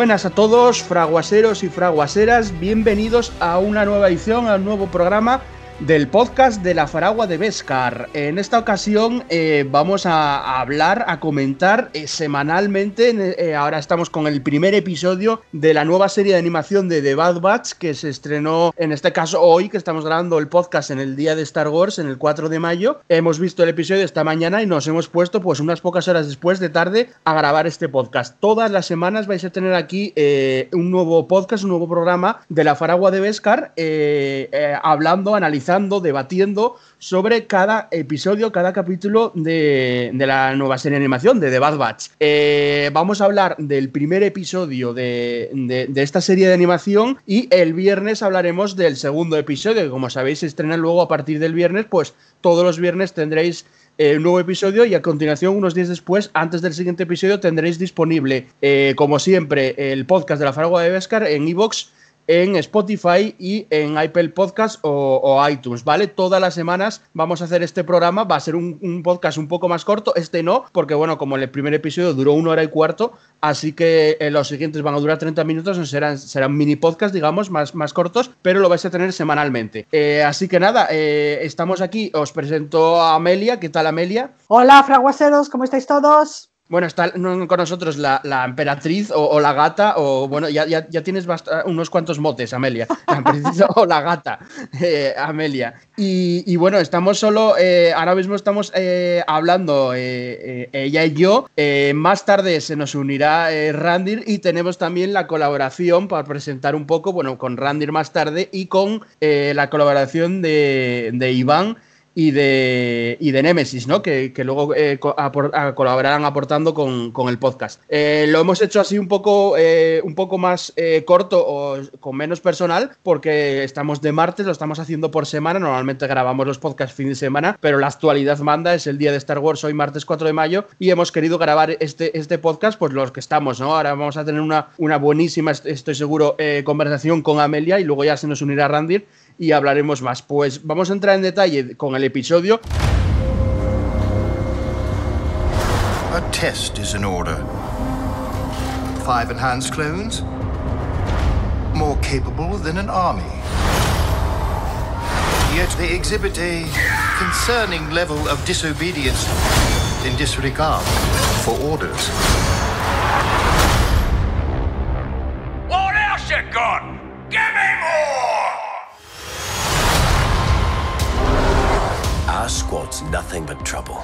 Buenas a todos, fraguaseros y fraguaseras, bienvenidos a una nueva edición, a un nuevo programa del podcast de la Faragua de Vescar. En esta ocasión eh, vamos a, hablar, a comentar eh, semanalmente, eh, ahora estamos con el primer episodio de la nueva serie de animación de The Bad Batch que se estrenó en este caso hoy, que estamos grabando el podcast en el día de Star Wars, en el 4 de mayo. Hemos visto el episodio esta mañana y nos hemos puesto pues unas pocas horas después de tarde a grabar este podcast. Todas las semanas vais a tener aquí un nuevo podcast, un nuevo programa de la Faragua de Vescar, hablando, analizando debatiendo sobre cada episodio, cada capítulo de, la nueva serie de animación de The Bad Batch. Eh, vamos a hablar del primer episodio de, esta serie de animación y el viernes hablaremos del segundo episodio, que como sabéis estrena luego a partir del viernes, pues todos los viernes tendréis eh, un nuevo episodio y a continuación, unos días después, antes del siguiente episodio, tendréis disponible, eh, como siempre, el podcast de la Faragua de Vescar en iVoox en Spotify y en Apple Podcast o, iTunes, ¿vale? Todas las semanas vamos a hacer este programa, va a ser un, podcast un poco más corto, este no, porque bueno, como el primer episodio duró una hora y cuarto, así que eh, los siguientes van a durar 30 minutos, serán, serán mini podcast, digamos, más, más cortos, pero lo vais a tener semanalmente. Eh, así que nada, eh, estamos aquí, os presento a Amelia, ¿qué tal Amelia? Hola, fraguaseros, ¿cómo estáis todos? Bueno, está con nosotros la, emperatriz o, la gata, o bueno, ya, ya, tienes unos cuantos motes, Amelia. La emperatriz o la gata, eh, Amelia. Y, bueno, estamos solo, eh, ahora mismo estamos eh, hablando ella y yo. más tarde se nos unirá Randir y tenemos también la colaboración para presentar un poco, bueno, con Randir más tarde y con la colaboración de, de Iván y de, y de Nemesis, ¿no? Que, luego eh, colaborarán aportando con, el podcast. Eh, lo hemos hecho así un poco, eh, un poco más corto o con menos personal, porque estamos de martes, lo estamos haciendo por semana. Normalmente grabamos los podcasts fin de semana, pero la actualidad manda, es el día de Star Wars, hoy martes 4 de mayo, y hemos querido grabar este, este podcast, pues los que estamos, ¿no? Ahora vamos a tener una, una buenísima, estoy seguro, conversación con Amelia y luego ya se nos unirá Randir y hablaremos más. Pues vamos a entrar en detalle con el episodio. A test is in order. Five enhanced clones, more capable than an army. Yet they exhibit a concerning level of disobedience in disregard for orders. What else you got? Give me more! Nothing but trouble.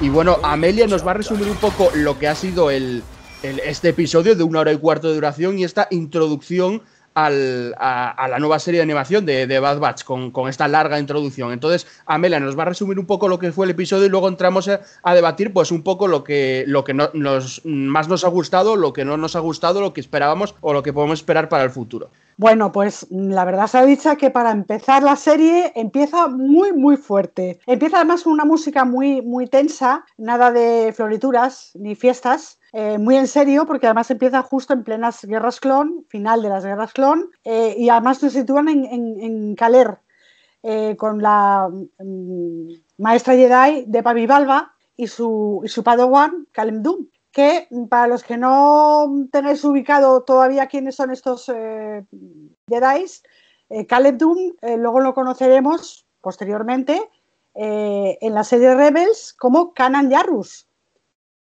Y bueno, Amelia nos va a resumir un poco lo que ha sido el, este episodio de una hora y cuarto de duración y esta introducción a, la nueva serie de animación de, Bad Batch con, esta larga introducción. Entonces, Amelia nos va a resumir un poco lo que fue el episodio y luego entramos a, debatir pues un poco lo que, lo que nos, más nos ha gustado, lo que no nos ha gustado, lo que esperábamos o lo que podemos esperar para el futuro. Bueno, pues la verdad se ha dicho que para empezar la serie empieza muy, muy fuerte. Empieza además con una música muy, muy tensa, nada de florituras ni fiestas. Eh, muy en serio, porque además empieza justo en plenas guerras clon, final de las guerras clon, eh, y además nos sitúan en, en, Caler, eh, con la mm, maestra Jedi de Pavi Balba y su, y su padawan, Kalem Doom que para los que no tengáis ubicado todavía quiénes son estos Jedi, Caleb Doom, luego lo conoceremos posteriormente en la serie Rebels como Kanan Yarrus.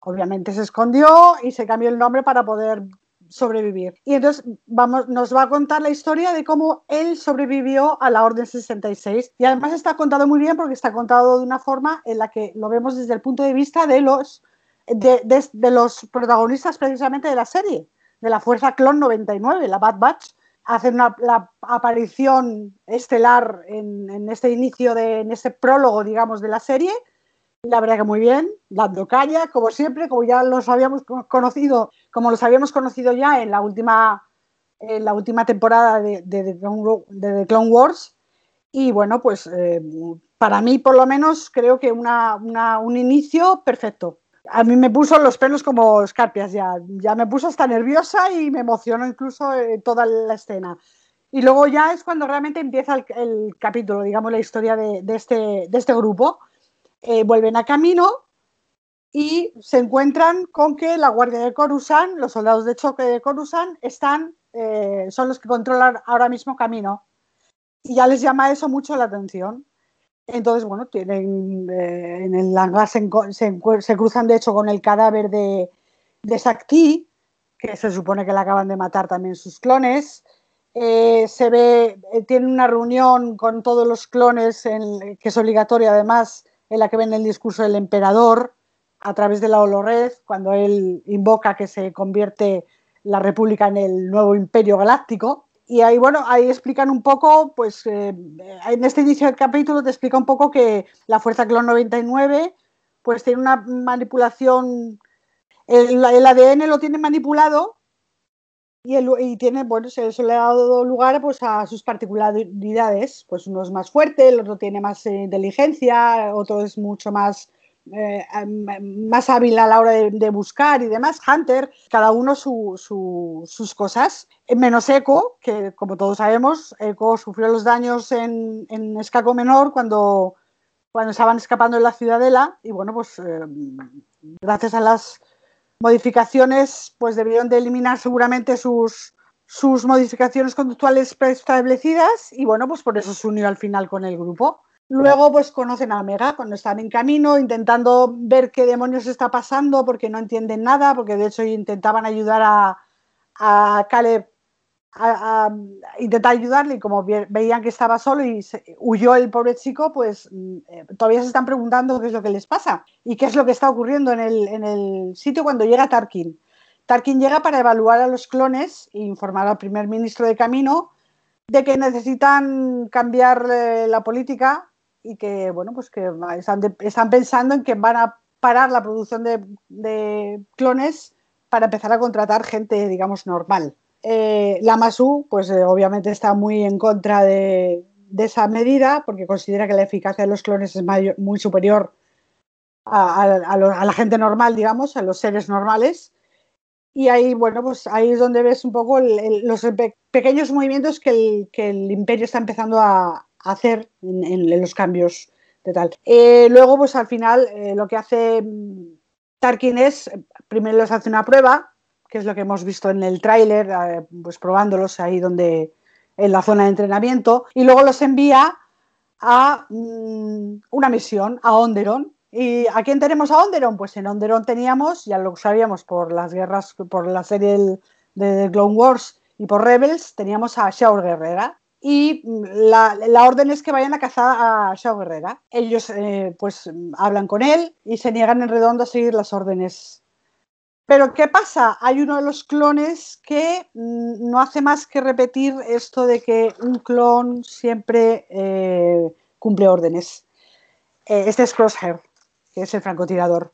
Obviamente se escondió y se cambió el nombre para poder sobrevivir. Y entonces vamos, nos va a contar la historia de cómo él sobrevivió a la Orden 66. Y además está contado muy bien porque está contado de una forma en la que lo vemos desde el punto de vista de los de, los protagonistas precisamente de la serie, de la Fuerza Clon 99, la Bad Batch, hacen la aparición estelar en, este inicio, de, en este prólogo, digamos, de la serie. La verdad que muy bien, dando caña, como siempre, como ya los habíamos conocido, como los habíamos conocido ya en la última, en la última temporada de, de, The Clone Wars. Y bueno, pues eh, para mí, por lo menos, creo que una, un inicio perfecto a mí me puso los pelos como escarpias ya, ya me puso hasta nerviosa y me emocionó incluso eh, toda la escena. Y luego ya es cuando realmente empieza el, capítulo, digamos, la historia de, este, de este, grupo. Eh, vuelven a camino y se encuentran con que la Guardia de Coruscant, los soldados de choque de Coruscant, están, eh, son los que controlan ahora mismo Camino. Y ya les llama eso mucho la atención. Entonces, bueno, tienen, eh, en el hangar se, se, cruzan de hecho con el cadáver de, de Sakti, que se supone que le acaban de matar también sus clones. Eh, se ve, tiene una reunión con todos los clones, que es obligatoria además, en la que ven el discurso del emperador a través de la Olored, cuando él invoca que se convierte la República en el nuevo imperio galáctico. Y ahí, bueno, ahí explican un poco, pues eh, en este inicio del capítulo te explica un poco que la Fuerza Clon 99 pues tiene una manipulación, el, ADN lo tiene manipulado y, tiene, bueno, eso le ha dado lugar pues, a sus particularidades. Pues uno es más fuerte, el otro tiene más eh, inteligencia, otro es mucho más eh, más hábil a la hora de, buscar y demás, Hunter, cada uno sus cosas, menos Echo, que como todos sabemos, Echo sufrió los daños en, en Escaco Menor cuando, cuando estaban escapando de la ciudadela. Y bueno, pues eh, gracias a las modificaciones, pues debieron de eliminar seguramente sus, sus modificaciones conductuales preestablecidas y bueno, pues por eso se unió al final con el grupo. Luego, pues conocen a Omega cuando están en camino, intentando ver qué demonios está pasando, porque no entienden nada, porque de hecho intentaban ayudar a, a Caleb a, intentar ayudarle y como veían que estaba solo y huyó el pobre chico, pues eh, todavía se están preguntando qué es lo que les pasa y qué es lo que está ocurriendo en el, en el sitio cuando llega Tarkin. Tarkin llega para evaluar a los clones e informar al primer ministro de camino de que necesitan cambiar eh, la política y que, bueno, pues que están, pensando en que van a parar la producción de, clones para empezar a contratar gente, digamos, normal. Eh, la MASU, pues eh, obviamente está muy en contra de, esa medida porque considera que la eficacia de los clones es muy superior a, la gente normal, digamos, a los seres normales. Y ahí, bueno, pues ahí es donde ves un poco los pequeños movimientos que el, que el, imperio está empezando a, hacer en, los cambios de tal. Eh, luego, pues al final, eh, lo que hace mm, Tarkin es, primero les hace una prueba, que es lo que hemos visto en el tráiler, eh, pues probándolos ahí donde, en la zona de entrenamiento, y luego los envía a mm, una misión, a Onderon. ¿Y a quién tenemos a Onderon? Pues en Onderon teníamos, ya lo sabíamos por las guerras, por la serie de Clone Wars y por Rebels, teníamos a Shaor Guerrera, y la, orden es que vayan a cazar a Shao Guerrera. Ellos eh, pues hablan con él y se niegan en redondo a seguir las órdenes. Pero ¿qué pasa? Hay uno de los clones que mm, no hace más que repetir esto de que un clon siempre eh, cumple órdenes. Eh, este es Crosshair, que es el francotirador.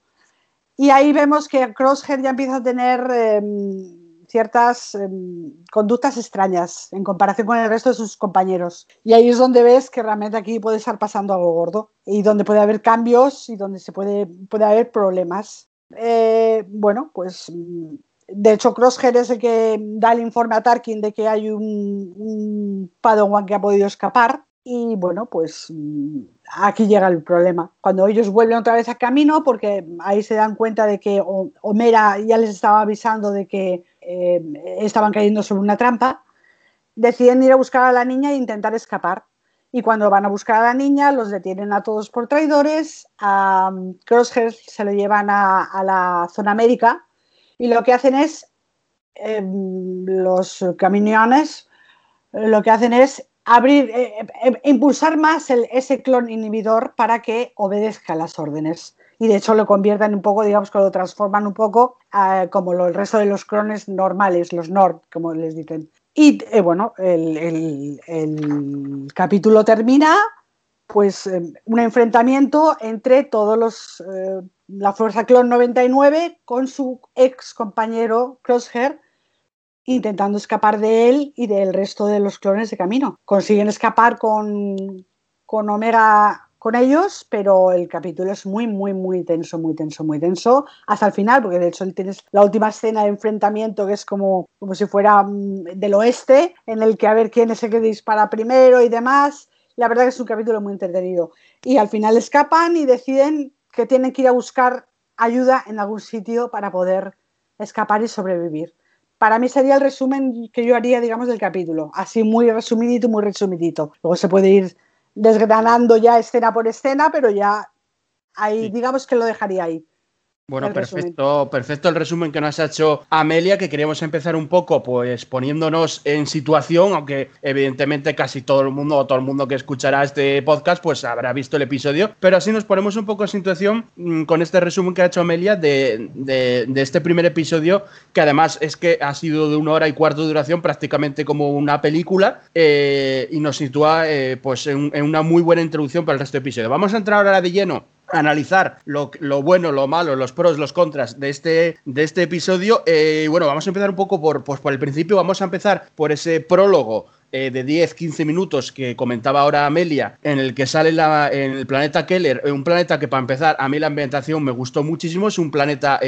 Y ahí vemos que Crosshair ya empieza a tener em, ciertas em, conductas extrañas en comparación con el resto de sus compañeros. Y ahí es donde ves que realmente aquí puede estar pasando algo gordo y donde puede haber cambios y donde se puede, puede haber problemas. Eh, bueno, pues mm, de hecho Crosshair es el que da el informe a Tarkin de que hay un, un Padawan que ha podido escapar y bueno, pues mm, aquí llega el problema. Cuando ellos vuelven otra vez a camino, porque ahí se dan cuenta de que Homera ya les estaba avisando de que eh, estaban cayendo sobre una trampa, deciden ir a buscar a la niña e intentar escapar. Y cuando van a buscar a la niña, los detienen a todos por traidores, a um, Crosshair se lo llevan a, la zona médica y lo que hacen es, em, los camiones, lo que hacen es abrir, eh, eh, impulsar más ese clon inhibidor para que obedezca las órdenes y de hecho lo convierten un poco, digamos que lo transforman un poco eh, como el resto de los clones normales, los Nord, como les dicen. Y eh, bueno, el, capítulo termina pues un enfrentamiento entre todos los eh, la Fuerza Clon 99 con su ex compañero Crosshair intentando escapar de él y del resto de los clones de camino. Consiguen escapar con, con Omega con ellos, pero el capítulo es muy, muy, muy tenso, muy tenso, muy tenso, hasta el final, porque de hecho tienes la última escena de enfrentamiento que es como, como si fuera mm, del oeste, en el que a ver quién es el que dispara primero y demás. La verdad que es un capítulo muy entretenido. Y al final escapan y deciden que tienen que ir a buscar ayuda en algún sitio para poder escapar y sobrevivir. Para mí sería el resumen que yo haría, digamos, del capítulo. Así muy resumidito, muy resumidito. Luego se puede ir desgranando ya escena por escena, pero ya ahí, digamos que lo dejaría ahí. Bueno, perfecto, perfecto el resumen que nos ha hecho Amelia, que queríamos empezar un poco pues poniéndonos en situación, aunque evidentemente casi todo el mundo o todo el mundo que escuchará este podcast pues habrá visto el episodio, pero así nos ponemos un poco en situación mm, con este resumen que ha hecho Amelia de, este primer episodio, que además es que ha sido de una hora y cuarto de duración, prácticamente como una película, eh, y nos sitúa eh, pues en, en una muy buena introducción para el resto del episodio. Vamos a entrar ahora de lleno analizar lo, bueno, lo malo, los pros, los contras de este, de este episodio. Eh, bueno, vamos a empezar un poco por, pues, por el principio. Vamos a empezar por ese prólogo eh, de 10-15 minutos que comentaba ahora Amelia, en el que sale en el planeta Keller, eh, un planeta que para empezar a mí la ambientación me gustó muchísimo, es un planeta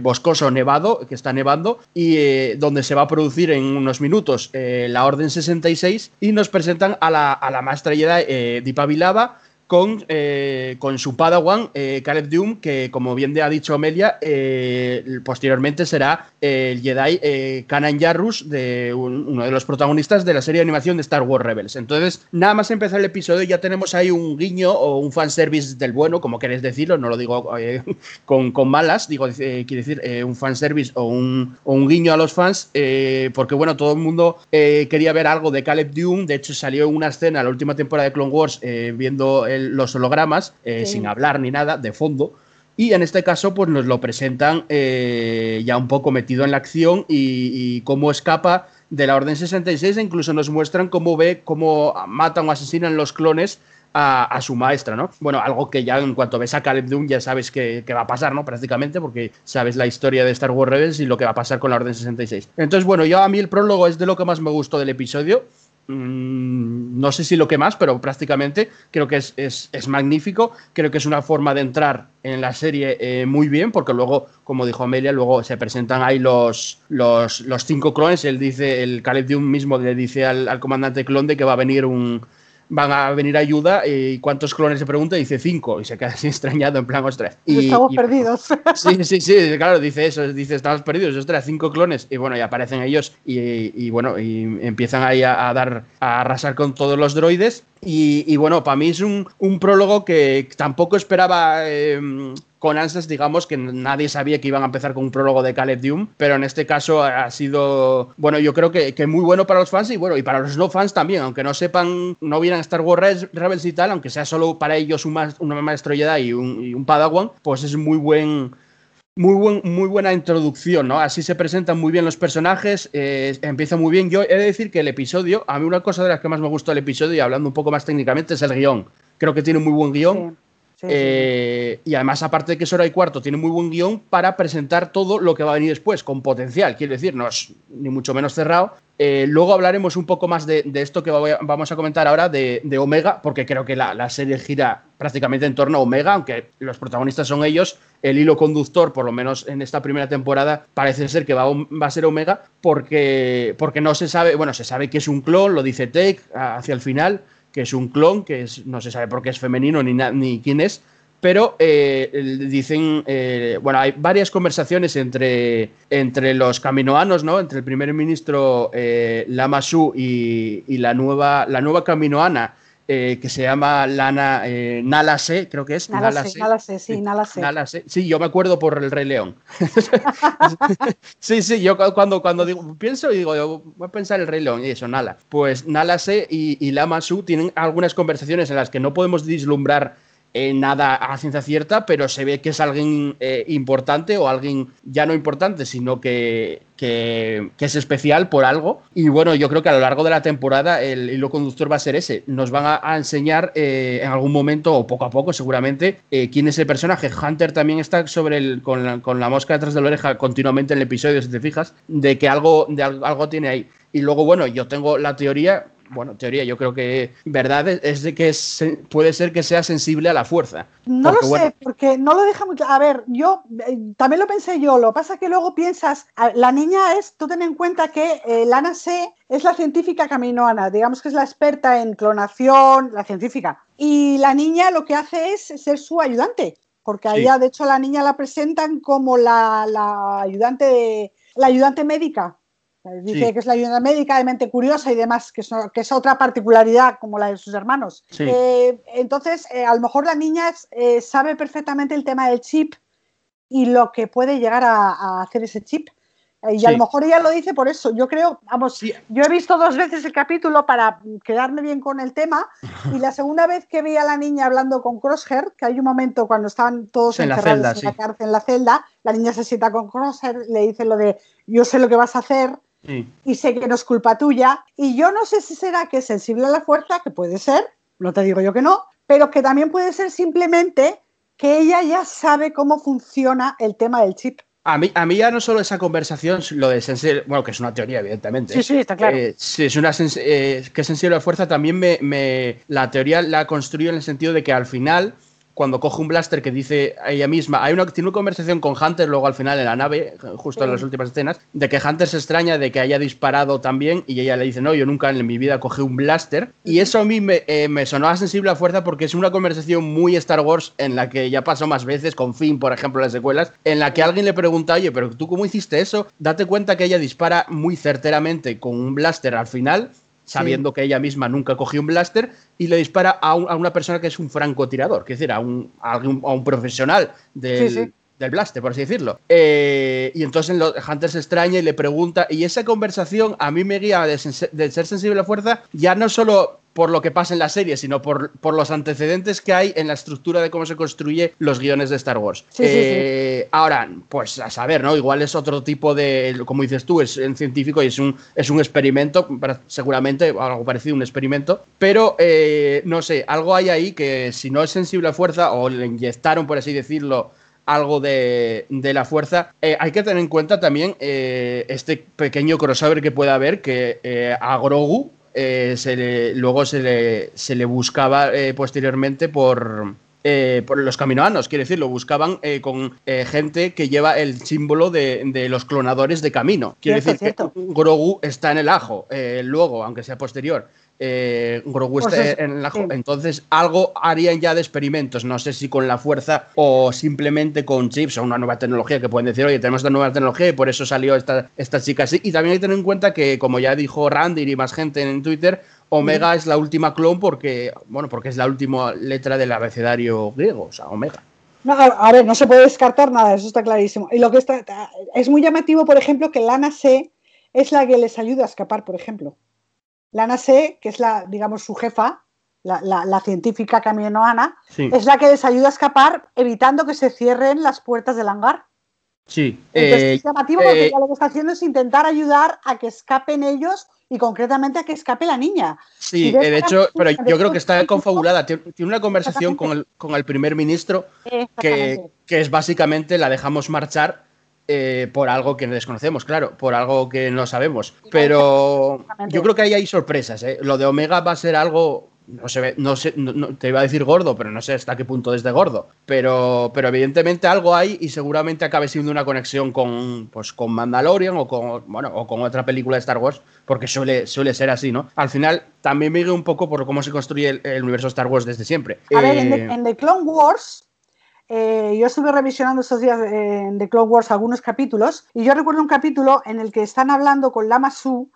boscoso nevado, que está nevando, y donde se va a producir en unos minutos la Orden 66 y nos presentan a la, a la maestra Jedi Dipavilava con, eh, con su padawan, eh, Caleb Doom, que como bien ha dicho Amelia, eh, posteriormente será el Jedi Kanan Jarrus, de uno de los protagonistas de la serie de animación de Star Wars Rebels. Entonces, nada más empezar el episodio, ya tenemos ahí un guiño o un fanservice del bueno, como queréis decirlo, no lo digo con, con, malas, digo, quiere decir un fanservice o un, o un guiño a los fans, porque bueno, todo el mundo quería ver algo de Caleb Doom, de hecho salió una escena en la última temporada de Clone Wars viendo el los hologramas, eh, sin hablar ni nada, de fondo. Y en este caso, pues nos lo presentan eh, ya un poco metido en la acción y, cómo escapa de la Orden 66 e incluso nos muestran cómo ve cómo matan o asesinan los clones a, su maestra, ¿no? Bueno, algo que ya en cuanto ves a Caleb Doom ya sabes que, va a pasar, ¿no? Prácticamente, porque sabes la historia de Star Wars Rebels y lo que va a pasar con la Orden 66. Entonces, bueno, yo a mí el prólogo es de lo que más me gustó del episodio. Mm, no sé si lo que más, pero prácticamente creo que es, magnífico. Creo que es una forma de entrar en la serie eh, muy bien, porque luego, como dijo Amelia, luego se presentan ahí los, los, cinco clones. Él dice, el Caleb Doom mismo le dice al, al comandante clon de que va a venir un, van a venir ayuda y cuántos clones se pregunta dice cinco y se queda así extrañado en plan, ostras. Y, estamos perdidos. Sí, sí, sí, claro, dice eso, dice estamos perdidos, ostras, cinco clones y bueno, y aparecen ellos y, bueno, y empiezan ahí a, dar, a arrasar con todos los droides y, bueno, para mí es un, prólogo que tampoco esperaba em, con ansias, digamos, que nadie sabía que iban a empezar con un prólogo de Caleb Doom, pero en este caso ha sido, bueno, yo creo que, muy bueno para los fans y bueno, y para los no fans también, aunque no sepan, no vieran Star Wars Rebels y tal, aunque sea solo para ellos un, una maestro Jedi y un, y un Padawan, pues es muy buen muy, buen, muy buena introducción, ¿no? Así se presentan muy bien los personajes, eh, empieza muy bien. Yo he de decir que el episodio, a mí una cosa de las que más me gustó del episodio, y hablando un poco más técnicamente, es el guion. Creo que tiene un muy buen guion. Eh, y además, aparte de que es hora y cuarto, tiene muy buen guion para presentar todo lo que va a venir después, con potencial. Quiero decir, no es ni mucho menos cerrado. Eh, luego hablaremos un poco más de, esto que vamos a comentar ahora de, Omega, porque creo que la, serie gira prácticamente en torno a Omega, aunque los protagonistas son ellos. El hilo conductor, por lo menos en esta primera temporada, parece ser que va, a ser Omega, porque, porque no se sabe, bueno, se sabe que es un clon, lo dice Tech hacia el final que es un clon, que es, no se sabe por qué es femenino ni, ni quién es, pero eh, dicen, eh, bueno, hay varias conversaciones entre, entre los caminoanos, ¿no? Entre el primer ministro eh, Lama Su y, y, la, nueva, la nueva caminoana eh, que se llama Lana eh, Nala Se, creo que es. Nala, Se, Nala Se, sí, Nala Se. Sí, yo me acuerdo por el Rey León. sí, sí, yo cuando, cuando digo, pienso y digo, voy a pensar el Rey León y eso, Nala. Pues Nala Se y, y Lama Su tienen algunas conversaciones en las que no podemos vislumbrar eh, nada a ciencia cierta, pero se ve que es alguien eh, importante o alguien ya no importante, sino que, que, es especial por algo. Y bueno, yo creo que a lo largo de la temporada el hilo conductor va a ser ese. Nos van a, enseñar eh, en algún momento, o poco a poco seguramente, quién es el personaje. Hunter también está sobre el, con, la, con la mosca detrás de la oreja continuamente en el episodio, si te fijas, de que algo, de algo tiene ahí. Y luego, bueno, yo tengo la teoría, bueno, teoría, yo creo que verdad es de que puede ser que sea sensible a la fuerza. No lo sé, porque no lo deja mucho. A ver, yo eh, también lo pensé yo, lo pasa que luego piensas, la niña es, tú ten en cuenta que eh, Lana C es la científica caminoana, digamos que es la experta en clonación, la científica. Y la niña lo que hace es ser su ayudante. porque a ella, de hecho, la niña la presentan como la, ayudante la ayudante médica. Dice que es la ayudante médica de mente curiosa y demás, que es, que es otra particularidad como la de sus hermanos. Eh, entonces, eh, a lo mejor la niña eh, sabe perfectamente el tema del chip y lo que puede llegar a hacer ese chip. Y a lo mejor ella lo dice por eso. Yo creo, vamos, yo he visto dos veces el capítulo para quedarme bien con el tema. Y la segunda vez que vi a la niña hablando con Crosshair, que hay un momento cuando están todos en encerrados la en la cárcel, en la celda, la niña se sienta con Crosshair, le dice lo de yo sé lo que vas a hacer. Y sé que no es culpa tuya. Y yo no sé si será que es sensible a la fuerza, que puede ser, no te digo yo que no, pero que también puede ser simplemente que ella ya sabe cómo funciona el tema del chip. A mí, a mí ya no solo esa conversación, lo de sensible, bueno, que es una teoría, evidentemente. Sí, sí, está claro. Eh, sí, es una eh, que sensible a fuerza, también me, me, la teoría la construyo en el sentido de que al final cuando coge un blaster que dice a ella misma, hay una, tiene una conversación con Hunter luego al final en la nave, justo en las últimas escenas, de que Hunter se extraña de que haya disparado también y ella le dice, no, yo nunca en mi vida cogí un blaster. Y eso a mí me, eh, me sonó a sensible a fuerza porque es una conversación muy Star Wars en la que ya pasó más veces, con Finn, por ejemplo, en las secuelas, en la que alguien le pregunta, oye, pero tú cómo hiciste eso? Date cuenta que ella dispara muy certeramente con un blaster al final sabiendo que ella misma nunca cogió un blaster y le dispara a, una persona que es un francotirador, que es decir, a un, a un, profesional del, blaster, por así decirlo. Eh, y entonces Hunter se extraña y le pregunta, y esa conversación a mí me guía de, de ser sensible a la fuerza, ya no solo por lo que pasa en la serie, sino por, por, los antecedentes que hay en la estructura de cómo se construye los guiones de Star Wars. Eh, ahora, pues a saber, ¿no? Igual es otro tipo de, como dices tú, es un científico y es un, es un experimento, seguramente algo parecido a un experimento, pero eh, no sé, algo hay ahí que si no es sensible a fuerza o le inyectaron, por así decirlo, algo de, la fuerza. Eh, hay que tener en cuenta también este pequeño crossover que puede haber, que a Grogu eh, se luego se le, se le buscaba eh, posteriormente por, eh, por los caminoanos, quiere decir, lo buscaban con gente que lleva el símbolo de, los clonadores de camino. Quiere decir que Grogu está en el ajo, luego, aunque sea posterior eh, Grogu pues en la Entonces, algo harían ya de experimentos. No sé si con la fuerza o simplemente con chips o una nueva tecnología que pueden decir, oye, tenemos esta nueva tecnología y por eso salió esta, esta chica así. Y también hay que tener en cuenta que, como ya dijo Randy y más gente en Twitter, Omega es la última clon porque, bueno, porque es la última letra del abecedario griego, o sea, Omega. No, a ver, no se puede descartar nada, eso está clarísimo. Y lo que está, es muy llamativo, por ejemplo, que Lana C es la que les ayuda a escapar, por ejemplo. Lana C, que es la, digamos, su jefa, la, científica caminoana, es la que les ayuda a escapar evitando que se cierren las puertas del hangar. Sí. Entonces, eh, es llamativo porque eh, lo que está haciendo es intentar ayudar a que escapen ellos y concretamente a que es la niña. Sí, de hecho, pero yo creo que está confabulada. Tiene una conversación con el, con el primer ministro que, que, es básicamente la dejamos marchar eh, por algo que no desconocemos, claro, por algo que no sabemos. Pero yo creo que ahí hay sorpresas. ¿eh? Lo de Omega va a ser algo no se no sé, te iba a decir gordo, pero no sé hasta qué punto es de gordo. Pero, pero evidentemente algo hay y seguramente acabe siendo una conexión con, pues, con Mandalorian o con, bueno, o con otra película de Star Wars, porque suele, suele ser así, ¿no? Al final también me un poco por cómo se construye el, universo Star Wars desde siempre. A ver, en en The Clone Wars eh, yo estuve revisionando estos días de, de Clone Wars algunos capítulos y yo recuerdo un capítulo en el que están hablando con Lama Su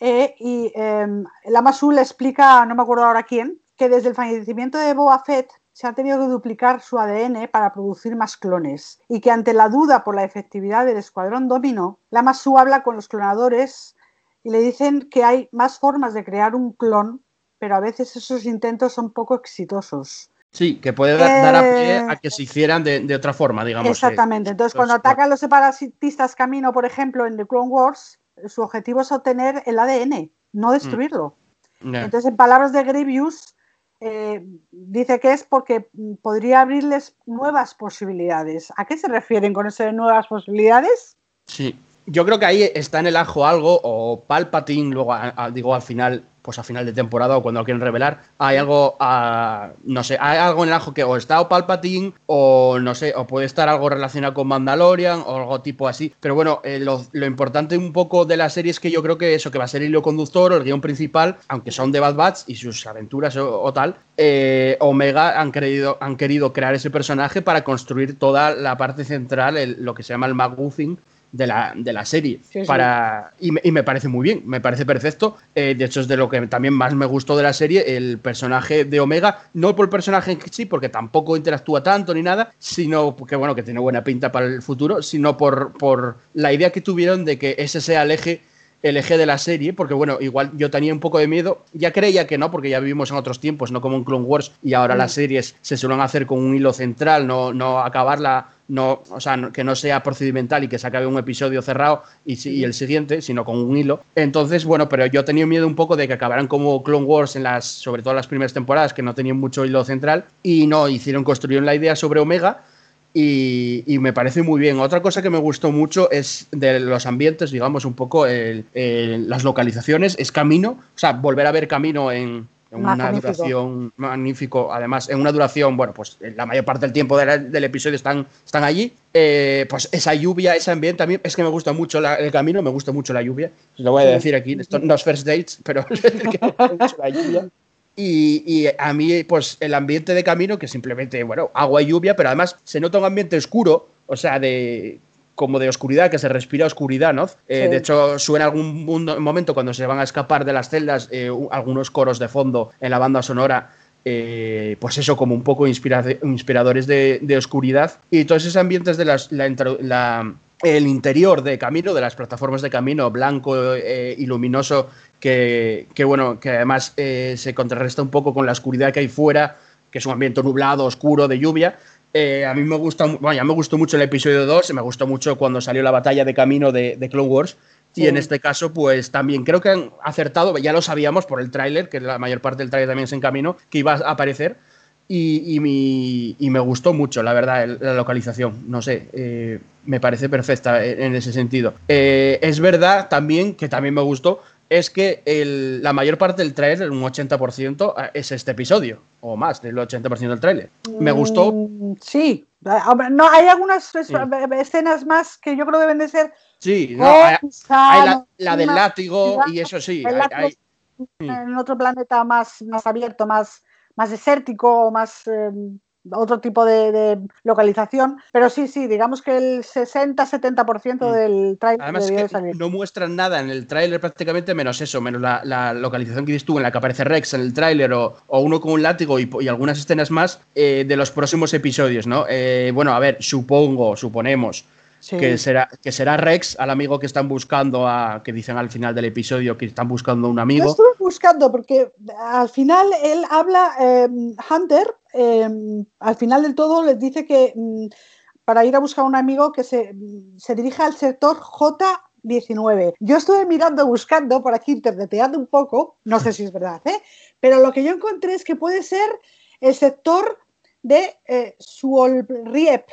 eh, y eh, Lama Su le explica, no me acuerdo ahora quién, que desde el fallecimiento de Boba se ha tenido que duplicar su ADN para producir más clones y que ante la duda por la efectividad del escuadrón Domino, Lama Su habla con los clonadores y le dicen que hay más formas de crear un clon, pero a veces esos intentos son poco exitosos. Sí, que puede dar, a pie a que se hicieran de, otra forma, digamos. Exactamente. Entonces, cuando atacan los separatistas camino, por ejemplo, en The Clone Wars, su objetivo es obtener el ADN, no destruirlo. Mm. Entonces, en palabras de Grievous, eh, dice que es porque podría abrirles nuevas posibilidades. ¿A qué se refieren con eso de nuevas posibilidades? Sí, yo creo que ahí está en el ajo algo, o Palpatine, luego digo al final pues a final de temporada o cuando quieren revelar, hay algo, a, no sé, hay algo en el ajo que o está o Palpatine o no sé, o puede estar algo relacionado con Mandalorian o algo tipo así. Pero bueno, eh, lo, importante un poco de la serie es que yo creo que eso, que va a ser el hilo conductor o el guion principal, aunque son de Bad Batch y sus aventuras o, tal, eh, Omega han querido, han querido crear ese personaje para construir toda la parte central, lo que se llama el McGuffin de la, de la serie. para, Y, me, parece muy bien, me parece perfecto. Eh, de hecho, es de lo que también más me gustó de la serie, el personaje de Omega, no por el personaje en sí, porque tampoco interactúa tanto ni nada, sino porque, bueno, que tiene buena pinta para el futuro, sino por, por la idea que tuvieron de que ese sea el eje el eje de la serie, porque bueno, igual yo tenía un poco de miedo, ya creía que no, porque ya vivimos en otros tiempos, no como en Clone Wars, y ahora las mm. series se suelen hacer con un hilo central, no, no acabarla, no, o sea, que no sea procedimental y que se acabe un episodio cerrado y, y, el siguiente, sino con un hilo. Entonces, bueno, pero yo tenía miedo un poco de que acabaran como Clone Wars en las, sobre todo las primeras temporadas, que no tenían mucho hilo central, y no, hicieron, construyeron la idea sobre Omega, y, me parece muy bien. Otra cosa que me gustó mucho es de los ambientes, digamos, un poco las localizaciones, es Camino, o sea, volver a ver Camino en, una duración magnífico, además, en una duración, bueno, pues la mayor parte del tiempo del episodio están, están allí. Eh, pues esa lluvia, ese ambiente, a mí es que me gusta mucho el camino, me gusta mucho la lluvia. Lo voy a decir aquí, esto no es first dates, pero me gusta mucho la lluvia. Y, a mí, pues el ambiente de camino, que simplemente, bueno, agua y lluvia, pero además se nota un ambiente oscuro, o sea, de como de oscuridad, que se respira oscuridad, ¿no? Eh, de hecho, suena algún momento cuando se van a escapar de las celdas, eh, algunos coros de fondo en la banda sonora. Eh, pues eso, como un poco inspiradores de, oscuridad. Y todos esos ambientes de las, la, el interior de camino, de las plataformas de camino, blanco y luminoso, que, bueno, que además eh, se contrarresta un poco con la oscuridad que hay fuera, que es un ambiente nublado, oscuro, de lluvia. Eh, a mí me gusta, bueno, ya me gustó mucho el episodio 2, me gustó mucho cuando salió la batalla de camino de, Clone Wars. Y en este caso, pues también creo que han acertado, ya lo sabíamos por el tráiler, que la mayor parte del tráiler también es en camino, que iba a aparecer. Y, me gustó mucho, la verdad, la localización. No sé, eh, me parece perfecta en, ese sentido. es verdad también que también me gustó es que la mayor parte del trailer, un 80%, eh, es este episodio, o más del 80% del trailer. Me gustó. Mm, sí, no, hay algunas escenas más que yo creo deben de ser. Sí, hay, la, del látigo y eso sí. en otro planeta más, más abierto, más, más desértico, más. Em, otro tipo de, localización, pero sí, sí, digamos que el 60-70% mm. del tráiler salir. No muestran nada en el tráiler prácticamente menos eso, menos la, localización que dices tú en la que aparece Rex en el tráiler o, uno con un látigo y, algunas escenas más eh, de los próximos episodios, ¿no? Eh, bueno, a ver, supongo, suponemos que, será, que será Rex, al amigo que están buscando, a, que dicen al final del episodio que están buscando un amigo. Yo estuve buscando porque al final él habla, em, Hunter, em, al final del todo les dice que mm, para ir a buscar un amigo que se, se dirige al sector J19. Yo estuve mirando, buscando por aquí, interneteando un poco, no sé si es verdad, ¿eh? pero lo que yo encontré es que puede ser el sector de eh, Suolriep,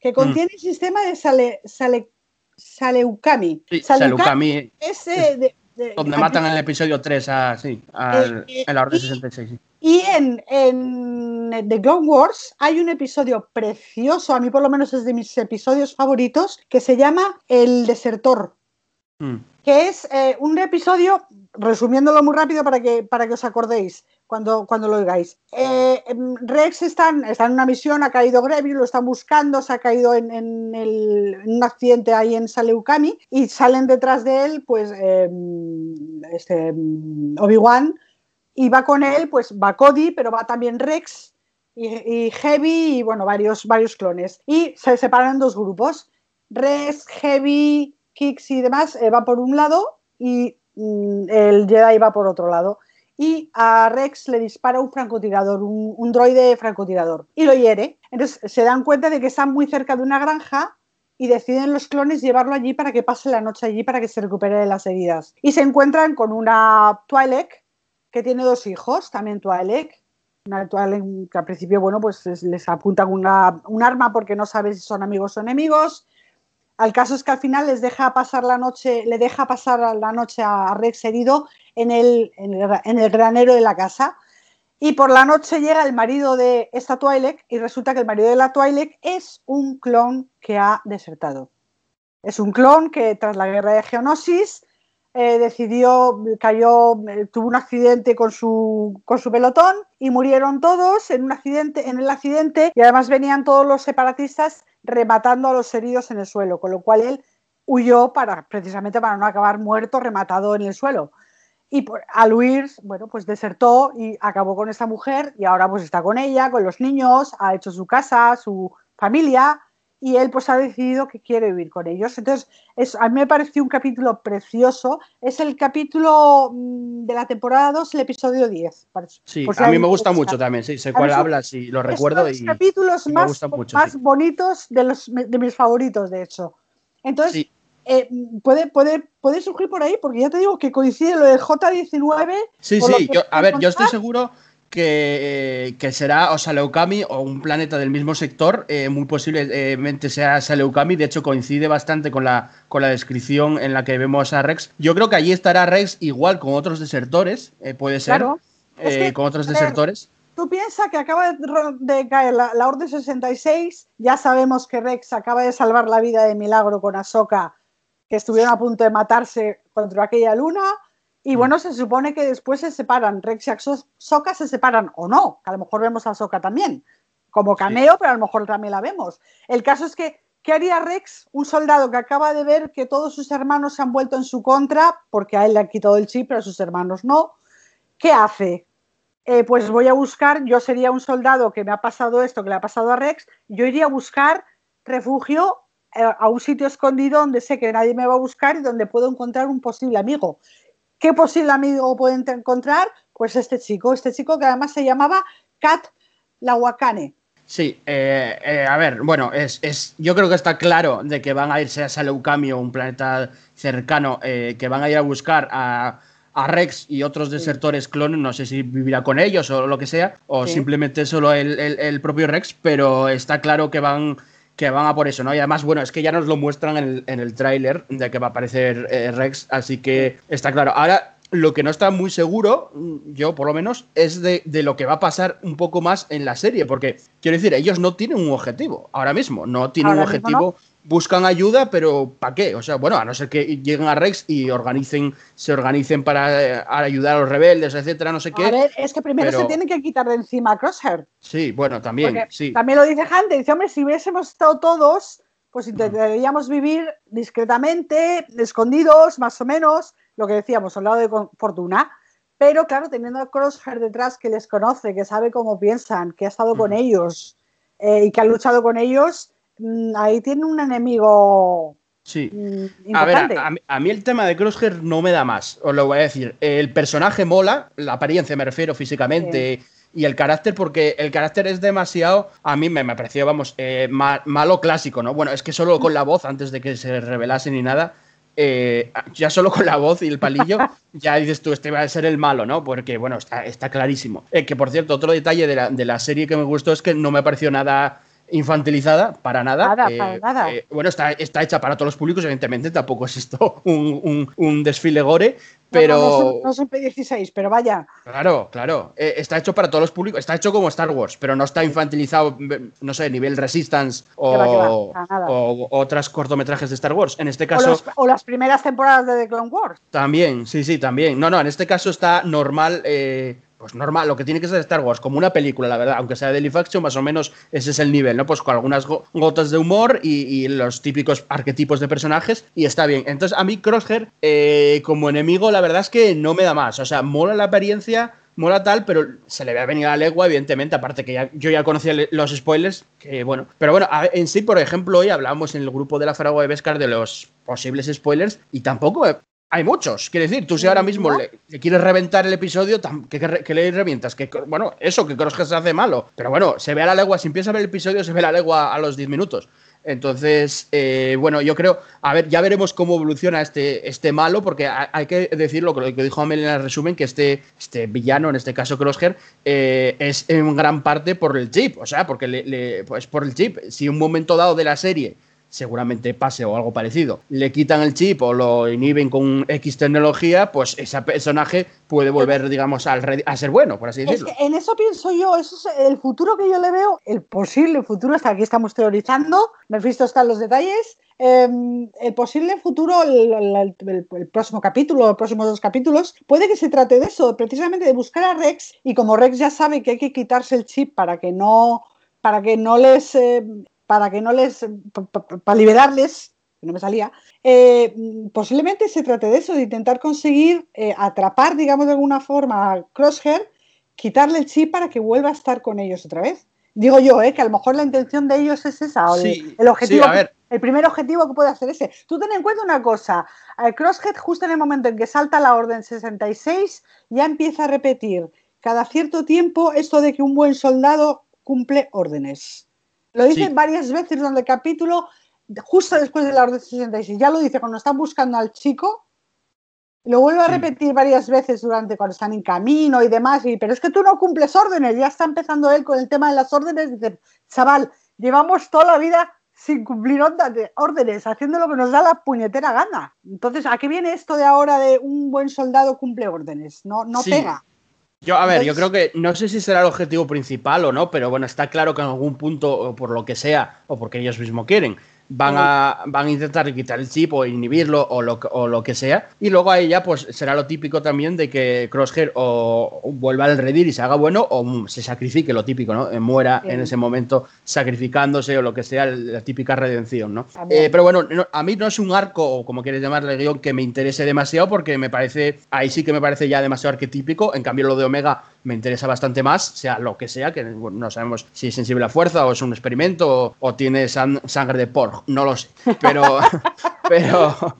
que contiene el sistema de sale, sale, Saleucami. Sí, Saleucami es, eh, donde matan en el episodio 3 a, sí, al, eh, en la Orden 66. Y en, en, The Clone Wars hay un episodio precioso, a mí por lo menos es de mis episodios favoritos, que se llama El Desertor. Mm. Que es eh, un episodio, resumiéndolo muy rápido para que, para que os acordéis, cuando, cuando lo oigáis. Eh, em, Rex está, está, en una misión, ha caído Grevy, lo están buscando, se ha caído en, un accidente ahí en Saleucami y salen detrás de él, pues, em, este, em, Obi-Wan y va con él, pues va Cody, pero va también Rex y, Heavy y, bueno, varios, varios clones. Y se separan en dos grupos. Rex, Heavy, Kix y demás eh, va por un lado y mm, el Jedi va por otro lado y a Rex le dispara un francotirador, un, droide francotirador, y lo hiere. Entonces se dan cuenta de que están muy cerca de una granja y deciden los clones llevarlo allí para que pase la noche allí para que se recupere de las heridas. Y se encuentran con una Twi'lek que tiene dos hijos, también Twi'lek. Una Twi'lek que al principio, bueno, pues les apunta con una, un arma porque no sabe si son amigos o enemigos. Al caso es que al final les deja pasar la noche, le deja pasar la noche a Rex herido en el, granero de la casa. Y por la noche llega el marido de esta Twi'lek y resulta que el marido de la Twi'lek es un clon que ha desertado. Es un clon que tras la guerra de Geonosis eh, decidió, cayó, eh, tuvo un accidente con su, con su pelotón y murieron todos en un accidente, en el accidente y además venían todos los separatistas rematando a los heridos en el suelo, con lo cual él huyó para, precisamente para no acabar muerto, rematado en el suelo. Y al huir, bueno, pues desertó y acabó con esta mujer y ahora pues está con ella, con los niños, ha hecho su casa, su familia y él pues ha decidido que quiere vivir con ellos. Entonces, es, a mí me pareció un capítulo precioso. Es el capítulo mm, de la temporada 2, el episodio 10. Sí, a mí me gusta mucho también, sí, sé cuál hablas y lo recuerdo. Es uno de los capítulos más, más bonitos de, los, de mis favoritos, de hecho. Entonces, eh, puede, puede, puede surgir por ahí, porque ya te digo que coincide lo del J19. Sí, sí, yo, a ver, yo estoy seguro que, que, será o Saleukami o un planeta del mismo sector, eh, muy posiblemente sea Saleukami, de hecho coincide bastante con la, con la descripción en la que vemos a Rex. Yo creo que allí estará Rex igual con otros desertores, eh, puede ser, eh, con otros desertores. Tú piensas que acaba de caer la, la, Orden 66, ya sabemos que Rex acaba de salvar la vida de Milagro con Ahsoka, que estuvieron a punto de matarse contra aquella luna, y mm. bueno, se supone que después se separan, Rex y Soka se separan o no, que a lo mejor vemos a Soka también, como cameo, pero a lo mejor también la vemos. El caso es que, ¿qué haría Rex? Un soldado que acaba de ver que todos sus hermanos se han vuelto en su contra, porque a él le han quitado el chip, pero a sus hermanos no. ¿Qué hace? Eh, pues voy a buscar, yo sería un soldado que me ha pasado esto, que le ha pasado a Rex, yo iría a buscar refugio eh, a un sitio escondido donde sé que nadie me va a buscar y donde puedo encontrar un posible amigo. ¿Qué posible amigo pueden encontrar? Pues este chico, este chico que además se llamaba Kat Lawakane. Sí, eh, eh, a ver, bueno, es, es, yo creo que está claro de que van a irse a Saleukami un planeta cercano, eh, que van a ir a buscar a, Rex y otros desertores clones, no sé si vivirá con ellos o lo que sea, o simplemente solo el, propio Rex, pero está claro que van que van a por eso, ¿no? Y además, bueno, es que ya nos lo muestran en el, en el tráiler de que va a aparecer eh, Rex, así que está claro. Ahora, lo que no está muy seguro, yo por lo menos, es de, de, lo que va a pasar un poco más en la serie, porque quiero decir, ellos no tienen un objetivo ahora mismo, no tienen un objetivo buscan ayuda, pero ¿para qué? O sea, bueno, a no ser que lleguen a Rex y organicen, se organicen para eh, ayudar a los rebeldes, etcétera, no sé qué. A ver, es que primero se tienen que quitar de encima a Crosshair. Sí, bueno, también, sí. También lo dice Hunter, dice, hombre, si hubiésemos estado todos, pues intentaríamos vivir discretamente, escondidos, más o menos, lo que decíamos, al lado de fortuna. Pero claro, teniendo a Crosshair detrás que les conoce, que sabe cómo piensan, que ha estado con ellos eh, y que ha luchado con ellos, ahí tiene un enemigo. Sí. Mm, a ver, a, mí el tema de Crosshair no me da más, os lo voy a decir. El personaje mola, la apariencia me refiero físicamente. Y el carácter, porque el carácter es demasiado. A mí me, me pareció, vamos, eh, malo clásico, ¿no? Bueno, es que solo con la voz, antes de que se revelase ni nada, eh, ya solo con la voz y el palillo, ya dices tú, este va a ser el malo, ¿no? Porque, bueno, está, está clarísimo. Eh, que por cierto, otro detalle de la, de la, serie que me gustó es que no me pareció nada infantilizada, para nada. Nada, para eh, nada. Eh, bueno, está, está hecha para todos los públicos, evidentemente, tampoco es esto un, desfile gore, pero... No, son P16, pero vaya. Claro, claro. Eh, está hecho para todos los públicos, está hecho como Star Wars, pero no está infantilizado, no sé, nivel Resistance o, o otros cortometrajes de Star Wars. En este caso... O, las primeras temporadas de The Clone Wars. También, sí, sí, también. No, no, en este caso está normal pues normal, lo que tiene que ser Star Wars, como una película, la verdad, aunque sea de live más o menos ese es el nivel, ¿no? Pues con algunas gotas de humor y, los típicos arquetipos de personajes, y está bien. Entonces, a mí Crosshair, eh, como enemigo, la verdad es que no me da más. O sea, mola la apariencia, mola tal, pero se le ve a venir a la legua, evidentemente, aparte que ya, yo ya conocía los spoilers, que bueno. Pero bueno, en sí, por ejemplo, hoy hablábamos en el grupo de la Faragua de Vescar de los posibles spoilers, y tampoco hay muchos. Quiere decir, tú si ahora mismo le, quieres reventar el episodio, ¿qué, le revientas? Que, bueno, eso, que que se hace malo. Pero bueno, se ve a la legua, si empieza a ver el episodio, se ve a la legua a los 10 minutos. Entonces, eh, bueno, yo creo, a ver, ya veremos cómo evoluciona este, este malo, porque hay, que decirlo, lo que dijo Amelia en el resumen, que este, este villano, en este caso Crosshair, eh, es en gran parte por el chip, o sea, porque le, pues por el chip. Si un momento dado de la serie seguramente pase o algo parecido, le quitan el chip o lo inhiben con X tecnología, pues ese personaje puede volver, digamos, al a ser bueno, por así decirlo. en eso pienso yo, eso es el futuro que yo le veo, el posible futuro, hasta aquí estamos teorizando, me he visto hasta los detalles, em, el posible futuro, el, próximo capítulo, los próximos dos capítulos, puede que se trate de eso, precisamente de buscar a Rex y como Rex ya sabe que hay que quitarse el chip para que no, para que no les... Eh, para que no les, para liberarles, no me salía, eh, posiblemente se trate de eso, de intentar conseguir eh, atrapar, digamos de alguna forma, a Crosshair, quitarle el chip para que vuelva a estar con ellos otra vez. Digo yo, eh, que a lo mejor la intención de ellos es esa, el, objetivo, el primer objetivo que puede hacer ese. Tú ten en cuenta una cosa, Crosshead justo en el momento en que salta la orden 66 ya empieza a repetir cada cierto tiempo esto de que un buen soldado cumple órdenes. Lo dice varias veces durante el capítulo, justo después de la Orden 66. Ya lo dice cuando están buscando al chico. Lo vuelve a repetir varias veces durante cuando están en camino y demás. Y, pero es que tú no cumples órdenes. Ya está empezando él con el tema de las órdenes. Dice, chaval, llevamos toda la vida sin cumplir órdenes, haciendo lo que nos da la puñetera gana. Entonces, ¿a qué viene esto de ahora de un buen soldado cumple órdenes? No, no pega. Yo, a ver, yo creo que no sé si será el objetivo principal o no, pero bueno, está claro que en algún punto, por lo que sea, o porque ellos mismos quieren, van a, van a intentar quitar el chip o inhibirlo o lo, o lo que sea. Y luego a ella, pues será lo típico también de que Crosshair o, vuelva al redir y se haga bueno o se sacrifique, lo típico, ¿no? Eh, muera en ese momento sacrificándose o lo que sea, la típica redención, ¿no? Eh, pero bueno, a mí no es un arco, o como quieres llamarle, guion, que me interese demasiado porque me parece, ahí sí que me parece ya demasiado arquetípico. En cambio, lo de Omega me interesa bastante más, sea lo que sea, que no sabemos si es sensible a fuerza o es un experimento o, tiene sangre de no lo sé. Pero, pero,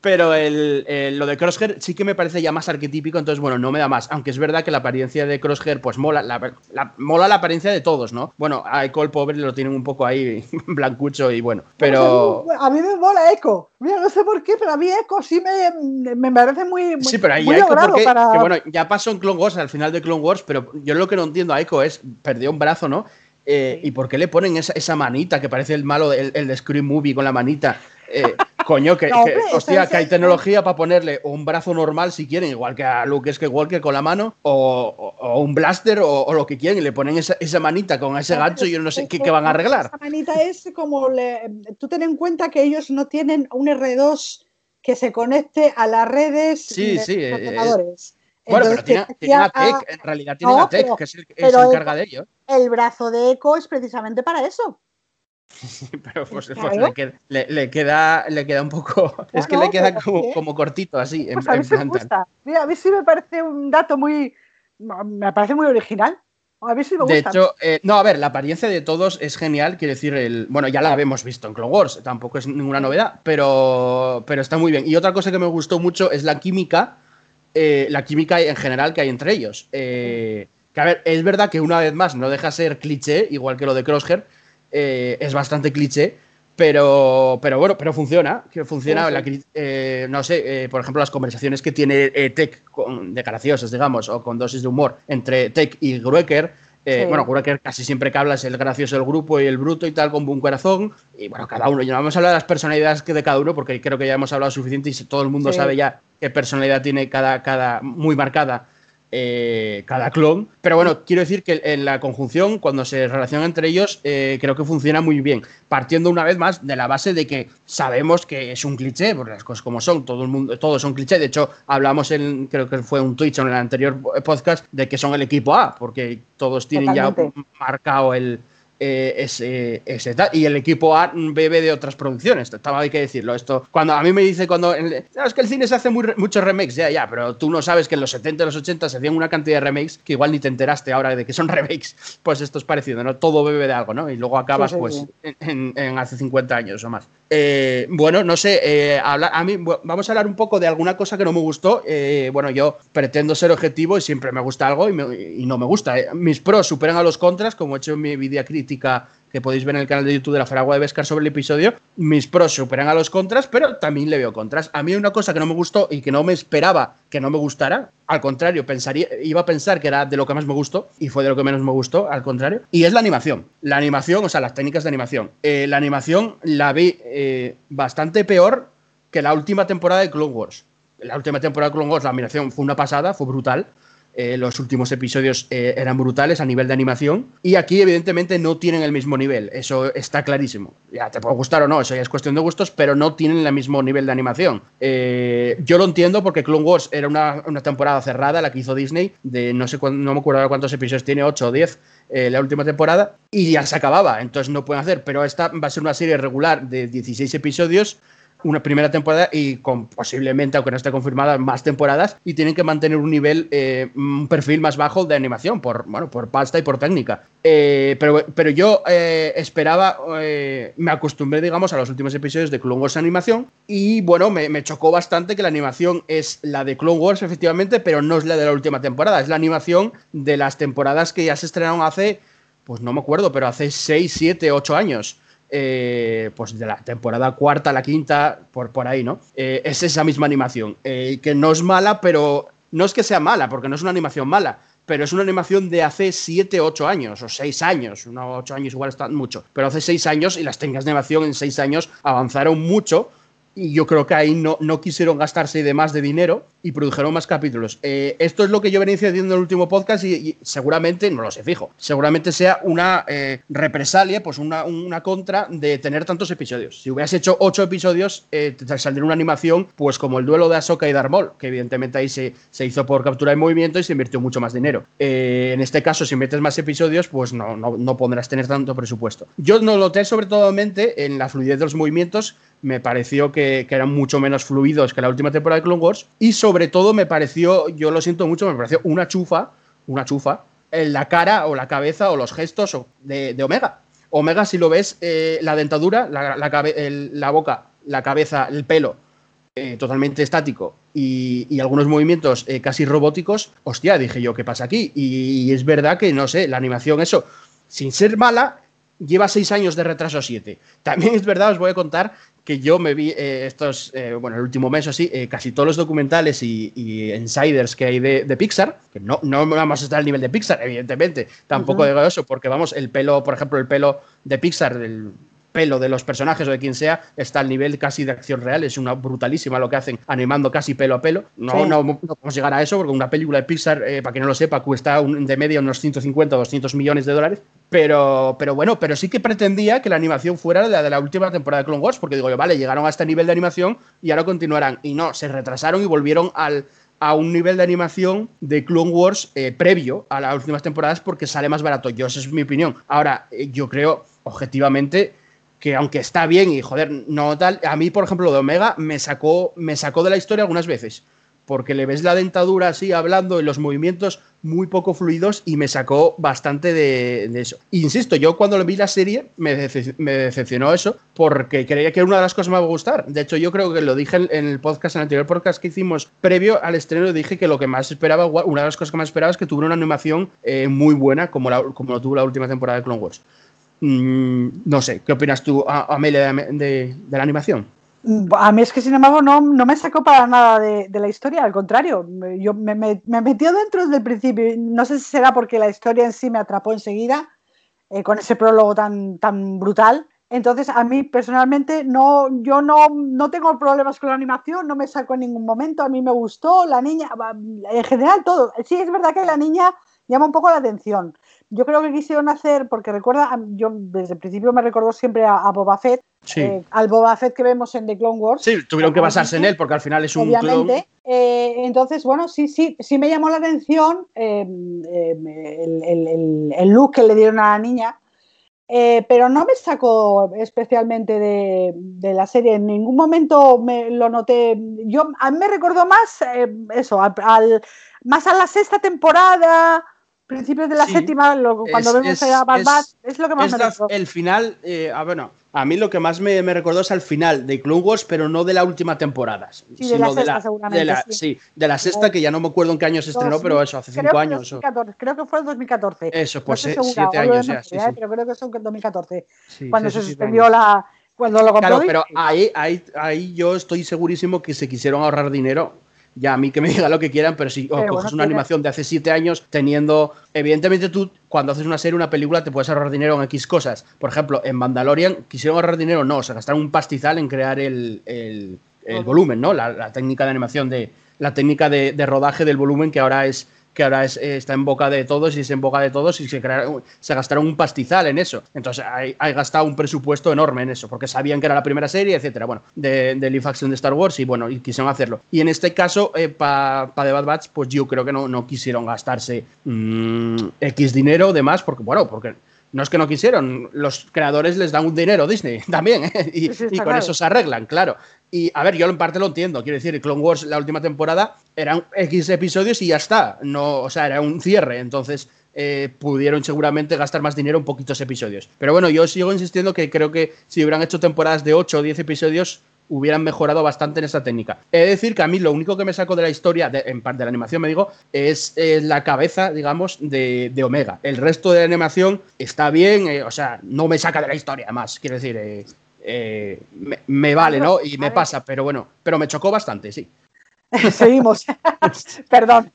pero el, lo de Crosshair sí que me parece ya más arquetípico, entonces bueno, no me da más. Aunque es verdad que la apariencia de Crosshair, pues mola la, mola la apariencia de todos, ¿no? Bueno, a Echo el pobre lo tienen un poco ahí blancucho y bueno, pero... A mí me mola Echo. Mira, no sé por qué, pero a mí Echo sí me, me parece muy... sí, pero ahí Echo porque, que, bueno, ya pasó en Clone Wars, al final de Clone Wars, pero yo lo que no entiendo a Echo es, perdió un brazo, ¿no? Eh, ¿Y por qué le ponen esa, esa, manita que parece el malo, el, el de Scream Movie con la manita? Eh, coño, que, hostia, que hay tecnología para ponerle un brazo normal si quieren, igual que a Luke Skywalker con la mano, o, un blaster o, lo que quieren, y le ponen esa, manita con ese gancho y yo no sé qué, van a arreglar. Esa manita es como, tú ten en cuenta que ellos no tienen un R2 que se conecte a las redes sí, sí, eh, bueno, pero tiene, una tech, en realidad tiene una tech que se, encarga de ello. El brazo de Echo es precisamente para eso. pero pues, pues le, queda, le, queda, un poco. es que le queda como, cortito, así. Pues a, mí me gusta. Mira, a mí sí me parece un dato muy. Me parece muy original. A mí sí me gusta. De hecho, eh, no, a ver, la apariencia de todos es genial. Quiero decir, el, bueno, ya la habíamos visto en Clone Wars, tampoco es ninguna novedad, pero, pero está muy bien. Y otra cosa que me gustó mucho es la química, eh, la química en general que hay entre ellos. Eh, que a ver, es verdad que una vez más no deja ser cliché, igual que lo de Crosshair, eh, es bastante cliché, pero, pero bueno, pero funciona, que funciona, eh, no sé, eh, por ejemplo, las conversaciones que tiene Tech de graciosas, digamos, o con dosis de humor entre Tech y Gruecker, Bueno, Gruecker casi siempre que habla es el gracioso del grupo y el bruto y tal, con buen corazón. Y bueno, cada uno, ya no vamos a hablar de las personalidades de cada uno, porque creo que ya hemos hablado suficiente y todo el mundo sabe ya qué personalidad tiene cada, cada muy marcada eh, cada clon. Pero bueno, quiero decir que en la conjunción, cuando se relacionan entre ellos, eh, creo que funciona muy bien. Partiendo una vez más de la base de que sabemos que es un cliché, porque las cosas como son, todo el mundo, todos son cliché. De hecho, hablamos en, creo que fue un Twitch en el anterior podcast, de que son el equipo A, porque todos tienen ya marcado el, eh, ese, ese y el equipo A bebe de otras producciones, estaba hay que decirlo. Esto, cuando a mí me dice cuando es que el cine se hace muy, muchos remakes, ya, ya, pero tú no sabes que en los 70 y los 80 se hacían una cantidad de remakes que igual ni te enteraste ahora de que son remakes. Pues esto es parecido, ¿no? Todo bebe de algo, ¿no? Y luego acabas, pues, En, hace 50 años o más. Eh, bueno, no sé, eh, a mí vamos a hablar un poco de alguna cosa que no me gustó. bueno, yo pretendo ser objetivo y siempre me gusta algo y, no me gusta. Mis pros superan a los contras, como he hecho en mi video crítica que podéis ver en el canal de YouTube de la Faragua de Vescar sobre el episodio, mis pros superan a los contras, pero también le veo contras. A mí una cosa que no me gustó y que no me esperaba que no me gustara, al contrario, pensaría, iba a pensar que era de lo que más me gustó y fue de lo que menos me gustó, al contrario, y es la animación. La animación, o sea, las técnicas de animación. Eh, la animación la vi eh, bastante peor que la última temporada de Clone Wars. La última temporada de Clone Wars, la animación fue una pasada, fue brutal. Eh, los últimos episodios eh, eran brutales a nivel de animación. Y aquí, evidentemente, no tienen el mismo nivel. Eso está clarísimo. Ya te puede gustar o no, eso ya es cuestión de gustos, pero no tienen el mismo nivel de animación. Eh, yo lo entiendo porque Clone Wars era una, temporada cerrada, la que hizo Disney, de no sé no me acuerdo cuántos episodios tiene, 8 o 10. la última temporada y ya se acababa, entonces no pueden hacer, pero esta va a ser una serie regular de 16 episodios una primera temporada y con posiblemente, aunque no esté confirmada, más temporadas y tienen que mantener un nivel, eh, un perfil más bajo de animación por, bueno, por pasta y por técnica. Eh, pero, pero yo eh, esperaba, me acostumbré, digamos, a los últimos episodios de Clone Wars animación y bueno, me, me, chocó bastante que la animación es la de Clone Wars, efectivamente, pero no es la de la última temporada, es la animación de las temporadas que ya se estrenaron hace, pues no me acuerdo, pero hace 6, 7, 8 años. Eh, pues de la temporada cuarta a la quinta, por, por ahí, ¿no? Eh, es esa misma animación, eh, que no es mala, pero no es que sea mala, porque no es una animación mala, pero es una animación de hace 7, 8 años, o 6 años, unos 8 años igual está mucho, pero hace 6 años y las técnicas de animación en 6 años avanzaron mucho y yo creo que ahí no, no quisieron gastarse de más de dinero y produjeron más capítulos. Eh, esto es lo que yo venía diciendo en el último podcast y, seguramente, no lo sé fijo, seguramente sea una eh, represalia, pues una, una, contra de tener tantos episodios. Si hubieras hecho ocho episodios, eh, te saldría una animación pues como el duelo de Ahsoka y Darth Maul, que evidentemente ahí se, se hizo por captura de movimiento y se invirtió mucho más dinero. en este caso, si metes más episodios, pues no, no, no podrás tener tanto presupuesto. Yo no lo noté sobre todo en la fluidez de los movimientos, me pareció que, eran mucho menos fluidos que la última temporada de Clone Wars y sobre todo me pareció, yo lo siento mucho, me pareció una chufa, una chufa, en la cara o la cabeza o los gestos de, Omega. Omega, si lo ves, eh, la dentadura, la, la, boca, la cabeza, el pelo, eh, totalmente estático y, algunos movimientos eh, casi robóticos, hostia, dije yo, ¿qué pasa aquí? Y, y, es verdad que, no sé, la animación, eso, sin ser mala, lleva seis años de retraso siete. También es verdad, os voy a contar que yo me vi eh, estos, eh, bueno, el último mes o así, eh, casi todos los documentales y, insiders que hay de, Pixar, que no, no vamos a estar al nivel de Pixar, evidentemente, tampoco digo eso, porque vamos, el pelo, por ejemplo, el pelo de Pixar, el pelo de los personajes o de quien sea está al nivel casi de acción real. Es una brutalísima lo que hacen animando casi pelo a pelo. No, no, no, podemos llegar a eso porque una película de Pixar, eh, para quien no lo sepa, cuesta de media unos 150 o 200 millones de dólares. Pero, pero bueno, pero sí que pretendía que la animación fuera la de la última temporada de Clone Wars, porque digo yo, vale, llegaron a este nivel de animación y ahora continuarán. Y no, se retrasaron y volvieron al, a un nivel de animación de Clone Wars eh, previo a las últimas temporadas porque sale más barato. Yo, esa es mi opinión. Ahora, eh, yo creo, objetivamente, que aunque está bien y joder, no tal, a mí, por ejemplo, lo de Omega me sacó, me sacó de la historia algunas veces, porque le ves la dentadura así hablando y los movimientos muy poco fluidos y me sacó bastante de, eso. Insisto, yo cuando vi la serie me, decepcionó eso porque creía que era una de las cosas que me iba a gustar. De hecho, yo creo que lo dije en, el podcast, en el anterior podcast que hicimos previo al estreno, dije que lo que más esperaba, una de las cosas que más esperaba es que tuviera una animación eh, muy buena como, la, como lo tuvo la última temporada de Clone Wars. Mm, no sé, ¿qué opinas tú, Amelia, de, la animación? A mí es que, sin embargo, no, no me sacó para nada de, la historia, al contrario, yo me, me, metió dentro desde el principio. No sé si será porque la historia en sí me atrapó enseguida, eh, con ese prólogo tan, tan brutal. Entonces, a mí personalmente, no, yo no, no tengo problemas con la animación, no me sacó en ningún momento, a mí me gustó, la niña, en general todo. Sí, es verdad que la niña llama un poco la atención yo creo que quisieron hacer, porque recuerda, yo desde el principio me recordó siempre a, Boba Fett, eh, al Boba Fett que vemos en The Clone Wars. Sí, tuvieron que basarse en él porque al final es un Obviamente. Eh, entonces, bueno, sí, sí, sí me llamó la atención em, em, el, look que le dieron a la niña, eh, pero no me sacó especialmente de, la serie. En ningún momento me lo noté. Yo, a mí me recordó más eso, al, más a la sexta temporada principios de la séptima, cuando vemos a Bad es, es lo que más me El final, eh, ah, bueno, A mí lo que más me, recordó es al final de Clone Wars, pero no de la última temporada. Sí, de la sexta, seguramente. sí. de la sexta, que ya no me acuerdo en qué año se estrenó, pero eso, hace cinco años. creo que fue en 2014. Eso, pues siete años ya. ¿eh? Pero creo que son en 2014, cuando se suspendió la. Cuando lo compró. Claro, pero ahí, ahí, ahí yo estoy segurísimo que se quisieron ahorrar dinero ya a mí que me diga lo que quieran, pero si coges una animación de hace siete años, teniendo. Evidentemente, tú cuando haces una serie, una película, te puedes ahorrar dinero en X cosas. Por ejemplo, en Mandalorian, quisieron ahorrar dinero, no, o sea, gastaron un pastizal en crear el, el, volumen, ¿no? La, técnica de animación de. La técnica de rodaje del volumen que ahora es que ahora es, eh, está en boca de todos y es en boca de todos y se, se gastaron un pastizal en eso. Entonces, hay, gastado un presupuesto enorme en eso, porque sabían que era la primera serie, etcétera, bueno, de, de action de Star Wars y bueno, y quisieron hacerlo. Y en este caso, eh, para pa The Bad Batch, pues yo creo que no, no quisieron gastarse mm, X dinero de más, porque, bueno, porque no es que no quisieron, los creadores les dan un dinero Disney también, ¿eh? y, con eso se arreglan, claro. Y a ver, yo en parte lo entiendo, quiero decir, Clone Wars la última temporada eran X episodios y ya está, no, o sea, era un cierre, entonces eh, pudieron seguramente gastar más dinero en poquitos episodios. Pero bueno, yo sigo insistiendo que creo que si hubieran hecho temporadas de 8 o 10 episodios, hubieran mejorado bastante en esta técnica. He de decir que a mí lo único que me saco de la historia, en parte de la animación me digo, es la cabeza, digamos, de, Omega. El resto de la animación está bien, eh, o sea, no me saca de la historia más, quiero decir, eh, eh, me, vale, ¿no? Y me pasa, pero bueno, pero me chocó bastante, sí. Seguimos. Perdón.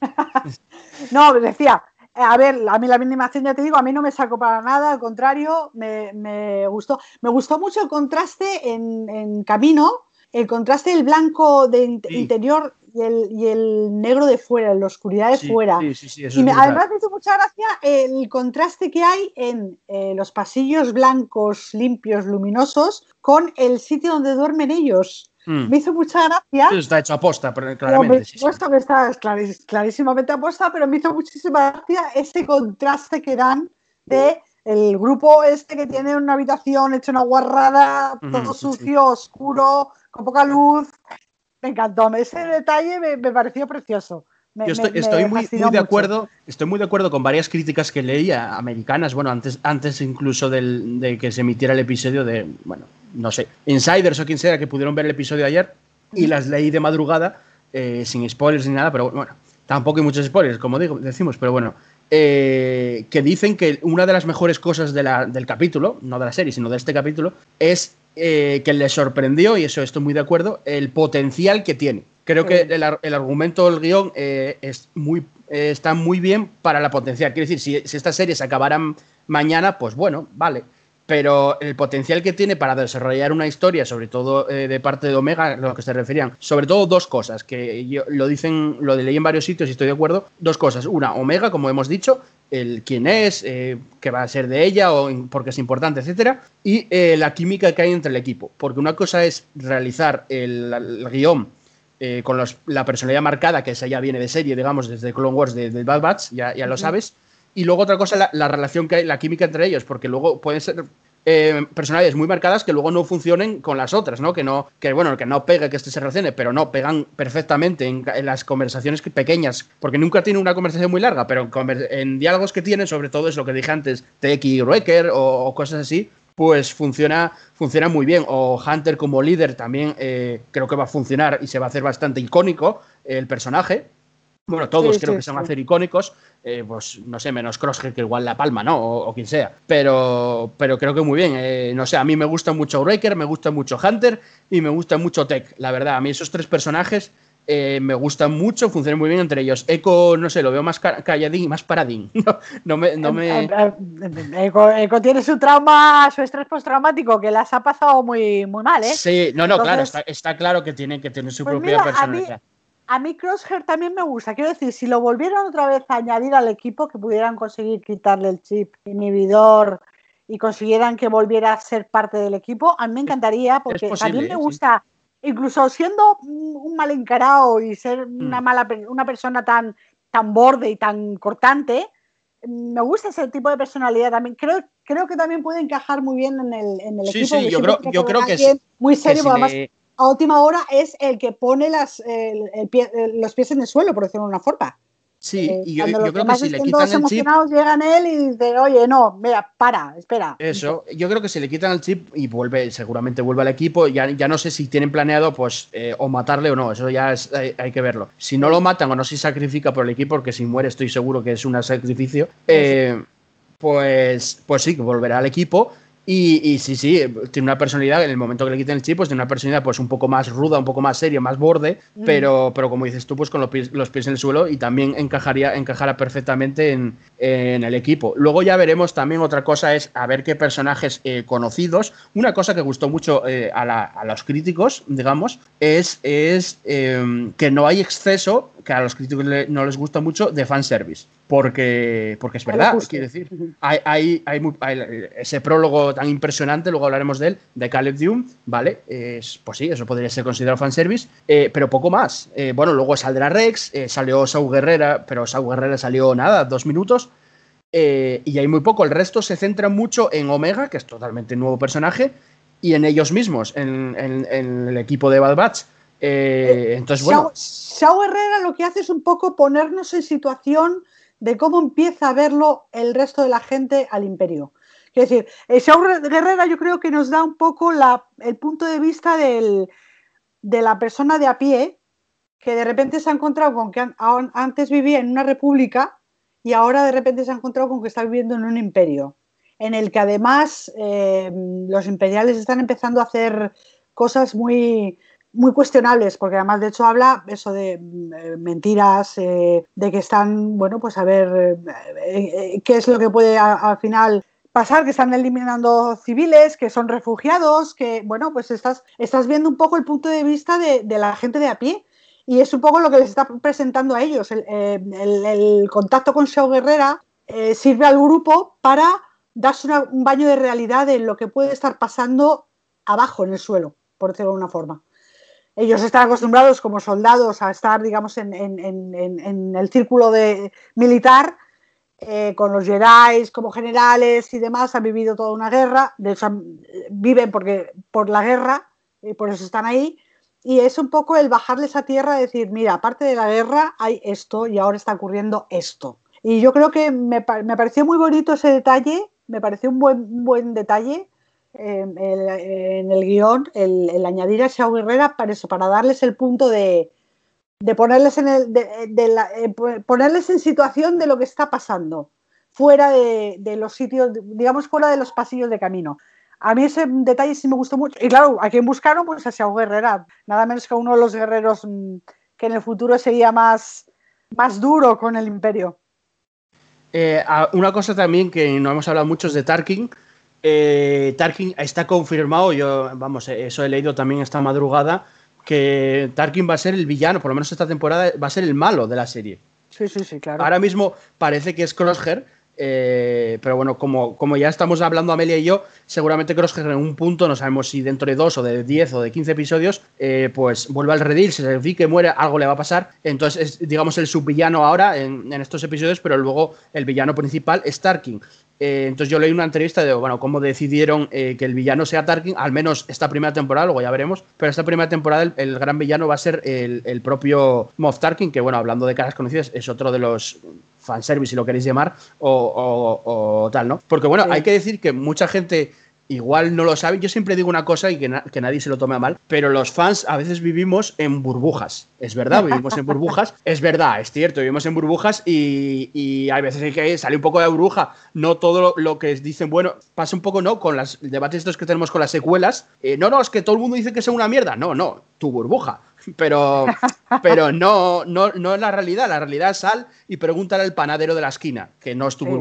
no, decía, a ver, a mí la animación, ya te digo, a mí no me sacó para nada, al contrario, me, gustó. Me gustó mucho el contraste en, camino, el contraste del blanco de interior y el, y el, negro de fuera, la oscuridad de fuera. Sí, y además me hizo mucha gracia el contraste que hay en eh, los pasillos blancos, limpios, luminosos, con el sitio donde duermen ellos. Mm. Me hizo mucha gracia. está hecho aposta, claramente. Supuesto que está clarísimamente aposta, pero me hizo muchísima gracia ese contraste que dan de el grupo este que tiene una habitación hecha una guarrada, todo sucio, oscuro, con poca luz. Me encantó. Ese detalle me, pareció precioso. Yo estoy, muy, de acuerdo, estoy muy de acuerdo con varias críticas que leía americanas, bueno, antes, antes incluso de que se emitiera el episodio de, bueno, no sé, insiders o quien sea que pudieron ver el episodio ayer y las leí de madrugada, eh, sin spoilers ni nada, pero bueno, tampoco hay muchos spoilers, como digo, decimos, pero bueno, eh, que dicen que una de las mejores cosas del capítulo, no de la serie, sino de este capítulo, es eh, que le sorprendió, y eso estoy muy de acuerdo, el potencial que tiene. Creo que el, argumento del guion es muy, está muy bien para la potencial. Quiero decir, si, si estas series acabaran mañana, pues bueno, vale pero el potencial que tiene para desarrollar una historia, sobre todo eh, de parte de Omega, lo que se referían, sobre todo dos cosas, que yo, lo dicen, lo leí en varios sitios y estoy de acuerdo, dos cosas. Una, Omega, como hemos dicho, el quién es, eh, qué va a ser de ella o porque es importante, etcétera, y eh, la química que hay entre el equipo. Porque una cosa es realizar el, guion con la personalidad marcada, que esa ya viene de serie, digamos, desde Clone Wars de, Bad Batch, ya, ya lo sabes y luego otra cosa, la, relación que hay, la química entre ellos, porque luego pueden ser eh, personalidades muy marcadas que luego no funcionen con las otras, ¿no? Que no, que bueno, que no pegue, que este se relacione, pero no, pegan perfectamente en, las conversaciones pequeñas, porque nunca tiene una conversación muy larga, pero en, diálogos que tiene, sobre todo es lo que dije antes, Teki y Ruecker o, cosas así, pues funciona, funciona muy bien. O Hunter como líder también eh, creo que va a funcionar y se va a hacer bastante icónico el personaje. Bueno, todos creo que se van a hacer icónicos, eh, pues no sé, menos Crosshead que igual La Palma, ¿no? O, quien sea. Pero, pero creo que muy bien. Eh, no sé, a mí me gusta mucho Breaker, me gusta mucho Hunter y me gusta mucho Tech, la verdad. A mí esos tres personajes eh, me gustan mucho, funcionan muy bien entre ellos. Echo, no sé, lo veo más calladín y más paradín. No, me. No me... Tiene su trauma, su estrés postraumático, que las ha pasado muy, muy mal, ¿eh? Sí, no, no, claro, está, claro que tiene que tener su pues propia personalidad a mí Crosshair también me gusta. Quiero decir, si lo volvieran otra vez a añadir al equipo, que pudieran conseguir quitarle el chip inhibidor y consiguieran que volviera a ser parte del equipo, a mí me encantaría, porque a mí me gusta, incluso siendo un mal encarado y ser una mm. mala una persona tan, tan borde y tan cortante, me gusta ese tipo de personalidad también. Creo, creo que también puede encajar muy bien en el, en el equipo. Sí, yo creo, yo creo que es. Muy serio, además a última hora es el que pone las, los pies en el suelo, por decirlo de una forma. Sí, Eh, y yo, yo creo que si le quitan el chip, llegan él y dicen, oye, no, mira, para, espera. eso, yo creo que si le quitan el chip y vuelve, seguramente vuelve al equipo, ya, ya no sé si tienen planeado pues eh, o matarle o no, eso ya es- hay, hay que verlo. Si no lo matan o no se sacrifica por el equipo, porque si muere estoy seguro que es un sacrificio, eh, pues, pues sí, que volverá al equipo. Y, y sí, sí, tiene una personalidad, en el momento que le quiten el chip, pues tiene una personalidad pues un poco más ruda, un poco más seria, más borde, Mm. pero, pero como dices tú, pues con los pies, los pies en el suelo y también encajaría, encajará perfectamente en, en el equipo. Luego ya veremos también otra cosa, es a ver qué personajes eh, conocidos. Una cosa que gustó mucho eh, a, la- a los críticos, digamos, es, es eh, que no hay exceso, que a los críticos no les gusta mucho, de fanservice. Porque, porque es verdad, quiero decir. Hay, hay- hay muy- hay ese prólogo tan impresionante, luego hablaremos de él, de Caleb Dume, ¿vale? Es, pues sí, eso podría ser considerado fanservice, eh, pero poco más. Eh, bueno, luego saldrá Rex, eh, salió Sau Guerrera, pero Sau Guerrera salió nada, dos minutos. eh, y hay muy poco. El resto se centra mucho en Omega, que es totalmente nuevo personaje, y en ellos mismos, en, en- en el equipo de Bad Batch. Eh, entonces, bueno, Shao Herrera lo que hace es un poco ponernos en situación de cómo empieza a verlo el resto de la gente al imperio. Es decir, eh, Shao Guerrera yo creo que nos da un poco el punto de vista del- de la persona de a pie que de repente se ha encontrado con que an- an- antes vivía en una república y ahora de repente se ha encontrado con que está viviendo en un imperio, en el que además eh, los imperiales están empezando a hacer cosas muy, muy cuestionables, porque además de hecho habla eso de eh, mentiras, eh, de que están, bueno, pues a ver eh, qué es lo que puede al final pasar, que están eliminando civiles, que son refugiados, que, bueno, pues estás, estás viendo un poco el punto de vista de, la gente de a pie. Y es un poco lo que les está presentando a ellos. El, contacto con Shao Guerrera sirve al grupo para darse una- un baño de realidad de lo que puede estar pasando abajo en el suelo, por decirlo de una forma. Ellos están acostumbrados como soldados a estar, digamos, en, en- en- en- el círculo de, militar, eh, con los Jedi como generales y demás, han vivido toda una guerra, de hecho han- viven porque, por la guerra, y por eso están ahí, y es un poco el bajarles a tierra decir, mira, aparte de la guerra hay esto y ahora está ocurriendo esto. Y yo creo que me, me pareció muy bonito ese detalle, me pareció un buen, un buen detalle en el guion, el, añadir a Shao Guerrera para eso, para darles el punto de, de ponerles en el, de, la- eh, po- ponerles en situación de lo que está pasando, fuera de, los sitios, digamos, fuera de los pasillos de camino. A mí ese detalle sí me gustó mucho. Y claro, ¿a quién buscaron? Pues a Shao Guerrera, nada menos que a uno de los guerreros mm, que en el futuro sería más, más duro con el imperio. Eh, una cosa también que no hemos hablado mucho es de Tarkin. Eh, Tarkin está confirmado, yo, vamos, eh, eso he leído también esta madrugada, que Tarkin va a ser el villano, por lo menos esta temporada, va a ser el malo de la serie. Sí, sí, sí, claro. Ahora mismo parece que es Crosshair, eh, pero bueno, como, como ya estamos hablando Amelia y yo, seguramente Crosshair en un punto, no sabemos si dentro de dos o de 10 o de 15 episodios, eh, pues vuelve al redil, se sacrifique, muere, algo le va a pasar. Entonces es, digamos, el subvillano ahora en, en estos episodios, pero luego el villano principal es Tarkin. Eh, entonces yo leí una entrevista de, bueno, cómo decidieron que el villano sea Tarkin, al menos esta primera temporada, luego ya veremos, pero esta primera temporada el, el gran villano va a ser el, el propio Moff Tarkin, que bueno, hablando de caras conocidas, es otro de los fanservice, si lo queréis llamar, o, o- o tal, ¿no? Porque bueno, Sí. hay que decir que mucha gente igual no lo sabe. Yo siempre digo una cosa y que, na- que nadie se lo tome a mal, pero los fans a veces vivimos en burbujas. Es verdad, vivimos en burbujas. Es verdad, es cierto, vivimos en burbujas y, y hay veces que sale un poco de burbuja. No todo lo, lo que dicen, bueno, pasa un poco, ¿no? Con los debates estos que tenemos con las secuelas. Eh, no, no, es que todo el mundo dice que es una mierda. No, no, tu burbuja. Pero, pero no, no, no es la realidad. La realidad es sal y pregúntale al panadero de la esquina, que no es tu Sí.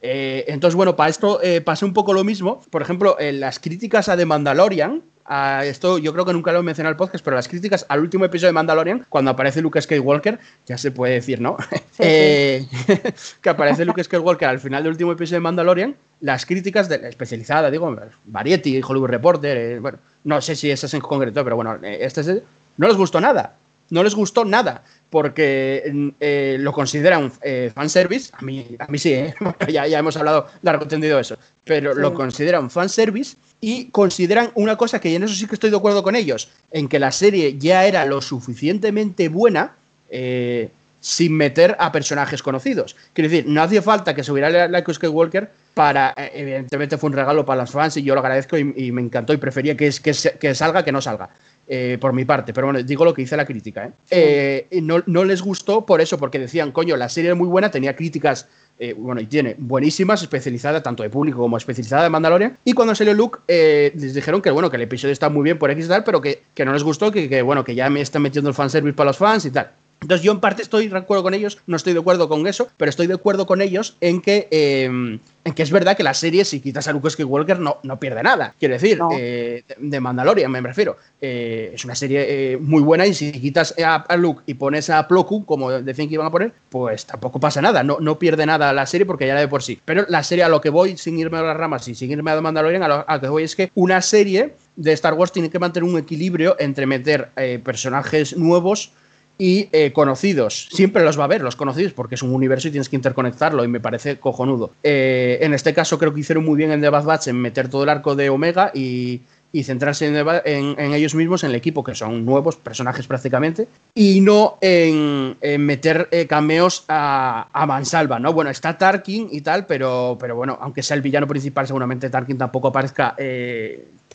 Eh, entonces, bueno, para esto eh, pasa un poco lo mismo. Por ejemplo, en las críticas a The Mandalorian, a esto yo creo que nunca lo he mencionado en el podcast, pero las críticas al último episodio de Mandalorian, cuando aparece Luke Skywalker, ya se puede decir, ¿no? Sí, Eh, que aparece Luke Skywalker al final del último episodio de Mandalorian, las críticas de, especializada, digo, Variety, Hollywood Reporter, eh, bueno, no sé si esas en concreto, pero bueno, eh, este no les gustó nada. No les gustó nada, porque mm, eh, lo consideran eh, fanservice. A mí, a mí sí, ¿eh? ya, ya hemos hablado largo tendido eso. Pero Sí. lo consideran fanservice y consideran una cosa que en eso sí que estoy de acuerdo con ellos, en que la serie ya era lo suficientemente buena, eh, sin meter a personajes conocidos. Quiero decir, no hacía falta que subiera la, la Skywalker para, eh, evidentemente fue un regalo para los fans y yo lo agradezco y, me encantó y prefería que, que, que salga que no salga. Eh, por mi parte, pero bueno, digo lo que dice la crítica. ¿eh? no, no, les gustó por eso, porque decían, coño, la serie es muy buena, tenía críticas, bueno, y tiene buenísimas, especializada tanto de público como especializada de Mandalorian. Y cuando salió Luke, les dijeron que, bueno, que el episodio está muy bien por X y tal, pero que, que no les gustó, que, que, bueno, que ya me están metiendo el fanservice para los fans y tal. Entonces yo en parte estoy de acuerdo con ellos, no estoy de acuerdo con eso, pero estoy de acuerdo con ellos en que, em, en que es verdad que la serie, si quitas a Luke Skywalker, no, no pierde nada. Quiero decir, eh, de Mandalorian me refiero. Eh, es una serie eh, muy buena y si quitas a, Luke y pones a Plo Koon, como decían que iban a poner, pues tampoco pasa nada. No, no pierde nada la serie porque ya la de por sí. Pero la serie a lo que voy, sin irme a las ramas y sin irme a Mandalorian, a lo, que voy es que una serie de Star Wars tiene que mantener un equilibrio entre meter personajes nuevos y eh, conocidos. Siempre los va a haber, los conocidos, porque es un universo y tienes que interconectarlo y me parece cojonudo. Eh, en este caso creo que hicieron muy bien en The Bad Batch en meter todo el arco de Omega y, centrarse en, ellos mismos, en el equipo, que son nuevos personajes prácticamente, y no en, meter eh, cameos a, a, mansalva, ¿no? Bueno, está Tarkin y tal, pero, pero bueno, aunque sea el villano principal, seguramente Tarkin tampoco aparezca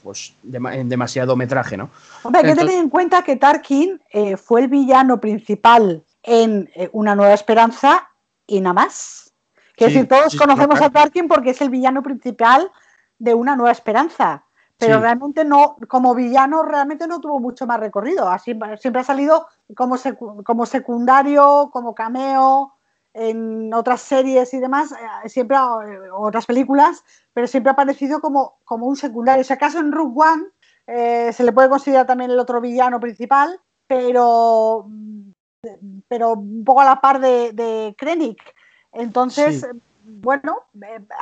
pues en demasiado metraje, ¿no? Hombre, hay que tener en cuenta que Tarkin eh, fue el villano principal en eh, Una Nueva Esperanza y nada más. Quiero decir, todos conocemos a Tarkin porque es el villano principal de Una Nueva Esperanza. Pero realmente no, como villano, realmente no tuvo mucho más recorrido. Así, siempre ha salido como, como secundario, como cameo, en otras series y demás, eh, siempre, otras películas, pero siempre ha aparecido como, como un secundario. Si acaso en Rogue One eh, se le puede considerar también el otro villano principal, pero, pero un poco a la par de, de Krennic. Entonces, bueno,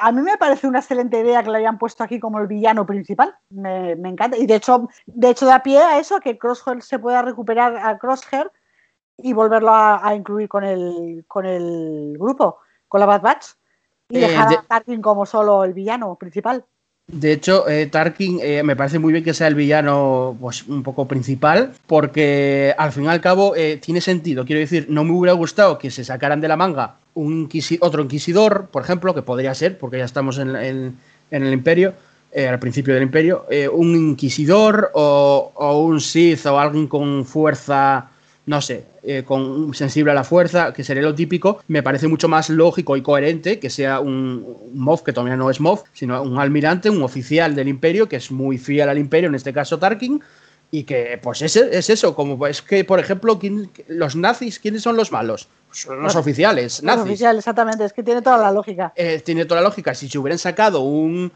a mí me parece una excelente idea que lo hayan puesto aquí como el villano principal. Me, me encanta. Y de hecho, de hecho, da pie a eso, a que Crosshair se pueda recuperar a Crosshair y volverlo a, incluir con el, con el grupo, con la Bad Batch, y eh, dejar a Tarkin como solo el villano principal. De hecho, eh, Tarkin eh, me parece muy bien que sea el villano pues, un poco principal, porque al fin y al cabo tiene sentido. Quiero decir, no me hubiera gustado que se sacaran de la manga un otro inquisidor, por ejemplo, que podría ser, porque ya estamos en, en, el Imperio, al principio del Imperio, un inquisidor o, o, un Sith o alguien con fuerza no sé, eh, con sensible a la fuerza, que sería lo típico, me parece mucho más lógico y coherente que sea un, MOF, que todavía no es MOF, sino un almirante, un oficial del imperio, que es muy fiel al imperio, en este caso Tarkin, y que pues es, es eso, como es que, por ejemplo, los nazis, ¿quiénes son los malos? Son los, oficiales, nazis. Los oficiales, exactamente, es que tiene toda la lógica. Eh, tiene toda la lógica, si se hubieran sacado un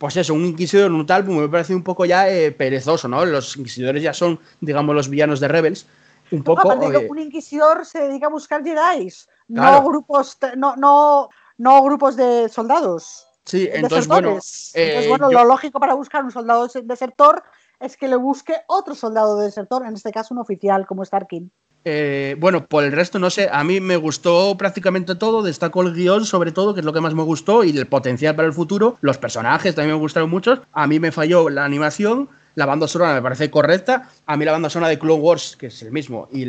pues eso, un inquisidor, un tal, pues me parece un poco ya eh, perezoso, ¿no? Los inquisidores ya son, digamos, los villanos de Rebels, un poco. un inquisidor se dedica a buscar Jedi, no grupos, no, no, no grupos de soldados. Sí, entonces bueno, eh, bueno, lo lógico para buscar un soldado desertor es que le busque otro soldado desertor, en este caso un oficial como Starkin. Eh, bueno, por el resto no sé, a mí me gustó prácticamente todo, destacó el guion sobre todo, que es lo que más me gustó, y el potencial para el futuro, los personajes también me gustaron mucho, a mí me falló la animación, la banda sonora me parece correcta. A mí la banda sonora de Clone Wars, que es el mismo, y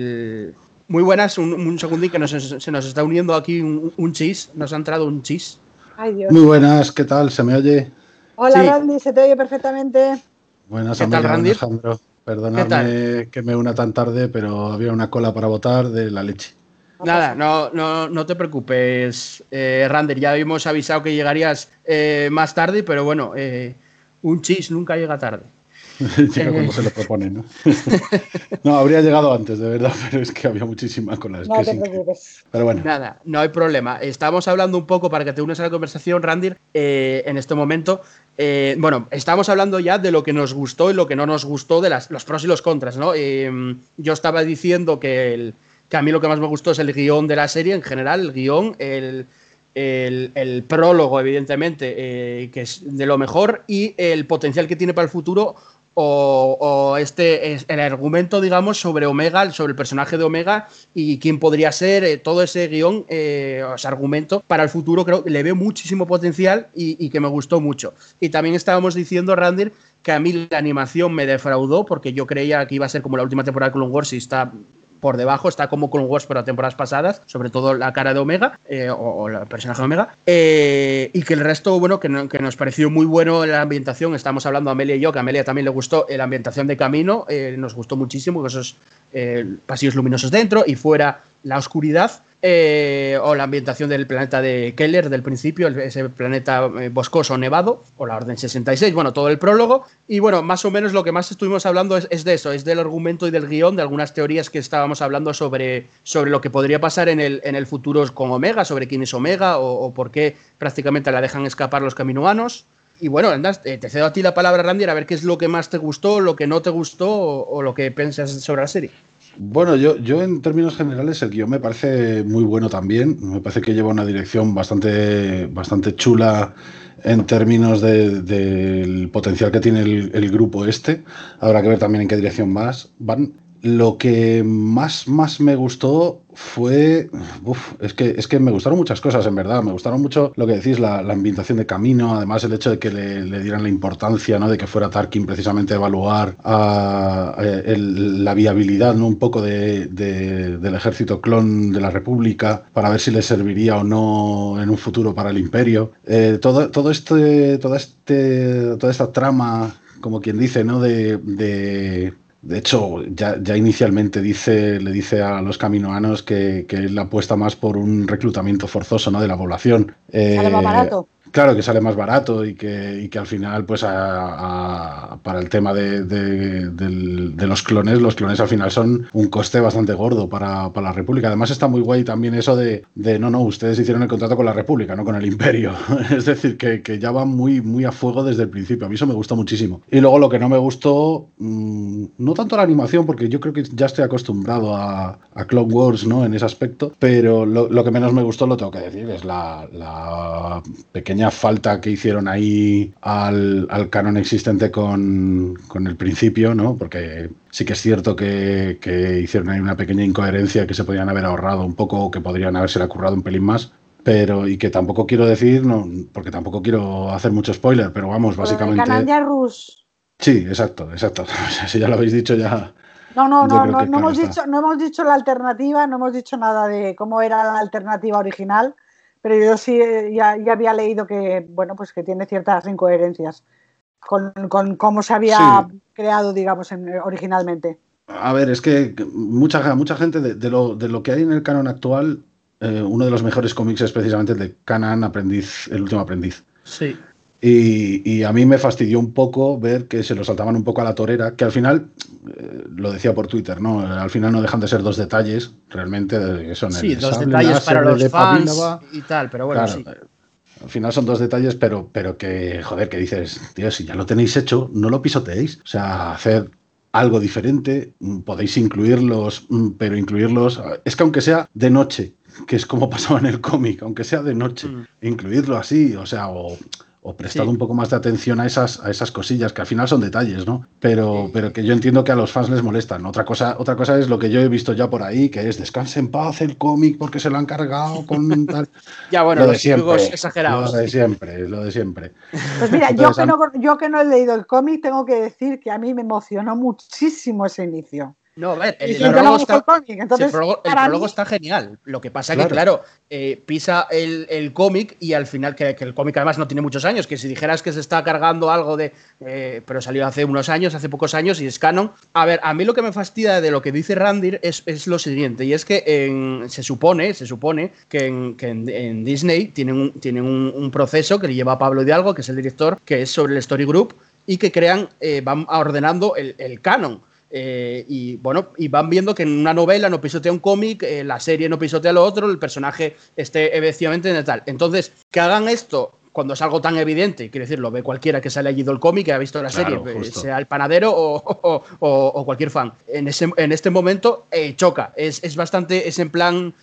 muy buenas. Un, un segundín que se nos está uniendo aquí un, chis. Nos ha entrado un chis. Muy buenas, ¿qué tal? ¿Se me oye? Hola, Randy, se te oye perfectamente. Buenas, ¿Qué tal, Randy? Alejandro. Perdonadme que me una tan tarde, pero había una cola para votar de la leche. Nada, no, no, no te preocupes, eh, Rander. Ya habíamos avisado que llegarías eh, más tarde, pero bueno, eh, un chis nunca llega tarde. Llega cuando se lo propone, ¿no? no, habría llegado antes, de verdad, pero es que había muchísimas con las que Pero bueno. Nada, no hay problema. Estamos hablando un poco para que te unes a la conversación, Randir, eh, en este momento. Eh, bueno, estamos hablando ya de lo que nos gustó y lo que no nos gustó, de las, los pros y los contras, ¿no? Eh, yo estaba diciendo que, el, que a mí lo que más me gustó es el guion de la serie en general, el guion, el, el, prólogo, evidentemente, que es de lo mejor, y el potencial que tiene para el futuro o, este es el argumento, digamos, sobre Omega, sobre el personaje de Omega y quién podría ser, eh, todo ese guion, eh, ese argumento para el futuro, creo que le veo muchísimo potencial y, que me gustó mucho. Y también estábamos diciendo, Randir, que a mí la animación me defraudó porque yo creía que iba a ser como la última temporada de Clone Wars y está por debajo, está como con pero a temporadas pasadas, sobre todo la cara de Omega eh, o, el personaje de Omega, eh, y que el resto, bueno, que, nos pareció muy bueno la ambientación, estamos hablando Amelia y yo, que a Amelia también le gustó la ambientación de Camino, nos gustó muchísimo, esos pasillos luminosos dentro y fuera la oscuridad. Eh, o la ambientación del planeta de Keller del principio, ese planeta eh, boscoso nevado, o la Orden 66, bueno, todo el prólogo. Y bueno, más o menos lo que más estuvimos hablando es, de eso, es del argumento y del guion, de algunas teorías que estábamos hablando sobre, sobre lo que podría pasar en el, en el futuro con Omega, sobre quién es Omega o, por qué prácticamente la dejan escapar los caminoanos. Y bueno, andas, eh, te cedo a ti la palabra, Randy, a ver qué es lo que más te gustó, lo que no te gustó o lo que piensas sobre la serie. Bueno, yo, yo en términos generales el guion me parece muy bueno también. Me parece que lleva una dirección bastante, bastante chula en términos del potencial que tiene el, el, grupo este. Habrá que ver también en qué dirección más van. Lo que más, más me gustó fue. es, que, es que me gustaron muchas cosas, en verdad. Me gustaron mucho lo que decís, la, ambientación de camino, además el hecho de que le, dieran la importancia, ¿no? De que fuera Tarkin precisamente a evaluar a, la viabilidad, ¿no? Un poco de, del ejército clon de la República para ver si le serviría o no en un futuro para el Imperio. Eh, todo, todo este, todo este, toda esta trama, como quien dice, ¿no? de hecho, ya, ya, inicialmente dice, le dice a los caminoanos que, que él apuesta más por un reclutamiento forzoso ¿no? de la población. Eh, más barato. Claro, que sale más barato y que, que al final, pues para el tema de, los clones, los clones al final son un coste bastante gordo para, la República. Además está muy guay también eso de, no, no, ustedes hicieron el contrato con la República, no con el Imperio. es decir, que, ya va muy, muy a fuego desde el principio. A mí eso me gustó muchísimo. Y luego lo que no me gustó, mm, no tanto la animación, porque yo creo que ya estoy acostumbrado a, a Clone Wars ¿no? en ese aspecto, pero lo, que menos me gustó, lo tengo que decir, es la pequeña falta que hicieron ahí al, canon existente con, el principio, ¿no? Porque sí que es cierto que, hicieron ahí una pequeña incoherencia que se podían haber ahorrado un poco o que podrían haberse currado un pelín más. Pero, y que tampoco quiero decir, no, porque tampoco quiero hacer mucho spoiler, pero vamos, básicamente. Rus. Sí, exacto, exacto. si ya lo habéis dicho, ya, no, no, no, no, no hemos dicho, no hemos dicho la alternativa, no hemos dicho nada de cómo era la alternativa original pero yo sí eh, ya, había leído que, bueno, pues que tiene ciertas incoherencias con, cómo se había creado, digamos, originalmente. A ver, es que mucha, mucha gente de, lo, de lo que hay en el canon actual, eh, uno de los mejores cómics es precisamente el de Canon Aprendiz, el último aprendiz. Sí. Y, a mí me fastidió un poco ver que se lo saltaban un poco a la torera, que al final, eh, lo decía por Twitter, ¿no? Al final no dejan de ser dos detalles, realmente, que son Sí, dos detalles para los fans y tal, pero bueno, sí. Al final son dos detalles, pero, pero que, joder, que dices, tío, si ya lo tenéis hecho, no lo pisoteéis. O sea, hacer algo diferente, mm, podéis incluirlos, mm, pero incluirlos, es que aunque sea de noche, que es como pasaba en el cómic, aunque sea de noche, mm. incluirlo así, o sea, o o prestado un poco más de atención a esas, a esas cosillas, que al final son detalles, ¿no? Pero, pero que yo entiendo que a los fans les molestan. Otra cosa, otra cosa es lo que yo he visto ya por ahí, que es descanse en paz el cómic porque se lo han cargado con tal. ya, bueno, lo de siempre, exagerados. Lo de siempre, lo de siempre. Pues mira, yo, que no, yo que no he leído el cómic, tengo que decir que a mí me emocionó muchísimo ese inicio. No, a ver, el, prólogo, está, genial. Lo que pasa es que, claro, eh, pisa el, cómic y al final, que, el cómic además no tiene muchos años, que si dijeras que se está cargando algo de. Eh, pero salió hace unos años, hace pocos años y es canon. A ver, a mí lo que me fastidia de lo que dice Randir es, lo siguiente, y es que se supone, se supone que en, Disney tienen, un, tienen un, proceso que le lleva a Pablo Hidalgo, que es el director, que es sobre el Story Group, y que crean, eh, van ordenando el, el canon. Eh, y bueno, y van viendo que en una novela no pisotea un cómic, eh, la serie no pisotea lo otro, el personaje esté efectivamente en tal. Entonces, que hagan esto cuando es algo tan evidente, quiere decir, lo ve cualquiera que se haya leído el cómic, que ha visto la serie, eh, sea el panadero o, cualquier fan. En, ese, en este momento choca, es, es, bastante, es en plan,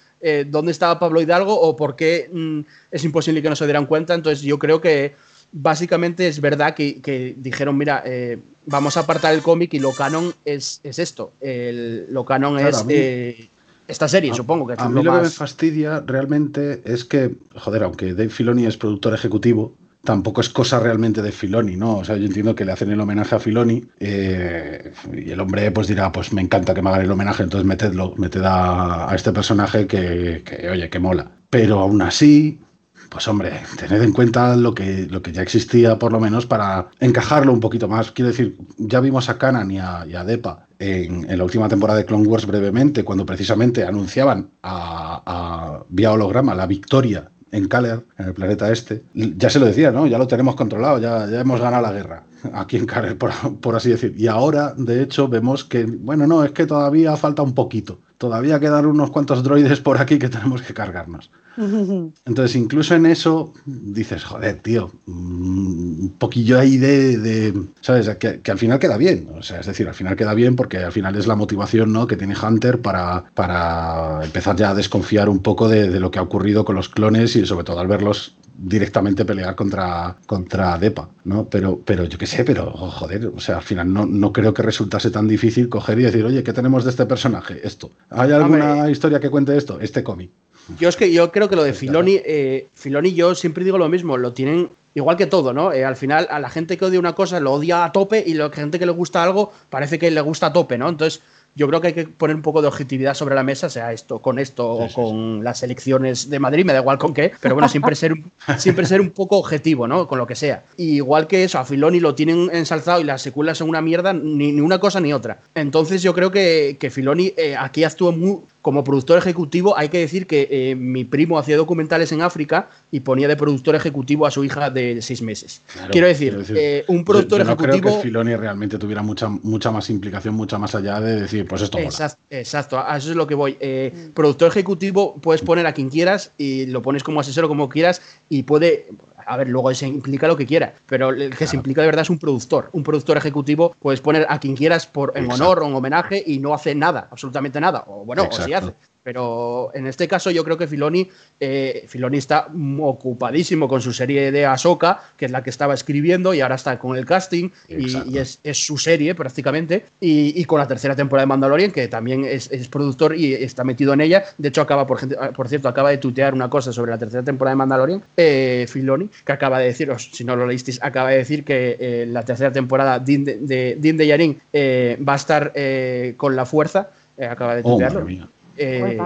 ¿dónde estaba Pablo Hidalgo o por qué mm, es imposible que no se dieran cuenta? Entonces yo creo que básicamente es verdad que, dijeron, mira, eh, vamos a apartar el cómic y lo canon es, es esto. El, lo canon es eh, esta serie, supongo que A mí lo, que me fastidia realmente es que, joder, aunque Dave Filoni es productor ejecutivo, tampoco es cosa realmente de Filoni, ¿no? O sea, yo entiendo que le hacen el homenaje a Filoni eh, y el hombre pues dirá, pues me encanta que me hagan el homenaje, entonces metedlo, meted a, a este personaje que, que, oye, que mola. Pero aún así, pues hombre, tened en cuenta lo que, lo que ya existía por lo menos para encajarlo un poquito más. Quiero decir, ya vimos a Kanan y a, Depa en, en, la última temporada de Clone Wars brevemente, cuando precisamente anunciaban a, a, vía holograma la victoria en Kaler, en el planeta este. Ya se lo decía, ¿no? Ya lo tenemos controlado, ya, ya hemos ganado la guerra aquí en Kaler, por, por así decir. Y ahora, de hecho, vemos que, bueno, no, es que todavía falta un poquito. Todavía quedan unos cuantos droides por aquí que tenemos que cargarnos. Entonces, incluso en eso dices, joder, tío, mm, un poquillo ahí de, ¿sabes? Que, al final queda bien. O sea, es decir, al final queda bien porque al final es la motivación ¿no? que tiene Hunter para, para empezar ya a desconfiar un poco de lo que ha ocurrido con los clones y sobre todo al verlos directamente pelear contra, contra Depa, ¿no? Pero, pero yo qué sé, pero joder, o sea, al final no, no creo que resultase tan difícil coger y decir, oye, ¿qué tenemos de este personaje? Esto. ¿Hay alguna Hombre, historia que cuente esto? Este cómic. Yo es que yo creo que lo de Filoni, eh, Filoni yo siempre digo lo mismo, lo tienen igual que todo, ¿no? Eh, al final a la gente que odia una cosa lo odia a tope y a la gente que le gusta algo parece que le gusta a tope, ¿no? Entonces yo creo que hay que poner un poco de objetividad sobre la mesa, sea esto con esto sí, o con sí. las elecciones de Madrid, me da igual con qué, pero bueno, siempre ser, siempre ser un poco objetivo, ¿no? Con lo que sea. Y igual que eso, a Filoni lo tienen ensalzado y las secuelas son una mierda, ni, ni una cosa ni otra. Entonces yo creo que, que Filoni eh, aquí actúa muy, como productor ejecutivo, hay que decir que eh, mi primo hacía documentales en África y ponía de productor ejecutivo a su hija de seis meses. Claro, quiero decir, eh, un productor yo, yo no ejecutivo. Creo que Filoni realmente tuviera mucha, mucha más implicación, mucha más allá de decir, pues esto exacto, mola. Exacto, a eso es lo que voy. Eh. Productor ejecutivo puedes poner a quien quieras y lo pones como asesor o como quieras y puede a ver, luego se implica lo que quiera, pero el que claro. se implica de verdad es un productor. Un productor ejecutivo puedes poner a quien quieras por, en Exacto. honor o en homenaje y no hace nada, absolutamente nada. O bueno, Exacto. o sí hace. Pero en este caso yo creo que Filoni, eh, Filoni está ocupadísimo con su serie de Ahsoka, que es la que estaba escribiendo y ahora está con el casting y, y, es, es, su serie prácticamente. Y, y, con la tercera temporada de Mandalorian, que también es, es, productor y está metido en ella. De hecho, acaba, por, por cierto, acaba de tutear una cosa sobre la tercera temporada de Mandalorian, eh, Filoni, que acaba de deciros, si no lo leísteis, acaba de decir que eh, la tercera temporada Din de, de, Din de Yarin eh, va a estar eh, con la fuerza. acaba de tutearlo. Oh, eh,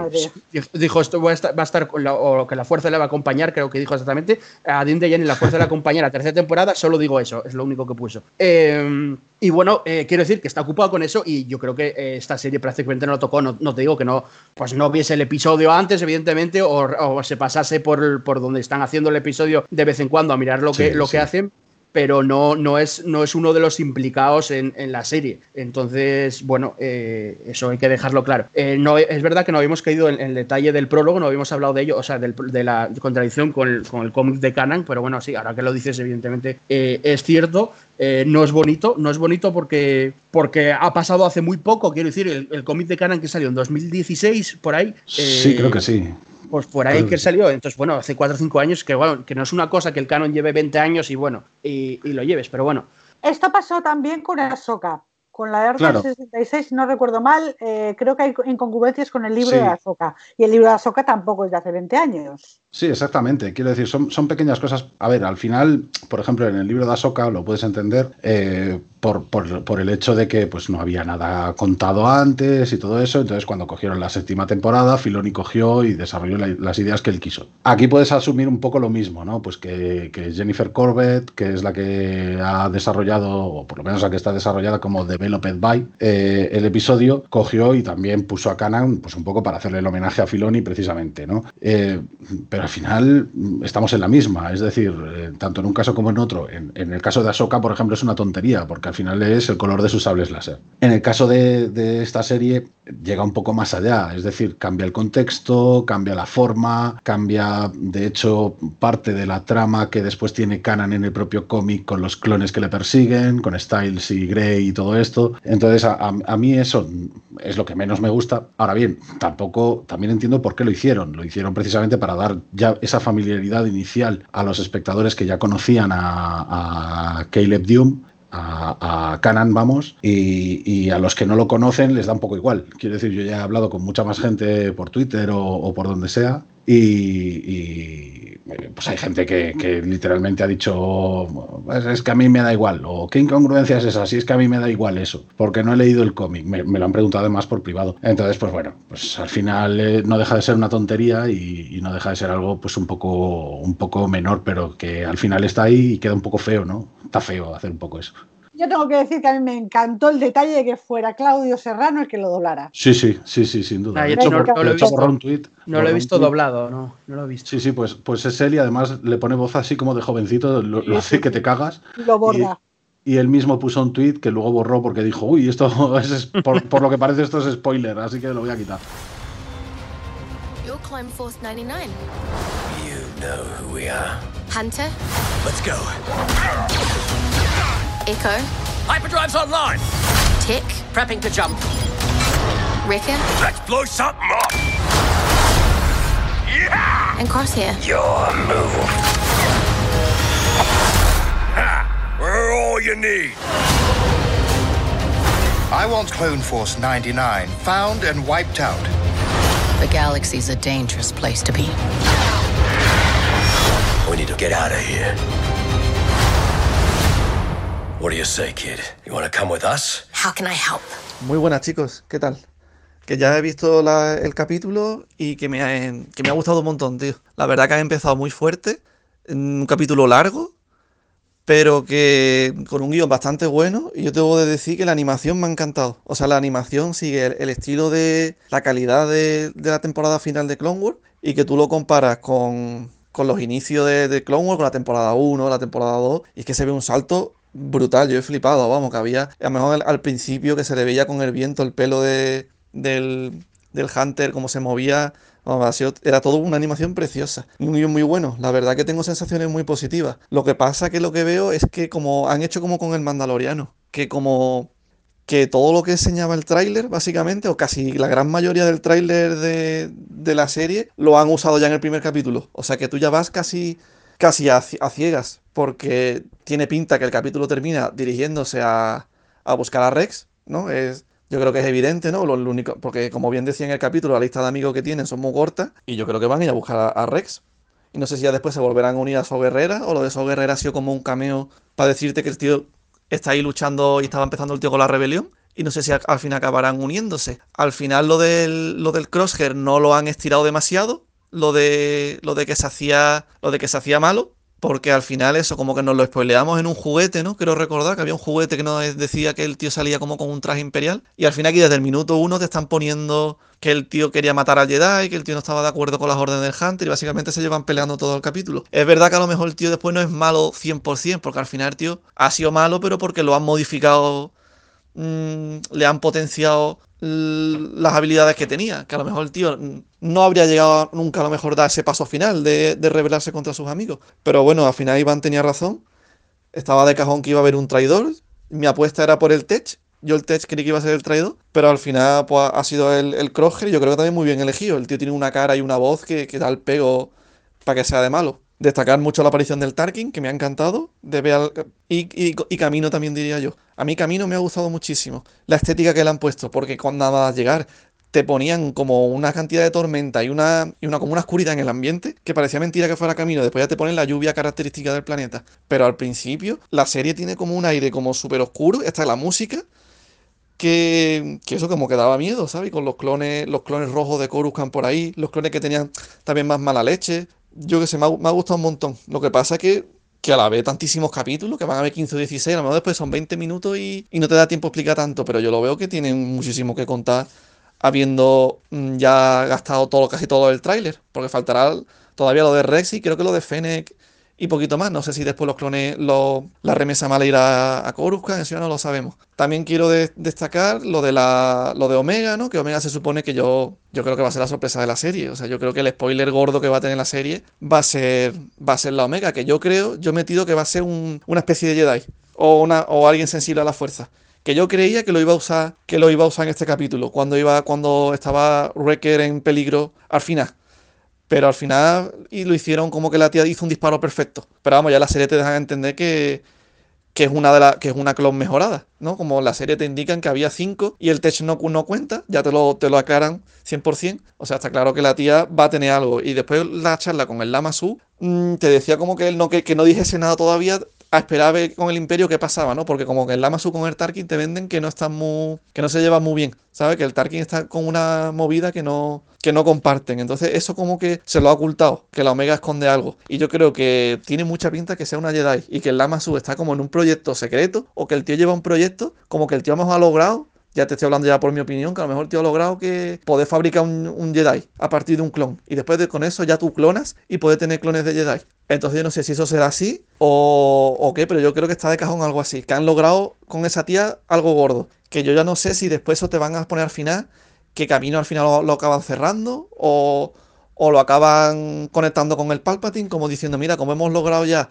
dijo esto va a estar, va a estar la, o que la fuerza le va a acompañar, creo que dijo exactamente. A Dean DeYanni la fuerza le acompaña la tercera temporada, solo digo eso, es lo único que puso. Eh, y bueno, eh, quiero decir que está ocupado con eso y yo creo que eh, esta serie prácticamente no lo tocó. No, no, te digo que no, pues no viese el episodio antes, evidentemente, o, o se pasase por, por donde están haciendo el episodio de vez en cuando a mirar lo que, sí, lo sí. que hacen, pero no, no, es, no es uno de los implicados en, en la serie. Entonces, bueno, eh, eso hay que dejarlo claro. Eh, no, es verdad que no habíamos caído en, el detalle del prólogo, no habíamos hablado de ello, o sea, del, de la contradicción con el, con el cómic de Canon, pero bueno, sí, ahora que lo dices, evidentemente eh, es cierto. No es bonito, no es bonito porque, porque ha pasado hace muy poco, quiero decir, el, el cómic de Canon que salió en 2016, por ahí. sí, creo que sí pues por ahí que salió. Entonces, bueno, hace 4 o 5 años que, bueno, que no es una cosa que el canon lleve 20 años y bueno, y, y lo lleves, pero bueno. Esto pasó también con Ahsoka. Con la Orden claro. 66, si no recuerdo mal, eh, creo que hay incongruencias con el libro sí. de Ahsoka. Y el libro de Ahsoka tampoco es de hace 20 años. Sí, exactamente. Quiero decir, son, son pequeñas cosas. A ver, al final, por ejemplo, en el libro de Ahsoka lo puedes entender eh, por, por, el hecho de que pues, no había nada contado antes y todo eso. Entonces, cuando cogieron la séptima temporada, Filoni cogió y desarrolló la, las ideas que él quiso. Aquí puedes asumir un poco lo mismo, ¿no? Pues que, que, Jennifer Corbett, que es la que ha desarrollado, o por lo menos la que está desarrollada como Developed by, eh, el episodio, cogió y también puso a Canan pues, un poco para hacerle el homenaje a Filoni precisamente, ¿no? Eh, pero al final mm, estamos en la misma, es decir, eh, tanto en un caso como en otro. En, el caso de Ahsoka, por ejemplo, es una tontería, porque al final es el color de sus sables láser. En el caso de, esta serie, llega un poco más allá, es decir, cambia el contexto, cambia la forma, cambia, de hecho, parte de la trama que después tiene Canon en el propio cómic con los clones que le persiguen, con Styles y Grey y todo esto. Entonces, a mí eso es lo que menos me gusta. Ahora bien, tampoco, también entiendo por qué lo hicieron. Lo hicieron precisamente para dar ya esa familiaridad inicial a los espectadores que ya conocían a, a Caleb Dume a, a Canan, vamos, y, y, a los que no lo conocen les da un poco igual. Quiero decir, yo ya he hablado con mucha más gente por Twitter o, o por donde sea, y, pues hay gente que, literalmente ha dicho, es, que a mí me da igual, o qué incongruencia es esa, si es que a mí me da igual eso, porque no he leído el cómic, me, lo han preguntado además por privado. Entonces, pues bueno, pues al final eh, no deja de ser una tontería y, no deja de ser algo pues un poco, un poco menor, pero que al final está ahí y queda un poco feo, ¿no? Está feo hacer un poco eso. Yo tengo que decir que a mí me encantó el detalle de que fuera Claudio Serrano el que lo doblara. Sí, sí, sí, sí, sin duda. no, lo he visto, no lo he visto doblado, no, no lo he visto. Sí, sí, pues, pues es él y además le pone voz así como de jovencito, lo, hace que te cagas. Lo borra. Y, él mismo puso un tweet que luego borró porque dijo, uy, esto es, por, por, lo que parece esto es spoiler, así que lo voy a quitar. climb Force 99. You know who we are. Hunter. Let's go. Echo. Hyperdrive's online. Tick. Prepping to jump. Ricken. Let's blow something up. Yeah! And Crosshair. Your move. Ha! We're all you need. I want Clone Force 99 found and wiped out. The galaxy's a dangerous place to be. We need to get out of here. What do you say, kid? You want to come with us? How can I help? Muy buenas, chicos. ¿Qué tal? Que ya he visto el capítulo y que me, ha, que me ha gustado un montón, tío. La verdad que ha empezado muy fuerte. Un capítulo largo, pero que con un guion bastante bueno. Y yo tengo de decir que la animación me ha encantado. O sea, la animación sigue el, estilo de la calidad de, la temporada final de Clone Wars y que tú lo comparas con, con los inicios de, de, Clone Wars, con la temporada 1, la temporada 2, y es que se ve un salto brutal, yo he flipado, vamos, que había, a lo mejor al, principio que se le veía con el viento el pelo de, del, del Hunter, cómo se movía, era todo una animación preciosa, muy, muy bueno, la verdad que tengo sensaciones muy positivas. Lo que pasa que lo que veo es que como han hecho como con el Mandaloriano, que como que todo lo que enseñaba el tráiler, básicamente, o casi la gran mayoría del tráiler de, de, la serie, lo han usado ya en el primer capítulo. O sea que tú ya vas casi, casi a ciegas porque tiene pinta que el capítulo termina dirigiéndose a, buscar a Rex, ¿no? Es, yo creo que es evidente, ¿no? Lo, único, porque como bien decía en el capítulo, la lista de amigos que tienen son muy cortas y yo creo que van a ir a buscar a, Rex. Y no sé si ya después se volverán a unir a So Guerrera o lo de So Guerrera ha sido como un cameo para decirte que el tío está ahí luchando y estaba empezando el tío con la rebelión. Y no sé si al fin acabarán uniéndose. Al final lo del, lo del Crosshair no lo han estirado demasiado. Lo de, lo de que se hacía. Lo de que se hacía malo porque al final eso como que nos lo spoileamos en un juguete, ¿no? Quiero recordar que había un juguete que nos decía que el tío salía como con un traje imperial y al final aquí desde el minuto uno te están poniendo que el tío quería matar al Jedi, que el tío no estaba de acuerdo con las órdenes del Hunter y básicamente se llevan peleando todo el capítulo. Es verdad que a lo mejor el tío después no es malo 100%, porque al final el tío ha sido malo, pero porque lo han modificado, mm, le han potenciado las habilidades que tenía, que a lo mejor el tío no habría llegado nunca a lo mejor dar ese paso final de, rebelarse contra sus amigos. Pero bueno, al final Iván tenía razón. Estaba de cajón que iba a haber un traidor. Mi apuesta era por el Tech. Yo el Tech creí que iba a ser el traidor, pero al final pues, ha sido el, el y yo creo que también muy bien elegido. El tío tiene una cara y una voz que, que da el pego para que sea de malo. Destacar mucho la aparición del Tarkin, que me ha encantado. De y, y, Camino también diría yo. A mí Camino me ha gustado muchísimo. La estética que le han puesto, porque cuando nada más llegar te ponían como una cantidad de tormenta y una, y una como una oscuridad en el ambiente que parecía mentira que fuera camino. Después ya te ponen la lluvia característica del planeta. Pero al principio la serie tiene como un aire como súper oscuro. Está la música. Que, que, eso como que daba miedo, ¿sabes? Con los clones, los clones rojos de Coruscant por ahí, los clones que tenían también más mala leche, yo que sé, me ha, gustado un montón. Lo que pasa es que, que a la vez tantísimos capítulos, que van a ver 15 o 16, a lo mejor después son 20 minutos y, no te da tiempo a explicar tanto, pero yo lo veo que tienen muchísimo que contar habiendo mm, ya gastado todo, casi todo el tráiler, porque faltará todavía lo de Rex y creo que lo de Fennec y poquito más. No sé si después los clones, la remesa mala irá a Coruscant, eso ya no lo sabemos. También quiero destacar lo de, la, lo de Omega, ¿no? Que Omega se supone que yo, yo creo que va a ser la sorpresa de la serie. O sea, yo creo que el spoiler gordo que va a tener la serie va a ser, va a ser la Omega, que yo creo, yo he metido que va a ser una especie de Jedi o, una, o alguien sensible a la fuerza que yo creía que lo iba a usar, que lo iba a usar en este capítulo, cuando iba, cuando estaba Wrecker en peligro al final. Pero al final y lo hicieron como que la tía hizo un disparo perfecto. Pero vamos, ya la serie te deja entender que, que es una de la, que es una clon mejorada, ¿no? Como la serie te indican que había cinco y el tech no, no cuenta, ya te lo, te lo aclaran 100%. O sea, está claro que la tía va a tener algo. Y después la charla con el Lama Su, mm, te decía como que él no, que, que no dijese nada todavía a esperar a ver con el Imperio qué pasaba, ¿no? Porque como que el Lamasu con el Tarkin te venden que no están muy. que no se lleva muy bien. ¿Sabes? Que el Tarkin está con una movida que no. que no comparten. Entonces, eso como que se lo ha ocultado. Que la Omega esconde algo. Y yo creo que tiene mucha pinta que sea una Jedi. Y que el Lamasu está como en un proyecto secreto. O que el tío lleva un proyecto. Como que el tío mejor ha logrado ya te estoy hablando ya por mi opinión, que a lo mejor tío ha logrado que poder fabricar un, Jedi a partir de un clon. Y después de con eso ya tú clonas y puedes tener clones de Jedi. Entonces yo no sé si eso será así o, qué, pero yo creo que está de cajón algo así. Que han logrado con esa tía algo gordo. Que yo ya no sé si después eso te van a poner al final, que camino al final lo, acaban cerrando o, o, lo acaban conectando con el Palpatine, como diciendo, mira, como hemos logrado ya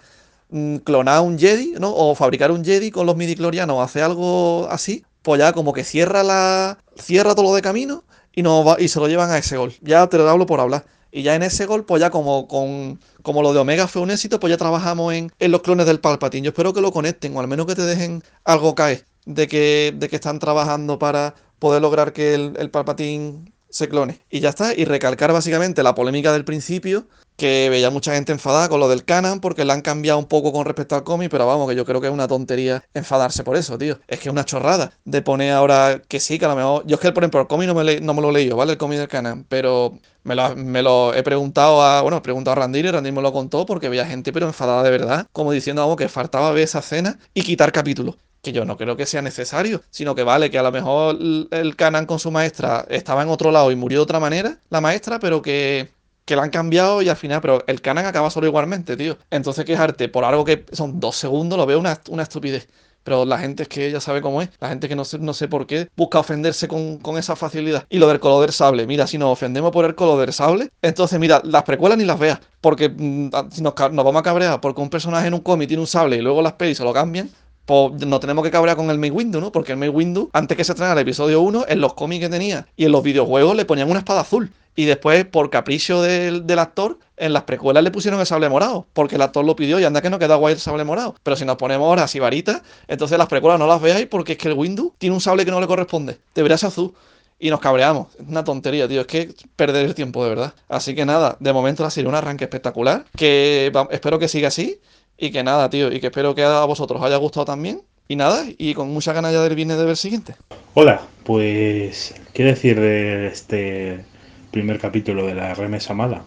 mm, clonar un Jedi, ¿no? O fabricar un Jedi con los midi-clorianos, hace algo así, pues ya como que cierra la. cierra todo lo de camino y, no va, y se lo llevan a ese gol. Ya te lo hablo por hablar. Y ya en ese gol, pues ya como, con, como lo de Omega fue un éxito, pues ya trabajamos en, en, los clones del Palpatine. Yo espero que lo conecten, o al menos que te dejen algo caer de que, de que están trabajando para poder lograr que el, el Palpatine se clone. Y ya está. Y recalcar básicamente la polémica del principio, que veía mucha gente enfadada con lo del canon porque la han cambiado un poco con respecto al cómic, pero vamos, que yo creo que es una tontería enfadarse por eso, tío. Es que es una chorrada de poner ahora que sí, que a lo mejor. Yo es que, por ejemplo, el cómic no me, no me lo he leído, ¿vale? El cómic del canon, pero me lo, me lo, he preguntado a. Bueno, he preguntado a Randir y Randir me lo contó porque veía gente, pero enfadada de verdad, como diciendo algo que faltaba ver esa escena y quitar capítulos que yo no creo que sea necesario, sino que vale, que a lo mejor el Canan con su maestra estaba en otro lado y murió de otra manera, la maestra, pero que que la han cambiado y al final, pero el canon acaba solo igualmente, tío. Entonces quejarte por algo que son dos segundos lo veo una, una estupidez. Pero la gente es que ya sabe cómo es. La gente que no sé, no sé por qué busca ofenderse con, esa facilidad. Y lo del color del sable. Mira, si nos ofendemos por el color del sable, entonces mira, las precuelas ni las veas. Porque mm, nos, nos, vamos a cabrear porque un personaje en un cómic tiene un sable y luego las pelis se lo cambian. Pues no tenemos que cabrear con el May Windu, ¿no? Porque el May Windu, antes que se estrenara el episodio 1, en los cómics que tenía y en los videojuegos le ponían una espada azul. Y después, por capricho del, actor, en las precuelas le pusieron el sable morado, porque el actor lo pidió y anda que no queda guay el sable morado. Pero si nos ponemos ahora así varitas, entonces las precuelas no las veáis porque es que el Windu tiene un sable que no le corresponde. Debería ser azul. Y nos cabreamos. Es una tontería, tío. Es que perder el tiempo, de verdad. Así que nada, de momento ha sido un arranque espectacular. Que espero que siga así. Y que nada, tío. Y que espero que a vosotros os haya gustado también. Y nada, y con mucha ganas ya del viernes de ver el siguiente. Hola, pues, ¿qué decir de este primer capítulo de la remesa mala.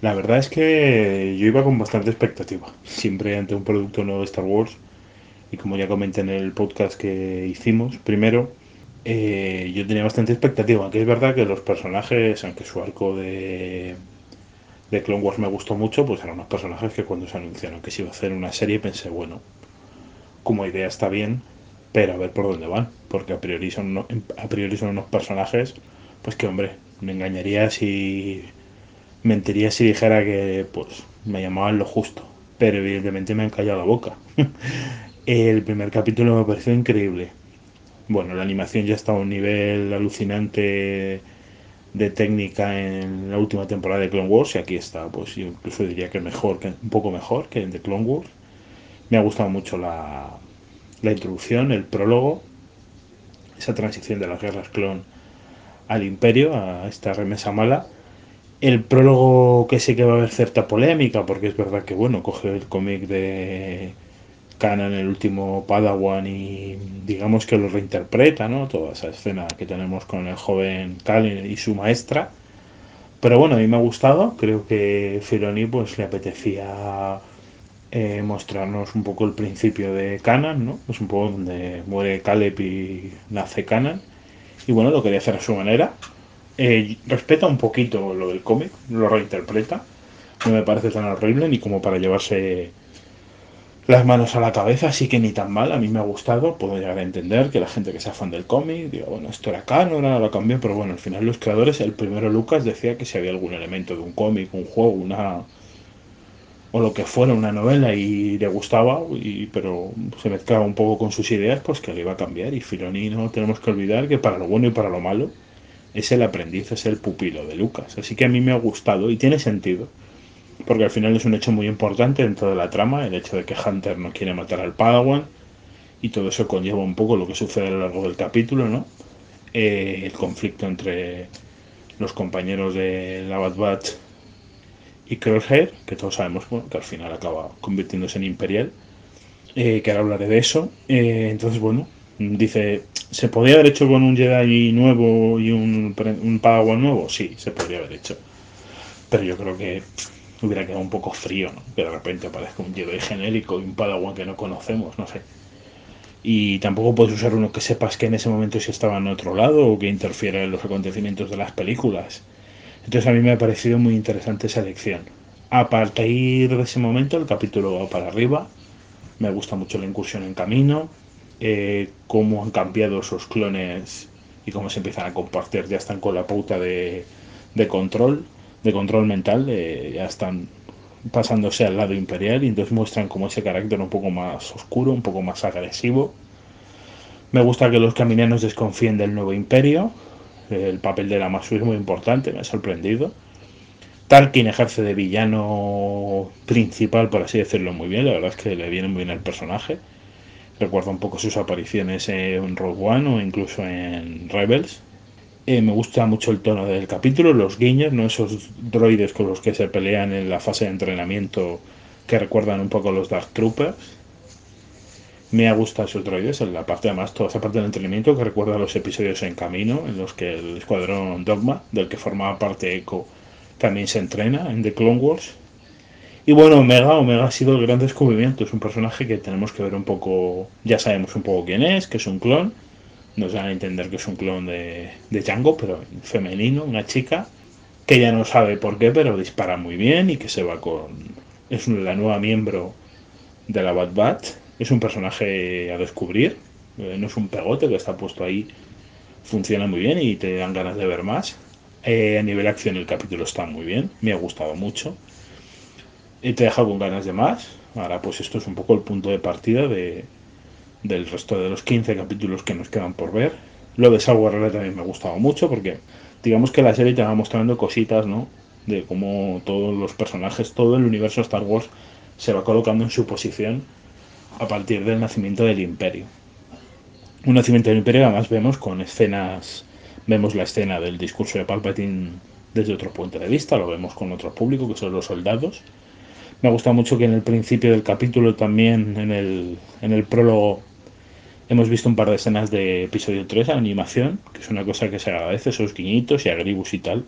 La verdad es que yo iba con bastante expectativa, siempre ante un producto nuevo de Star Wars. Y como ya comenté en el podcast que hicimos primero, eh, yo tenía bastante expectativa, aunque es verdad que los personajes, aunque su arco de, de Clone Wars me gustó mucho, pues eran unos personajes que cuando se anunciaron que se iba a hacer una serie pensé, bueno, como idea está bien, pero a ver por dónde van, porque a priori son, a priori son unos personajes, pues que hombre, me engañaría si mentiría si dijera que pues me llamaban lo justo, pero evidentemente me han callado la boca. El primer capítulo me pareció increíble. Bueno, la animación ya está a un nivel alucinante de técnica en la última temporada de Clone Wars y aquí está, pues yo incluso diría que mejor, que un poco mejor que en The Clone Wars. Me ha gustado mucho la, la introducción, el prólogo, esa transición de las guerras clon al imperio, a esta remesa mala. El prólogo que sí que va a haber cierta polémica, porque es verdad que, bueno, coge el cómic de Kanan, el último Padawan, y digamos que lo reinterpreta, ¿no? Toda esa escena que tenemos con el joven Kalin y su maestra. Pero bueno, a mí me ha gustado, creo que Filoni pues le apetecía eh, mostrarnos un poco el principio de Kanan, ¿no? Es un poco donde muere Caleb y nace Kanan y bueno, lo quería hacer a su manera. Eh, respeta un poquito lo del cómic, lo reinterpreta. No me parece tan horrible ni como para llevarse las manos a la cabeza, así que ni tan mal, a mí me ha gustado, puedo llegar a entender que la gente que sea fan del cómic diga, bueno, esto era canon, ahora lo cambió, pero bueno, al final los creadores, el primero Lucas decía que si había algún elemento de un cómic, un juego, una o lo que fuera una novela y le gustaba, y, pero se mezclaba un poco con sus ideas, pues que le iba a cambiar. Y Filoni no tenemos que olvidar que para lo bueno y para lo malo es el aprendiz, es el pupilo de Lucas. Así que a mí me ha gustado y tiene sentido, porque al final es un hecho muy importante dentro de la trama, el hecho de que Hunter no quiere matar al Padawan, y todo eso conlleva un poco lo que sucede a lo largo del capítulo, ¿no? Eh, el conflicto entre los compañeros de la Bad Batch y Crosshair, que todos sabemos que al final acaba convirtiéndose en Imperial, eh, que ahora hablaré de eso. Eh, entonces, bueno, dice, ¿se podría haber hecho con un Jedi nuevo y un, un Padawan nuevo? Sí, se podría haber hecho. Pero yo creo que hubiera quedado un poco frío, ¿no? Que de repente aparezca un Jedi genérico y un Padawan que no conocemos, no sé. Y tampoco puedes usar uno que sepas que en ese momento sí estaba en otro lado o que interfiera en los acontecimientos de las películas. Entonces a mí me ha parecido muy interesante esa elección. A partir de ese momento el capítulo va para arriba. Me gusta mucho la incursión en camino. Eh, cómo han cambiado esos clones y cómo se empiezan a compartir. Ya están con la pauta de control, de control mental. Eh, ya están pasándose al lado imperial y entonces muestran como ese carácter un poco más oscuro, un poco más agresivo. Me gusta que los caminianos desconfíen del nuevo imperio. El papel de la Masu es muy importante, me ha sorprendido. Tarkin ejerce de villano principal, por así decirlo, muy bien. La verdad es que le viene muy bien el personaje. Recuerda un poco sus apariciones en Rogue One o incluso en Rebels. Eh, me gusta mucho el tono del capítulo, los guiños, no esos droides con los que se pelean en la fase de entrenamiento que recuerdan un poco a los Dark Troopers. Me ha gustado esos droides, en la parte además, toda esa parte del entrenamiento que recuerda a los episodios en camino, en los que el escuadrón Dogma, del que formaba parte Echo, también se entrena en The Clone Wars. Y bueno, Omega, Omega ha sido el gran descubrimiento, es un personaje que tenemos que ver un poco, ya sabemos un poco quién es, que es un clon, nos dan a entender que es un clon de, de Django, pero femenino, una chica, que ya no sabe por qué, pero dispara muy bien y que se va con... Es la nueva miembro de la Bad Batch. Es un personaje a descubrir, eh, no es un pegote que está puesto ahí, funciona muy bien y te dan ganas de ver más. Eh, a nivel acción el capítulo está muy bien, me ha gustado mucho. Y te deja con ganas de más. Ahora pues esto es un poco el punto de partida de, del resto de los 15 capítulos que nos quedan por ver. Lo de Software también me ha gustado mucho porque digamos que la serie te va mostrando cositas, ¿no? De cómo todos los personajes, todo el universo Star Wars se va colocando en su posición a partir del nacimiento del imperio. Un nacimiento del imperio además vemos con escenas, vemos la escena del discurso de Palpatine desde otro punto de vista, lo vemos con otro público que son los soldados. Me ha gustado mucho que en el principio del capítulo también, en el, en el prólogo, Hemos visto un par de escenas de episodio 3, animación, que es una cosa que se agradece, esos guiñitos y agribus y tal.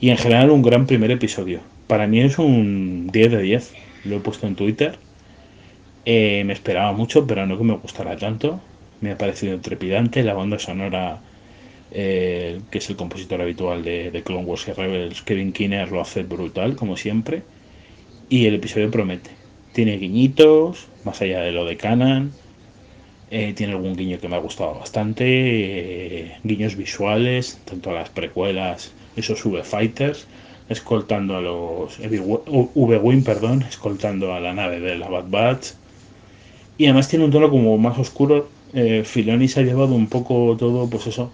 Y en general un gran primer episodio. Para mí es un 10 de 10. Lo he puesto en Twitter. Eh, me esperaba mucho, pero no que me gustara tanto. Me ha parecido trepidante. La banda sonora, eh, que es el compositor habitual de, Clone Wars y Rebels, Kevin Kinner, lo hace brutal, como siempre. Y el episodio promete. Tiene guiñitos, más allá de lo de Canon eh, tiene algún guiño que me ha gustado bastante, eh, guiños visuales, tanto a las precuelas, esos V-Fighters, escoltando a los V-Wing, perdón, escoltando a la nave de la Bad Batch. Y además tiene un tono como más oscuro. Eh, Filoni se ha llevado un poco todo, pues eso.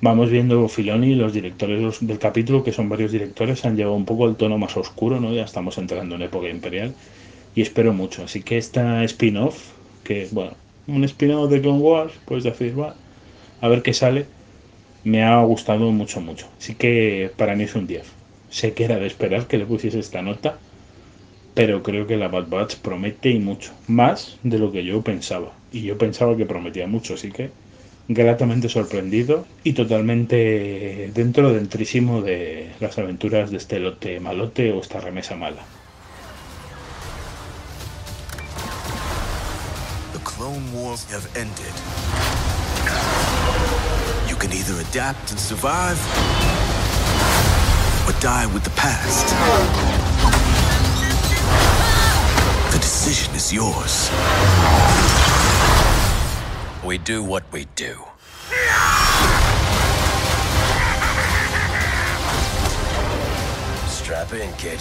Vamos viendo Filoni, los directores del capítulo, que son varios directores, han llevado un poco el tono más oscuro, ¿no? Ya estamos entrando en época imperial. Y espero mucho. Así que esta spin-off, que bueno, un spin-off de Clone Wars, pues decir, va, a ver qué sale. Me ha gustado mucho, mucho. Así que para mí es un 10. Sé que era de esperar que le pusiese esta nota, pero creo que la Bad Batch promete y mucho. Más de lo que yo pensaba. Y yo pensaba que prometía mucho, así que gratamente sorprendido y totalmente dentro dentrísimo de las aventuras de este lote malote o esta remesa mala. Clone Wars have ended. You can either adapt and survive, or die with the past. The decision is yours. We do what we do. Strap in, kid.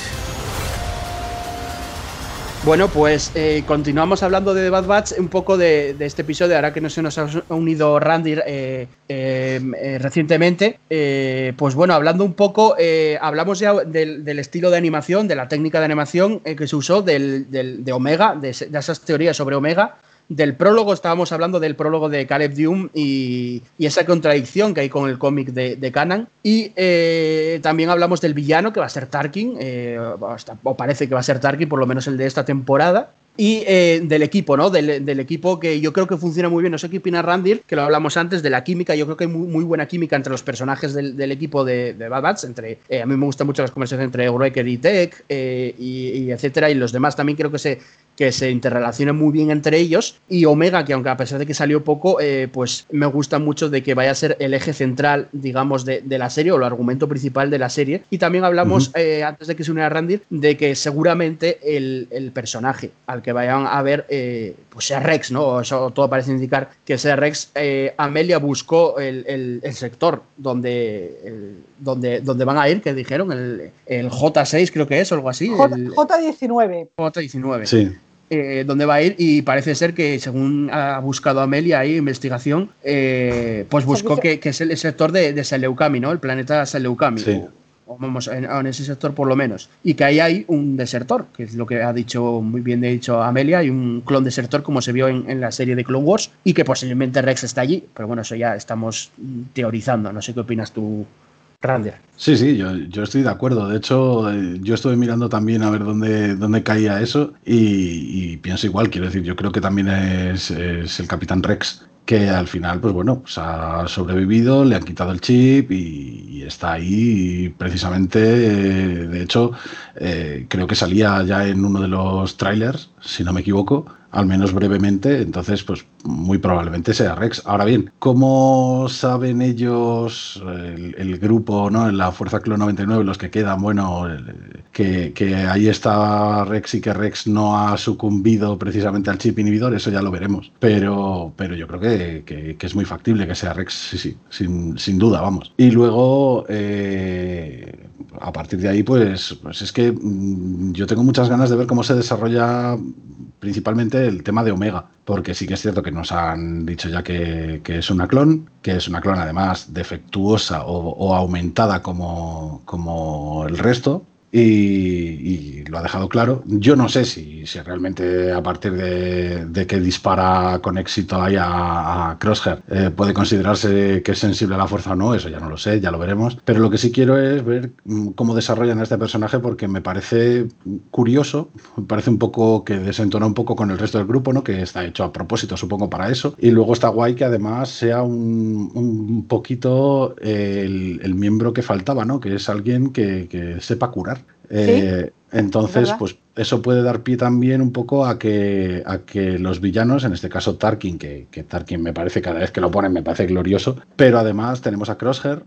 Bueno, pues eh, continuamos hablando de The Bad Batch, un poco de, este episodio, ahora que no se nos ha unido Randy eh, eh, recientemente. pues bueno, hablando un poco, hablamos ya del, estilo de animación, de la técnica de animación que se usó de Omega, de, esas teorías sobre Omega, del prólogo, estábamos hablando del prólogo de Caleb Dume y, esa contradicción que hay con el cómic de, de. Y eh, también hablamos del villano, que va a ser Tarkin, eh, o parece que va a ser Tarkin, por lo menos el de esta temporada y eh, del equipo, ¿no? Del, equipo que yo creo que funciona muy bien. No sé qué opina Randir, que lo hablamos antes, de la química. Yo creo que hay muy, buena química entre los personajes del, equipo de, Bad Bats. Entre, eh, a mí me gustan mucho las conversaciones entre Wrecker y Tech, eh, y, etcétera. Y los demás también creo que se, que se interrelacionen muy bien entre ellos. Y Omega, que aunque a pesar de que salió poco, pues me gusta mucho de que vaya a ser el eje central, digamos, de, la serie o el argumento principal de la serie. Y también hablamos, antes de que se uniera Randir, de que seguramente el, el personaje al que vayan a ver, eh, pues sea Rex, ¿no? Eso todo parece indicar que sea Rex. Eh, Amelia buscó el, sector donde, donde, donde van a ir, que dijeron, el, J6 creo que es, o algo así. J, 19 J19. Sí. Eh, donde va a ir y parece ser que según ha buscado Amelia ahí investigación pues buscó que, es el, sector de, de Seleucami, ¿no? El planeta Seleucami. Sí vamos, en, ese sector por lo menos, y que ahí hay un desertor, que es lo que ha dicho muy bien dicho Amelia, hay un clon desertor como se vio en, la serie de Clone Wars, y que posiblemente Rex está allí, pero bueno, eso ya estamos teorizando, no sé qué opinas tú. Rander. Sí, sí, yo, estoy de acuerdo. De hecho, eh, yo estuve mirando también a ver dónde, dónde caía eso y, pienso igual. Quiero decir, yo creo que también es, es el Capitán Rex que al final, pues bueno, pues ha sobrevivido, le han quitado el chip y, está ahí precisamente, eh, de hecho, eh, creo que salía ya en uno de los trailers, si no me equivoco, al menos brevemente, entonces pues muy probablemente sea Rex. Ahora bien, ¿cómo saben ellos, el, grupo, ¿no? la Fuerza Clon 99, los que quedan, bueno, que, ahí está Rex y que Rex no ha sucumbido precisamente al chip inhibidor? Eso ya lo veremos. Pero, pero yo creo que, es muy factible que sea Rex, sí, sí, sin, sin duda, vamos. Y luego, eh, a partir de ahí, pues, pues es que mm, yo tengo muchas ganas de ver cómo se desarrolla principalmente el tema de Omega, porque sí que es cierto que nos han dicho ya que, es una clon, que es una clon además defectuosa o, aumentada como, como el resto, y, lo ha dejado claro. Yo no sé si, si realmente a partir de, que dispara con éxito ahí a, Crosshair eh, puede considerarse que es sensible a la fuerza o no, eso ya no lo sé, ya lo veremos. Pero lo que sí quiero es ver mm, cómo desarrollan a este personaje porque me parece curioso, me parece un poco que desentona un poco con el resto del grupo, ¿no? que está hecho a propósito supongo para eso. Y luego está guay que además sea un, un poquito el, el, miembro que faltaba, ¿no? que es alguien que, que sepa curar. Eh, entonces, pues eso puede dar pie también un poco a que, a que los villanos, en este caso Tarkin, que, que Tarkin me parece cada vez que lo ponen me parece glorioso, pero además tenemos a Crosshair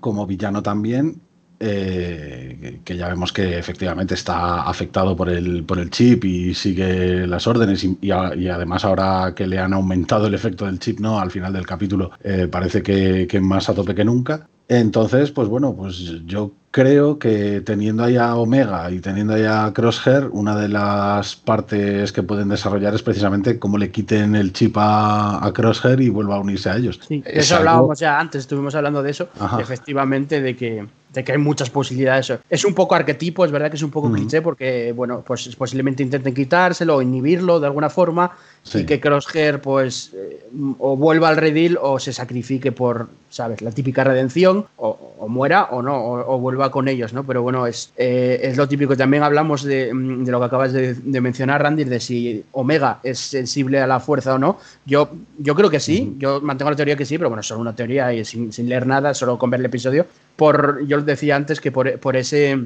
como villano también, eh, que ya vemos que efectivamente está afectado por el, por el chip y sigue las órdenes y, además ahora que le han aumentado el efecto del chip, ¿no? Al final del capítulo eh, parece que, que, más a tope que nunca. Entonces, pues bueno, pues yo creo que teniendo ahí a Omega y teniendo ahí a Crosshair, una de las partes que pueden desarrollar es precisamente cómo le quiten el chip a, Crosshair y vuelva a unirse a ellos. Sí, eso hablábamos ya antes, estuvimos hablando de eso, efectivamente, de que de que hay muchas posibilidades. Es un poco arquetipo, es verdad que es un poco cliché porque, bueno, pues posiblemente intenten quitárselo o inhibirlo de alguna forma y que Crosshair pues eh, o vuelva al redil o se sacrifique por, ¿sabes? La típica redención o, muera o no, o, vuelva con ellos, ¿no? Pero bueno, es, eh, es lo típico. También hablamos de, de lo que acabas de, mencionar, Randy, de si Omega es sensible a la fuerza o no. Yo, yo creo que sí, yo mantengo la teoría que sí, pero bueno, solo una teoría y sin, sin leer nada, solo con ver el episodio. Por, yo decía antes que por, por ese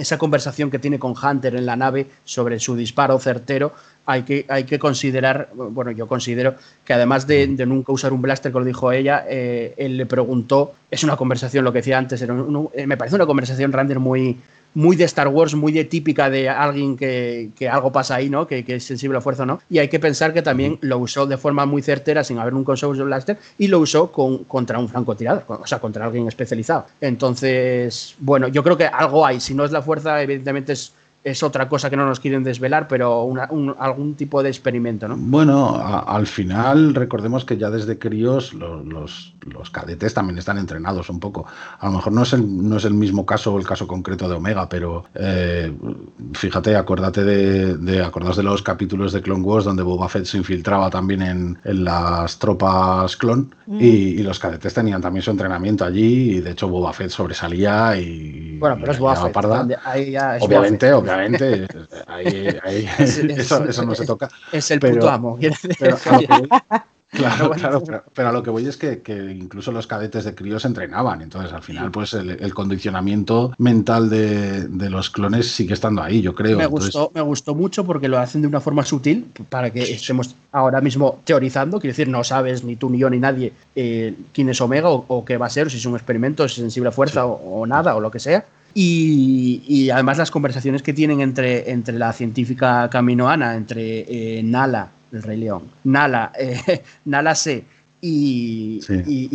esa conversación que tiene con Hunter en la nave sobre su disparo certero, hay que, hay que considerar, bueno, yo considero que además de, nunca usar un blaster, como dijo ella, eh, él le preguntó, es una conversación, lo que decía antes, era eh, me parece una conversación random muy, muy de Star Wars, muy de típica de alguien que, algo pasa ahí, ¿no? Que, es sensible a fuerza no. Y hay que pensar que también lo usó de forma muy certera, sin haber nunca usado un blaster, y lo usó con, contra un francotirador, o sea, contra alguien especializado. Entonces, bueno, yo creo que algo hay. Si no es la fuerza, evidentemente es es otra cosa que no nos quieren desvelar, pero algún tipo de experimento, ¿no? Bueno, al final recordemos que ya desde críos los, los, cadetes también están entrenados un poco. A lo mejor no es el, no es el mismo caso o el caso concreto de Omega, pero eh, fíjate, acuérdate de, de, de los capítulos de Clone Wars donde Boba Fett se infiltraba también en, las tropas clon mm. y, los cadetes tenían también su entrenamiento allí y de hecho Boba Fett sobresalía y... Bueno, pero es Boba Fett. obviamente, obviamente. ahí, eso, no se toca. Es el puto amo. Claro, claro, pero, a lo que voy es que, incluso los cadetes de críos entrenaban, entonces al final pues el, condicionamiento mental de, los clones sigue estando ahí, yo creo. Me gustó, me gustó mucho porque lo hacen de una forma sutil para que estemos ahora mismo teorizando, quiero decir, no sabes ni tú ni yo ni nadie eh, quién es Omega o, qué va a ser, si es un experimento, si es sensible a fuerza o, nada o lo que sea. Y, además las conversaciones que tienen entre, entre la científica Caminoana, entre eh, Nala el Rey León, Nala, eh, Nala C y,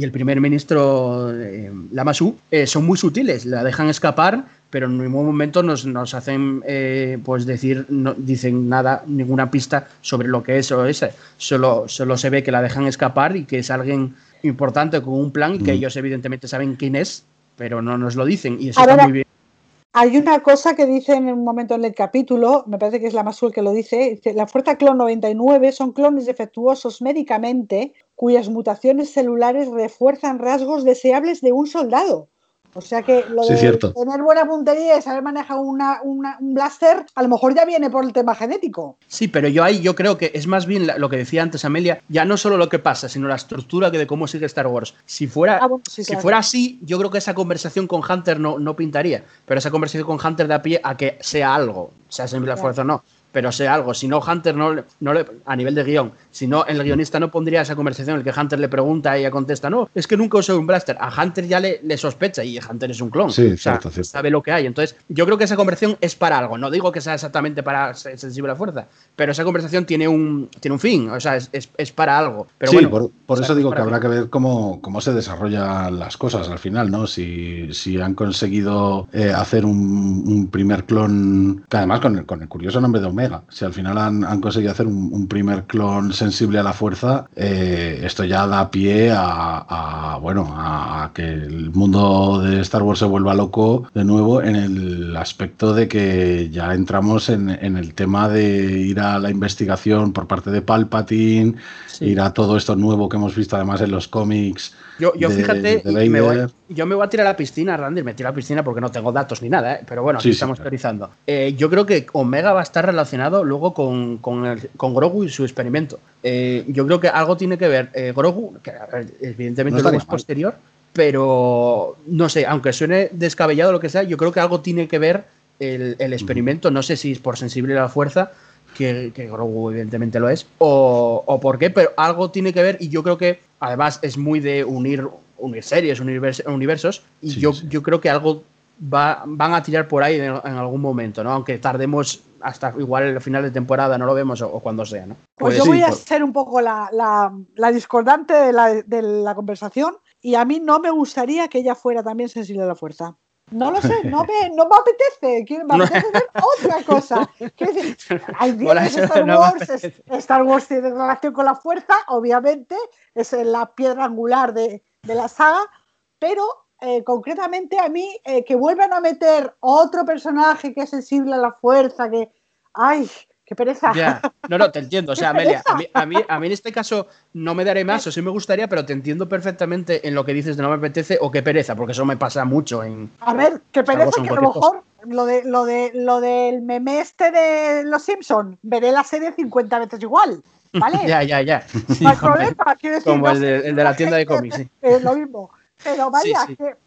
el primer ministro eh, Lamassu eh, son muy sutiles, la dejan escapar, pero en ningún momento nos, hacen eh, pues decir, no dicen nada, ninguna pista sobre lo que es o ese. Solo, solo se ve que la dejan escapar y que es alguien importante con un plan y que mm. ellos evidentemente saben quién es, pero no nos lo dicen y eso está muy bien. Hay una cosa que dice en un momento en el capítulo, me parece que es la Masul que lo dice, dice, la fuerza clon 99 son clones defectuosos médicamente cuyas mutaciones celulares refuerzan rasgos deseables de un soldado. O sea que lo de tener buena puntería y saber manejar una, un blaster, a lo mejor ya viene por el tema genético. Sí, pero yo ahí yo creo que es más bien lo que decía antes Amelia, ya no solo lo que pasa, sino la estructura de cómo sigue Star Wars. Si fuera, ah, si fuera así, yo creo que esa conversación con Hunter no, no pintaría, pero esa conversación con Hunter da pie a que sea algo, sea siempre la fuerza o no pero sea algo. Si no, Hunter no, no le, a nivel de guion, si no, el guionista no pondría esa conversación en la que Hunter le pregunta y ella contesta, no, es que nunca usé un blaster. A Hunter ya le, le sospecha y Hunter es un clon. Sí, cierto, Sabe lo que hay. Entonces, yo creo que esa conversación es para algo. No digo que sea exactamente para ser sensible a la fuerza, pero esa conversación tiene un, tiene un fin. O sea, es, es, para algo. Pero sí, por, por eso digo que habrá que ver cómo, cómo se desarrollan las cosas al final, ¿no? Si, si han conseguido eh, hacer un, un, primer clon, que además con el, con el curioso nombre de Omega, si al final han, conseguido hacer un, primer clon sensible a la fuerza, eh, esto ya da pie a, bueno a, que el mundo de Star Wars se vuelva loco de nuevo en el aspecto de que ya entramos en, el tema de ir a la investigación por parte de Palpatine, ir a todo esto nuevo que hemos visto además en los cómics yo, yo fíjate, me voy, yo me voy a tirar a la piscina, Randy, me tiro a la piscina porque no tengo datos ni nada, ¿eh? pero bueno, aquí estamos teorizando. Eh, yo creo que Omega va a estar relacionado luego con, con, el, con Grogu y su experimento. Eh, yo creo que algo tiene que ver Grogu, que evidentemente es posterior, pero no sé, aunque suene descabellado lo que sea, yo creo que algo tiene que ver el, el experimento, no sé si es por sensible a la fuerza, que, que, Grogu evidentemente lo es, o, o, por qué, pero algo tiene que ver y yo creo que Además, es muy de unir, unir series, universos, y yo, yo creo que algo va, van a tirar por ahí en, algún momento, ¿no? Aunque tardemos hasta igual el final de temporada, no lo vemos o, cuando sea, ¿no? Pues, yo voy a ser un poco la, la, discordante de la, de la conversación y a mí no me gustaría que ella fuera también sensible a la fuerza. No lo sé, no me, no me apetece. Me apetece ver otra cosa. Hay Star Wars. Star Wars tiene relación con la fuerza, obviamente, es la piedra angular de, la saga, pero eh, concretamente a mí eh, que vuelvan a meter otro personaje que es sensible a la fuerza, que. ¡Ay! Qué pereza. No, no, te entiendo. O sea, Amelia, a mí, a, mí, en este caso no me daré más, o sí me gustaría, pero te entiendo perfectamente en lo que dices de no me apetece o qué pereza, porque eso me pasa mucho en. A ver, qué pereza, que a lo mejor lo, de, lo, de, lo del meme este de Los Simpsons, veré la serie 50 veces igual. ¿Vale? ya, ya, ya. No hay problema, quiero decir. Como el, de, el de la tienda de cómics, sí. Es lo mismo. Pero vaya, que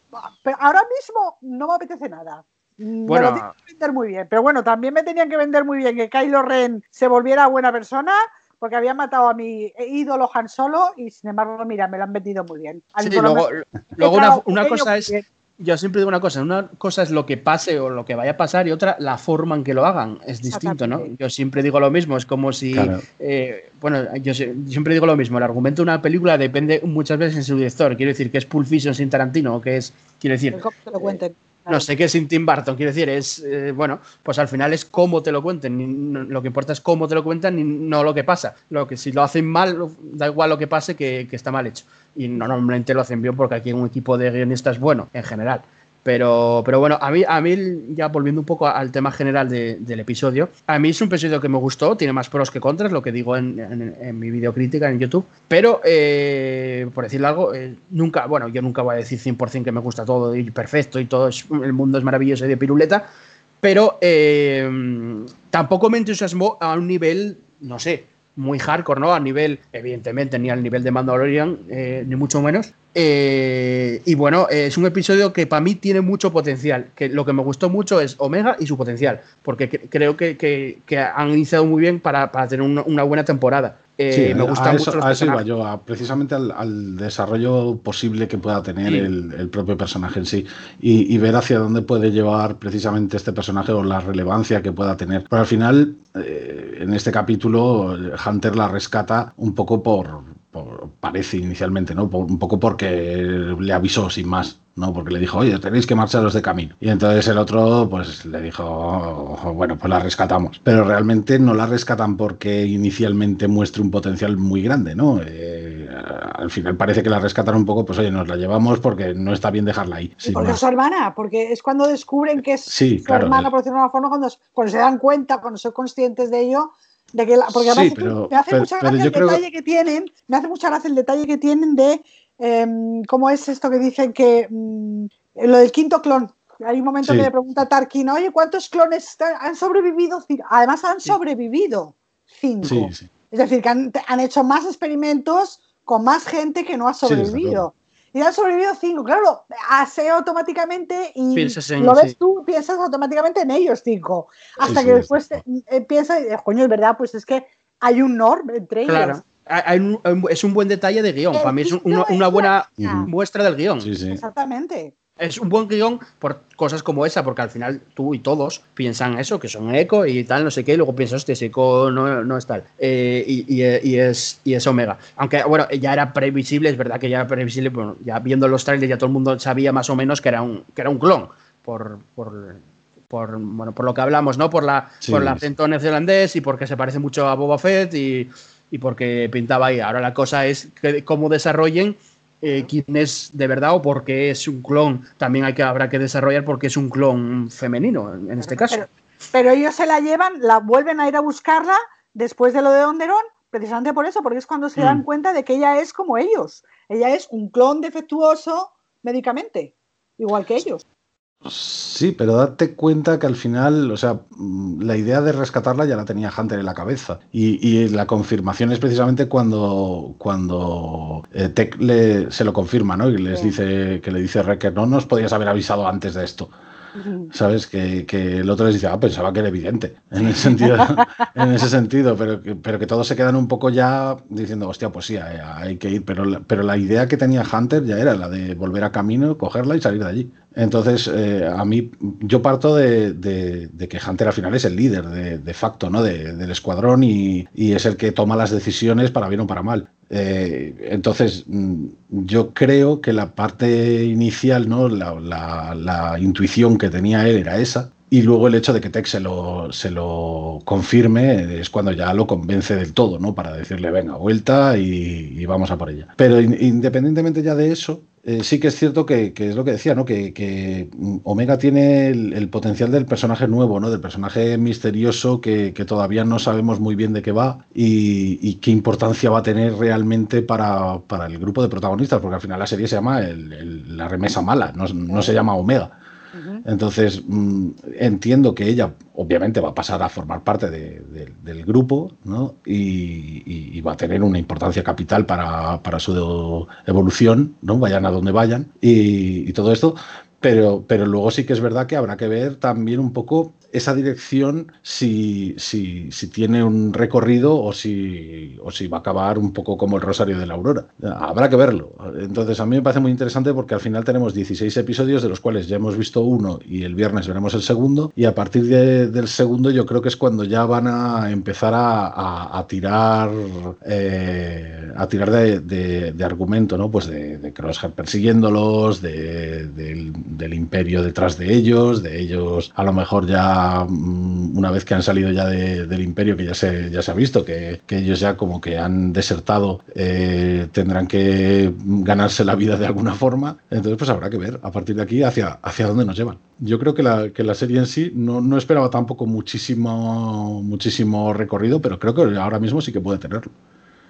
ahora mismo no me apetece nada. Bueno, me lo que vender muy bien. Pero bueno, también me tenían que vender muy bien que Kylo Ren se volviera buena persona porque había matado a mi ídolo Han Solo y sin embargo, mira, me lo han vendido muy bien. Sí, luego, luego una, cosa es, yo siempre digo una cosa, una cosa es lo que pase o lo que vaya a pasar y otra la forma en que lo hagan, es distinto, ¿no? Yo siempre digo lo mismo, es como si, eh, bueno, yo, siempre digo lo mismo, el argumento de una película depende muchas veces en su director, quiero decir que es Pulp Fiction sin Tarantino, que es, quiero decir... Que lo cuenten no sé qué sin Tim Burton. Quiero decir, es, eh, bueno, pues al final es cómo te lo cuenten. lo que importa es cómo te lo cuentan y no lo que pasa. Lo que si lo hacen mal, da igual lo que pase que, que está mal hecho. Y normalmente lo hacen bien porque aquí un equipo de guionistas bueno, en general. Pero, pero bueno, a mí, a mí, ya volviendo un poco al tema general del episodio, a mí es un episodio que me gustó, tiene más pros que contras, lo que digo en, en, mi videocrítica en YouTube. Pero, eh, por decirlo algo, eh, nunca, bueno, yo nunca voy a decir 100% que me gusta todo y perfecto y todo, el mundo es maravilloso y de piruleta, pero eh, tampoco me entusiasmó a un nivel, no sé, muy hardcore, ¿no? A nivel, evidentemente, ni al nivel de Mandalorian, eh, ni mucho menos. Eh, y bueno, es un episodio que para mí tiene mucho potencial. Que lo que me gustó mucho es Omega y su potencial, porque creo que, han iniciado muy bien para, tener una buena temporada. Eh, me gusta a eso, mucho iba yo, precisamente al, desarrollo posible que pueda tener el, propio personaje en sí y, ver hacia dónde puede llevar precisamente este personaje o la relevancia que pueda tener. Pero al final, eh, en este capítulo, Hunter la rescata un poco por, parece inicialmente, ¿no? un poco porque le avisó sin más. ¿no? Porque le dijo, oye, tenéis que marcharos de camino. Y entonces el otro, pues le dijo, bueno, pues la rescatamos. Pero realmente no la rescatan porque inicialmente muestre un potencial muy grande, ¿no? Eh, al final parece que la rescatan un poco, pues oye, nos la llevamos porque no está bien dejarla ahí. porque es su hermana, porque es cuando descubren que es su hermana, por decirlo de una forma, cuando, se dan cuenta, cuando son conscientes de ello, de que porque además me hace mucha gracia el detalle que tienen, me hace mucha gracia el detalle que tienen de Em, ¿cómo es esto que dicen que mm, lo del quinto clon? Hay un momento que le pregunta a Tarkin, oye, ¿cuántos clones han sobrevivido? Además han sobrevivido cinco. es decir, que han, hecho más experimentos con más gente que no ha sobrevivido. Y han sobrevivido cinco. Claro, hace automáticamente y lo ves tú, piensas automáticamente en ellos cinco. Hasta que después eh, piensas, coño, es verdad, pues es que hay un norm entre ellos es un buen detalle de guion. Para mí es una, buena muestra del guion. Exactamente. Es un buen guion por cosas como esa, porque al final tú y todos piensan eso, que son eco y tal, no sé qué, y luego piensas, este eco no, no es tal. Eh, y, es, y es Omega. Aunque, bueno, ya era previsible, es verdad que ya era previsible, bueno, ya viendo los trailers ya todo el mundo sabía más o menos que era un, que era un clon, por, por, por, bueno, por lo que hablamos, ¿no? Por la, por el acento neozelandés y porque se parece mucho a Boba Fett y y porque pintaba ahí. Ahora la cosa es que, cómo desarrollen eh, quién es de verdad o por qué es un clon. También hay que, habrá que desarrollar porque es un clon femenino en, este caso. Pero, ellos se la llevan, la vuelven a ir a buscarla después de lo de Onderon, precisamente por eso, porque es cuando se dan mm. cuenta de que ella es como ellos. Ella es un clon defectuoso médicamente, igual que ellos. Sí, pero date cuenta que al final, o sea, mm, la idea de rescatarla ya la tenía Hunter en la cabeza. Y, la confirmación es precisamente cuando, cuando eh, Tech le, se lo confirma, ¿no? Y les dice que le dice Recker, no nos podías haber avisado antes de esto. ¿Sabes? Que, el otro les dice, ah, pensaba que era evidente, en, el sentido, en ese sentido, pero que, pero que todos se quedan un poco ya diciendo, hostia, pues sí, hay, que ir. Pero, pero la idea que tenía Hunter ya era la de volver a camino, cogerla y salir de allí. Entonces, eh, a mí, yo parto de, que Hunter al final es el líder de, facto ¿no? del escuadrón y, es el que toma las decisiones para bien o para mal. Eh, entonces, mm, yo creo que la parte inicial, ¿no? La, intuición que tenía él era esa. Y luego el hecho de que Tex se lo, se lo confirme es cuando ya lo convence del todo, ¿no? Para decirle, venga, vuelta y, vamos a por ella. Pero independientemente ya de eso, eh, sí que es cierto que, es lo que decía, ¿no? Que, Omega tiene el, potencial del personaje nuevo, ¿no? Del personaje misterioso que, todavía no sabemos muy bien de qué va y, qué importancia va a tener realmente para, el grupo de protagonistas, porque al final la serie se llama la remesa mala, no se llama Omega. Entonces, mm, entiendo que ella obviamente va a pasar a formar parte del grupo ¿no? y, va a tener una importancia capital para, su evolución, ¿no? vayan a donde vayan y, todo esto. Pero, pero luego sí que es verdad que habrá que ver también un poco esa dirección si, si, si tiene un recorrido o si, o si va a acabar un poco como el Rosario de la Aurora. Habrá que verlo. Entonces, a mí me parece muy interesante porque al final tenemos 16 episodios de los cuales ya hemos visto uno y el viernes veremos el segundo. Y a partir del segundo, yo creo que es cuando ya van a empezar a, tirar eh, a tirar de, argumento, ¿no? Pues de, de persiguiéndolos, del, imperio detrás de ellos, de ellos a lo mejor ya mm, una vez que han salido ya del imperio, que ya se, ya se ha visto, que, ellos ya como que han desertado, eh, tendrán que ganarse la vida de alguna forma. Entonces pues habrá que ver a partir de aquí hacia, hacia dónde nos llevan. Yo creo que la, que la serie en sí no, no esperaba tampoco muchísimo, muchísimo recorrido, pero creo que ahora mismo sí que puede tenerlo.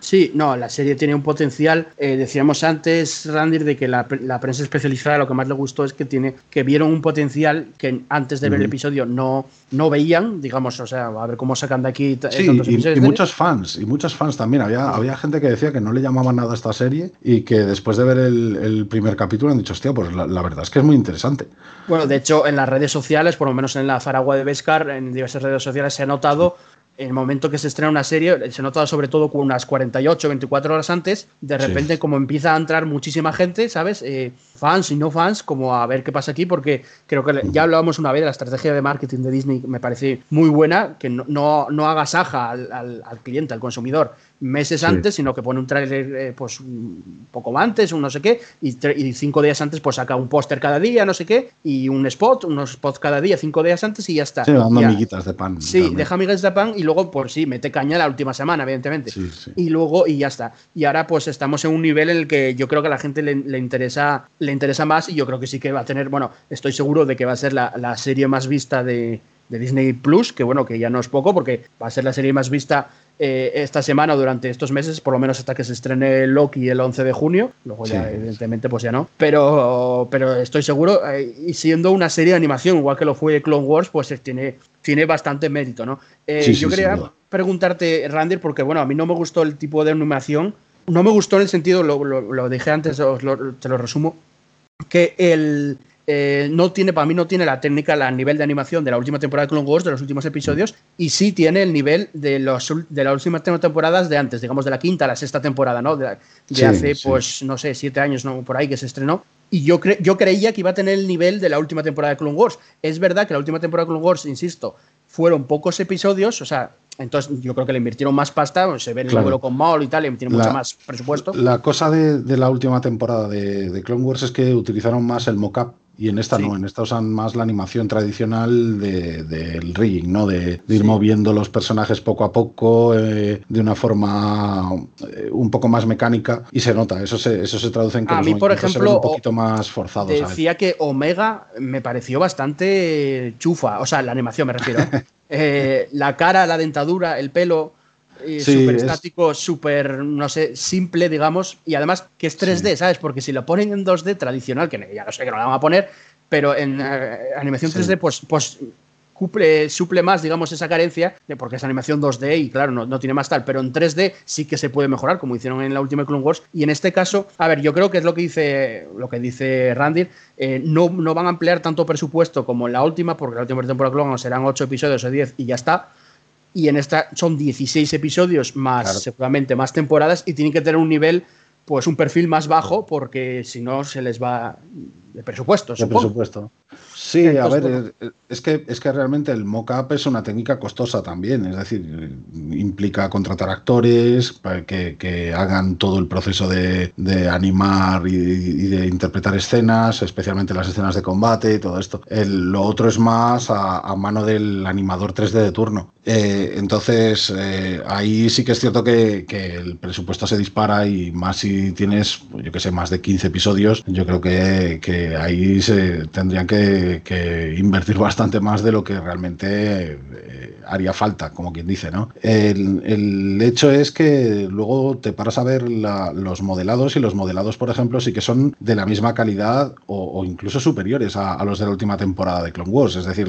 Sí, no, la serie tiene un potencial. Eh, decíamos antes, Randir, de que la, prensa especializada lo que más le gustó es que tiene que vieron un potencial que antes de ver el episodio no, no veían, digamos, o sea, a ver cómo sacan de aquí. Sí, y, muchos fans, y muchos fans también. Había, había gente que decía que no le llamaba nada a esta serie y que después de ver el, primer capítulo han dicho, hostia, pues la, verdad es que es muy interesante. Bueno, de hecho, en las redes sociales, por lo menos en la Faragua de Vescar, en diversas redes sociales se ha notado en el momento que se estrena una serie, se nota sobre todo unas 48, 24 horas antes, de repente como empieza a entrar muchísima gente, ¿sabes? Eh, fans y no fans, como a ver qué pasa aquí, porque creo que ya hablábamos una vez de la estrategia de marketing de Disney, me parece muy buena, que no, no, no agasaja al, al, cliente, al consumidor, meses antes, sino que pone un trailer eh, pues un poco antes, un no sé qué, y, cinco días antes pues saca un póster cada día, no sé qué, y un spot, unos spots cada día, cinco días antes y ya está. Sí, dando amiguitas de pan. Sí, deja amiguitas de pan y luego, por sí, mete caña la última semana, evidentemente. Y luego, y ya está. Y ahora pues estamos en un nivel en el que yo creo que a la gente le, interesa, le interesa más y yo creo que sí que va a tener, bueno, estoy seguro de que va a ser la, la serie más vista de, de Disney Plus, que bueno, que ya no es poco porque va a ser la serie más vista eh, esta semana durante estos meses, por lo menos hasta que se estrene Loki el 11 de junio, luego ya evidentemente pues ya no, pero, pero estoy seguro, eh, y siendo una serie de animación, igual que lo fue Clone Wars, pues tiene, tiene bastante mérito, ¿no? Eh, yo quería preguntarte, Randy, porque bueno, a mí no me gustó el tipo de animación, no me gustó en el sentido, lo, dije antes, te lo resumo, que el eh, no tiene, para mí no tiene la técnica, el nivel de animación de la última temporada de Clone Wars, de los últimos episodios, y sí tiene el nivel de, los, de las últimas temporadas de antes, digamos de la quinta a la sexta temporada, ¿no? De, hace, pues, no sé, siete años, ¿no? Por ahí que se estrenó. Y yo, yo creía que iba a tener el nivel de la última temporada de Clone Wars. Es verdad que la última temporada de Clone Wars, insisto, fueron pocos episodios, o sea, entonces yo creo que le invirtieron más pasta, se ve el claro. con Maul y tal, le metieron mucho más presupuesto. La cosa de, la última temporada de, de, Clone Wars es que utilizaron más el mocap y en esta no, en esta usan más la animación tradicional del de, rigging, ¿no? De, ir moviendo los personajes poco a poco, eh, de una forma eh, un poco más mecánica, y se nota, eso se, eso se traduce en que a mí, por ejemplo, un poquito más forzados. Decía que Omega me pareció bastante chufa, o sea, la animación me refiero. ¿eh? la cara, la dentadura, el pelo súper estático, súper, no sé, simple, digamos, y además que es 3D, ¿sabes? Porque si lo ponen en 2D tradicional, que ya no sé que no lo van a poner, pero en eh, animación 3D, pues, pues suple más, digamos, esa carencia, porque es animación 2D y claro, no, tiene más tal, pero en 3D sí que se puede mejorar, como hicieron en la última Clone Wars. Y en este caso, a ver, yo creo que es lo que dice, lo que dice Randy, eh, no, no van a emplear tanto presupuesto como en la última, porque la última temporada Clone Wars serán 8 episodios o 10 y ya está y en esta son 16 episodios más seguramente más temporadas y tienen que tener un nivel pues un perfil más bajo porque si no se les va de presupuesto. De presupuesto. Sí, a ver, es que, es que realmente el mock-up es una técnica costosa también, es decir, implica contratar actores para que, hagan todo el proceso de, animar y, de interpretar escenas, especialmente las escenas de combate y todo esto. lo otro es más a, mano del animador 3D de turno. Eh, entonces, eh, ahí sí que es cierto que, el presupuesto se dispara y más si tienes, yo que sé, más de 15 episodios, yo creo que, que ahí se tendrían que que, invertir bastante más de lo que realmente eh, haría falta, como quien dice, ¿no? El, hecho es que luego te paras a ver los modelados y los modelados, por ejemplo, sí que son de la misma calidad o, incluso superiores a, los de la última temporada de Clone Wars, es decir,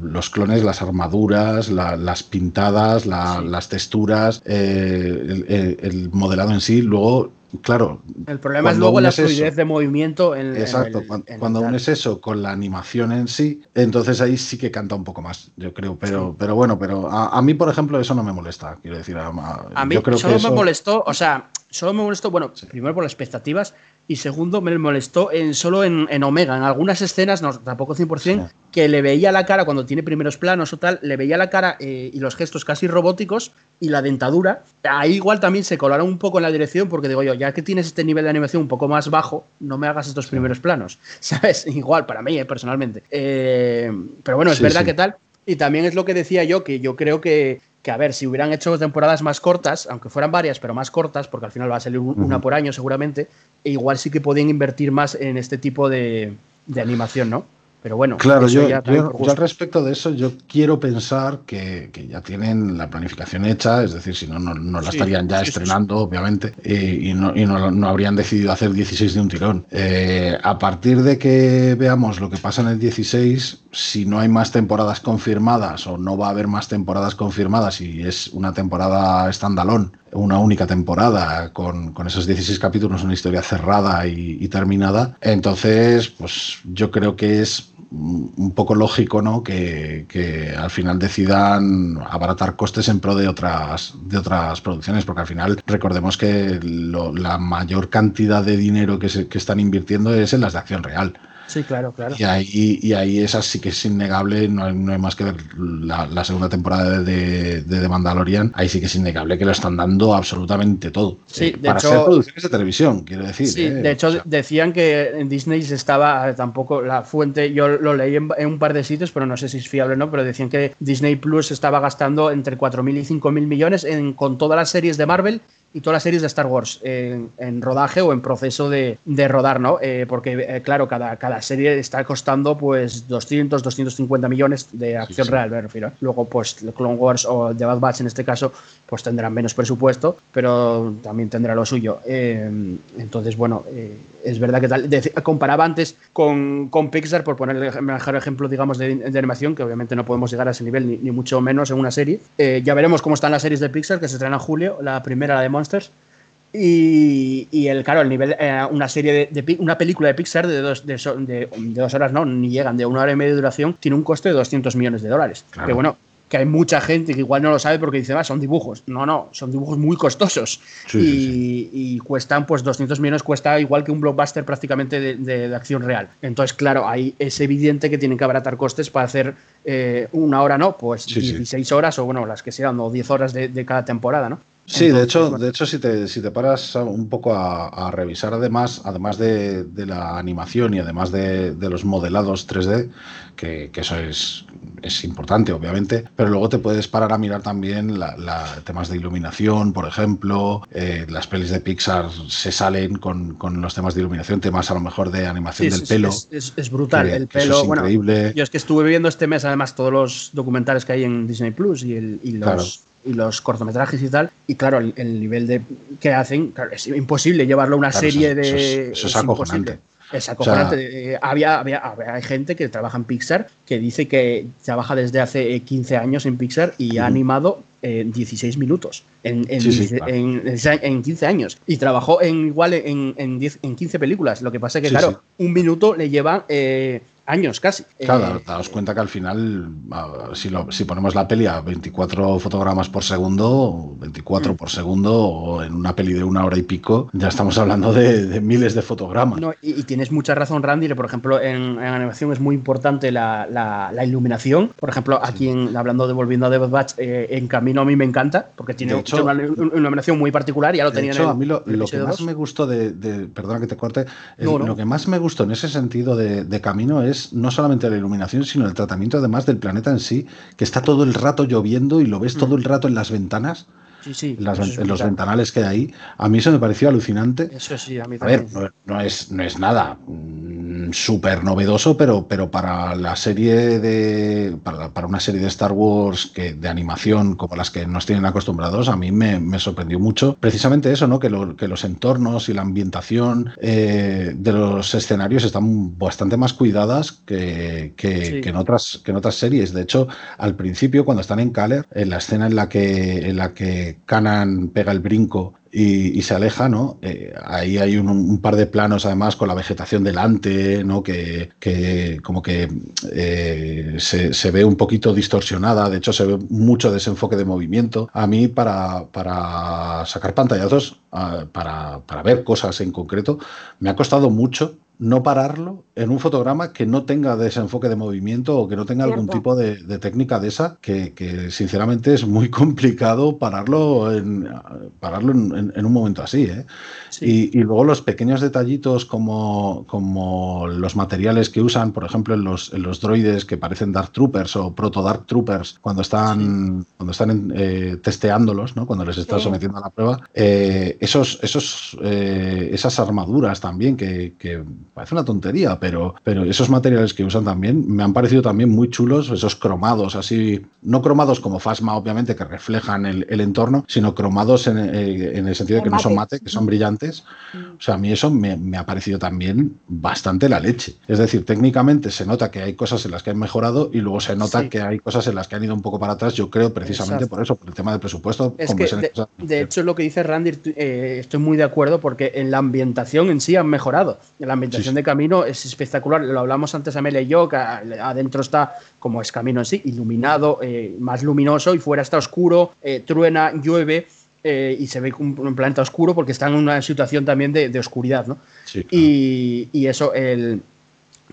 los clones, las armaduras, las pintadas, las texturas, eh, el, modelado en sí, luego claro. El problema es luego la fluidez de movimiento en Exacto, el, cuando, cuando unes eso con la animación en sí, entonces ahí sí que canta un poco más, yo creo. Pero, pero bueno, pero a, mí, por ejemplo, eso no me molesta. Quiero decir, a, mí yo creo solo me molestó, o sea, solo me molestó, bueno, primero por las expectativas y segundo me molestó en, solo en, Omega, en algunas escenas, no, tampoco 100%, que le veía la cara cuando tiene primeros planos o tal, le veía la cara eh, y los gestos casi robóticos y la dentadura. Ahí igual también se colaron un poco en la dirección porque digo yo, ya que tienes este nivel de animación un poco más bajo, no me hagas estos primeros planos, ¿sabes? Igual para mí, eh, personalmente. Eh, pero bueno, es verdad que tal. Y también es lo que decía yo, que yo creo que que a ver, si hubieran hecho temporadas más cortas, aunque fueran varias, pero más cortas, porque al final va a salir una por año seguramente, e igual sí que podían invertir más en este tipo de, de animación, ¿no? Pero bueno, claro, yo, al respecto de eso, yo quiero pensar que, ya tienen la planificación hecha, es decir, si no, no, la estarían ya estrenando, obviamente, y, no, habrían decidido hacer 16 de un tirón. Eh, a partir de que veamos lo que pasa en el 16, si no hay más temporadas confirmadas o no va a haber más temporadas confirmadas y es una temporada standalone, una única temporada con, esos 16 capítulos, una historia cerrada y, terminada, entonces, pues yo creo que es un poco lógico ¿no? que, al final decidan abaratar costes en pro de otras, de otras producciones, porque al final recordemos que la mayor cantidad de dinero que, se, que están invirtiendo es en las de acción real. Sí, claro, claro. Y ahí, y ahí esa sí que es innegable, no hay, no hay más que ver la, segunda temporada de, de, The Mandalorian, ahí sí que es innegable que lo están dando absolutamente todo. Sí, eh, para ser producciones de televisión, quiero decir. Sí, eh, de hecho decían que en Disney se estaba, tampoco la fuente, yo lo leí en, un par de sitios, pero no sé si es fiable o no, pero decían que Disney Plus estaba gastando entre 4.000 y 5.000 millones en, con todas las series de Marvel y todas las series de Star Wars en, rodaje o en proceso de, rodar, ¿no? Eh, porque, eh, claro, cada, cada serie está costando pues 200, 250 millones de acción real, me refiero. Luego, pues Clone Wars o The Bad Batch en este caso, pues tendrán menos presupuesto, pero también tendrá lo suyo. Eh, entonces, bueno, es verdad que tal. comparaba antes con, con, Pixar, por poner el mejor ejemplo, digamos, de, animación, que obviamente no podemos llegar a ese nivel, ni, mucho menos en una serie. ya veremos cómo están las series de Pixar, que se traen en julio. La primera, la de Monster y, el, claro, el nivel, eh, una serie de, una película de Pixar de dos, de, dos horas, no, ni llegan, de una hora y media de duración, tiene un coste de 200 millones de dólares. Que bueno, que hay mucha gente que igual no lo sabe porque dice, va, son dibujos. No, no, son dibujos muy costosos. y, cuestan, pues 200 millones cuesta igual que un blockbuster prácticamente de, acción real. Entonces, claro, ahí es evidente que tienen que abaratar costes para hacer eh, una hora, no, pues 16 horas o bueno, las que sean, o 10 horas de, cada temporada, ¿no? Sí, de hecho, de hecho si, te, si te paras un poco a, revisar además, además de, la animación y además de, los modelados 3D, que, eso es, es, importante, obviamente, pero luego te puedes parar a mirar también la, temas de iluminación, por ejemplo, eh, las pelis de Pixar se salen con, los temas de iluminación, temas a lo mejor de animación del pelo. Es, brutal, el pelo, es increíble. Yo es que estuve viendo este mes además todos los documentales que hay en Disney Plus y, el, y los y los cortometrajes y tal. Y claro, el, nivel de que hacen, es imposible llevarlo a una serie de. Eso es, acojonante. Es acojonante. Eh, había, había, hay gente que trabaja en Pixar que dice que trabaja desde hace 15 años en Pixar y ha animado en 16 minutos en, en, 15 años. Y trabajó en igual en, en, 10, en 15 películas. Lo que pasa es que, claro, un minuto le lleva eh, años casi. Claro, eh, daos cuenta que al final, si, lo, si ponemos la peli a 24 fotogramas por segundo, 24 mm. por segundo, o en una peli de una hora y pico, ya estamos hablando de, miles de fotogramas. y, tienes mucha razón, Randy, por ejemplo, en, animación es muy importante la, la, iluminación. Por ejemplo, aquí en, hablando de volviendo a Death Batch, eh, en camino a mí me encanta, porque tiene una, iluminación muy particular, ya lo tenía hecho, a mí lo, que más me gustó de, perdona que te corte, lo que más me gustó en ese sentido de, de camino es no solamente la iluminación, sino el tratamiento además del planeta en sí, que está todo el rato lloviendo y lo ves todo el rato en las ventanas. Sí, en los ventanales que hay ahí. A mí eso me pareció alucinante. Eso sí, a mí también. A ver, no, es, no es nada mm, súper novedoso, pero, pero para la serie de. Para, una serie de Star Wars que, de animación como las que nos tienen acostumbrados, a mí me, sorprendió mucho. Precisamente eso, ¿no? Que, que los entornos y la ambientación eh, de los escenarios están bastante más cuidadas que, que, en otras, que en otras series. De hecho, al principio, cuando están en Caler, en la escena en la que, en la que Canan pega el brinco y, se aleja, ¿no? Eh, ahí hay un, par de planos además con la vegetación delante, ¿no? Que, como que eh, se, ve un poquito distorsionada, de hecho se ve mucho desenfoque de movimiento. A mí para, para sacar pantallazos, ah, para, para ver cosas en concreto, me ha costado mucho no pararlo en un fotograma que no tenga desenfoque de movimiento o que no tenga algún tipo de, técnica de esa, que, sinceramente es muy complicado pararlo en, pararlo en, un momento así. ¿eh? Y, luego los pequeños detallitos como, como los materiales que usan, por ejemplo, en los, en los droides que parecen Dark Troopers o Proto Dark Troopers, cuando están, cuando están eh, testeándolos, ¿no? cuando les están sometiendo a la prueba, eh, esos, esos, esas armaduras también que parece una tontería, pero, pero esos materiales que usan también me han parecido también muy chulos, esos cromados así, no cromados como Fasma, obviamente, que reflejan el, entorno, sino cromados en, eh, el sentido de que no son mate, que son brillantes. O sea, a mí eso me, ha parecido también bastante la leche. Es decir, técnicamente se nota que hay cosas en las que han mejorado y luego se nota que hay cosas en las que han ido un poco para atrás, yo creo, precisamente por eso, por el tema del presupuesto. Es que, de, hecho, lo que dice Randy, eh, estoy muy de acuerdo porque en la ambientación en sí han mejorado. En la ambientación de camino es espectacular. Lo hablamos antes Amelia y yo, que adentro está como es camino en sí, iluminado, eh, más luminoso y fuera está oscuro, eh, truena, llueve. Eh, y se ve un, un, planeta oscuro porque está en una situación también de, oscuridad, ¿no? y, y, eso, el,